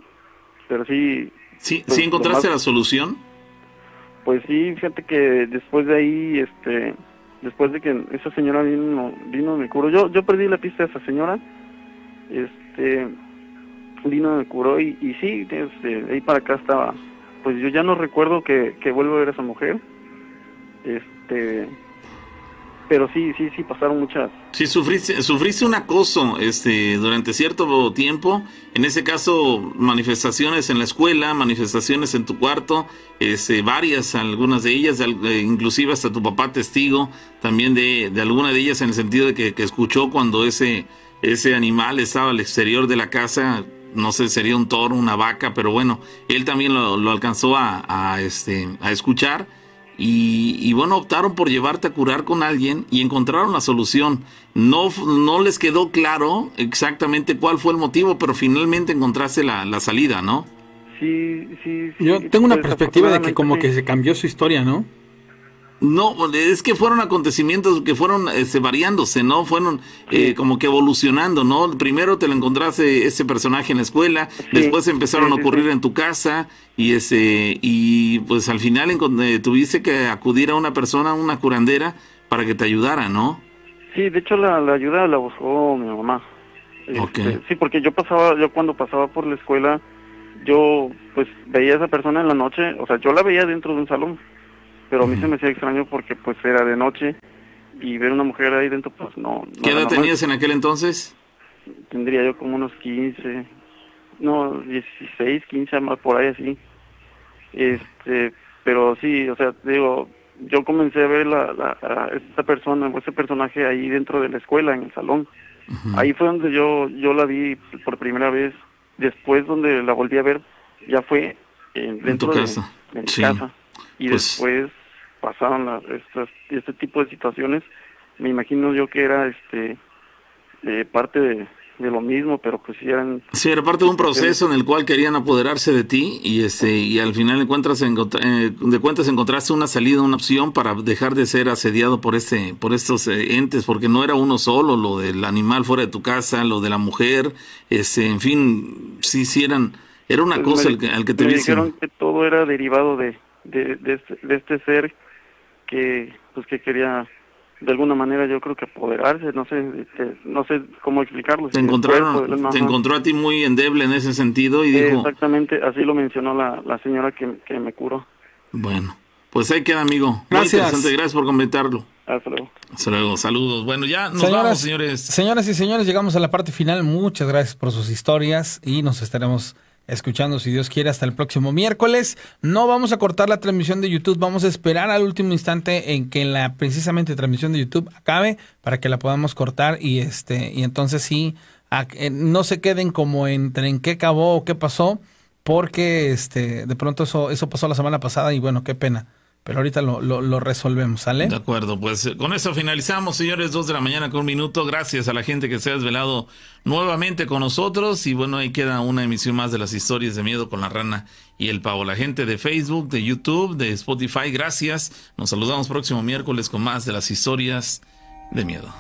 pero sí. Sí, pues, ¿sí encontraste la solución? Pues sí, fíjate que después de ahí, este, después de que esa señora vino, vino me curó. Yo, yo perdí la pista de esa señora, este, vino me curó y, y sí, este, ahí para acá estaba, pues yo ya no recuerdo que, que vuelvo a ver a esa mujer, este, pero sí, sí, sí pasaron muchas, Sí, sufriste, sufriste un acoso este, durante cierto tiempo, en ese caso manifestaciones en la escuela, manifestaciones en tu cuarto, este, varias, algunas de ellas, eh, inclusive hasta tu papá testigo también de, de alguna de ellas en el sentido de que, escuchó cuando ese, ese animal estaba al exterior de la casa, no sé, sería un toro, una vaca, pero bueno, él también lo, lo alcanzó a, este, a escuchar. Y, y bueno, optaron por llevarte a curar con alguien y encontraron la solución. No, no les quedó claro exactamente cuál fue el motivo, pero finalmente encontraste la, la salida, ¿no? sí, sí, sí. Yo tengo una pues, perspectiva de que como sí. que se cambió su historia, ¿no? No, es que fueron acontecimientos que fueron este, variándose, ¿no? Fueron eh, como que evolucionando, ¿no? Primero te lo encontraste ese personaje en la escuela, después empezaron sí, a ocurrir sí. en tu casa y ese y pues al final eh, tuviste que acudir a una persona, una curandera, para que te ayudara, ¿no? Sí, de hecho la, la ayuda la buscó mi mamá. Este, Ok. Sí, porque yo pasaba, yo cuando pasaba por la escuela, yo pues veía a esa persona en la noche, o sea, yo la veía dentro de un salón, pero a mí se me hacía extraño porque pues era de noche y ver una mujer ahí dentro pues no. no ¿Qué edad tenías en aquel entonces? Tendría yo como unos 15, no, 16, 15 más por ahí así. Este, pero sí, o sea, digo, yo comencé a ver la, la, a esta persona, o ese personaje ahí dentro de la escuela, en el salón. Ahí fue donde yo yo la vi por primera vez. Después donde la volví a ver, ya fue eh, dentro tu de- casa. de, mi Sí. casa. Y Pues- después pasaron la- estas, este tipo de situaciones. Me imagino yo que era este eh, parte de, de lo mismo, pero pues sí eran... Sí, era parte de un proceso en el cual querían apoderarse de ti y este y al final encuentras eh, de cuentas encontraste una salida, una opción para dejar de ser asediado por este por estos eh, entes, porque no era uno solo, lo del animal fuera de tu casa, lo de la mujer, este, en fin, sí, sí eran era una Pues cosa me- al que, al que te me dijeron que todo era derivado de, de, de, este, de este ser que pues que quería de alguna manera yo creo que apoderarse no sé de- no sé cómo explicarlo Te si encontraron, te encontró a ti muy endeble en ese sentido y Eh, dijo, exactamente así lo mencionó la, la señora que, que me curó bueno, pues ahí queda amigo. Muy Gracias. interesante, gracias por comentarlo. hasta luego Hasta luego, saludos. Bueno, ya nos Señoras, vamos, señores. Señoras y señores, llegamos a la parte final. Muchas gracias por sus historias y nos estaremos escuchando, si Dios quiere, hasta el próximo miércoles. No vamos a cortar la transmisión de YouTube, vamos a esperar al último instante en que la precisamente transmisión de YouTube acabe para que la podamos cortar y este y entonces sí eh, no se queden como entre en qué acabó o qué pasó, porque este de pronto eso eso pasó la semana pasada y bueno, qué pena. Pero ahorita lo, lo, resolvemos, ¿sale? De acuerdo, pues eh, con eso finalizamos, señores, dos de la mañana con un minuto. Gracias a la gente que se ha desvelado nuevamente con nosotros. Y bueno, ahí queda una emisión más de las historias de miedo con la rana y el pavo. La gente de Facebook, de YouTube, de Spotify, gracias. Nos saludamos próximo miércoles con más de las historias de miedo.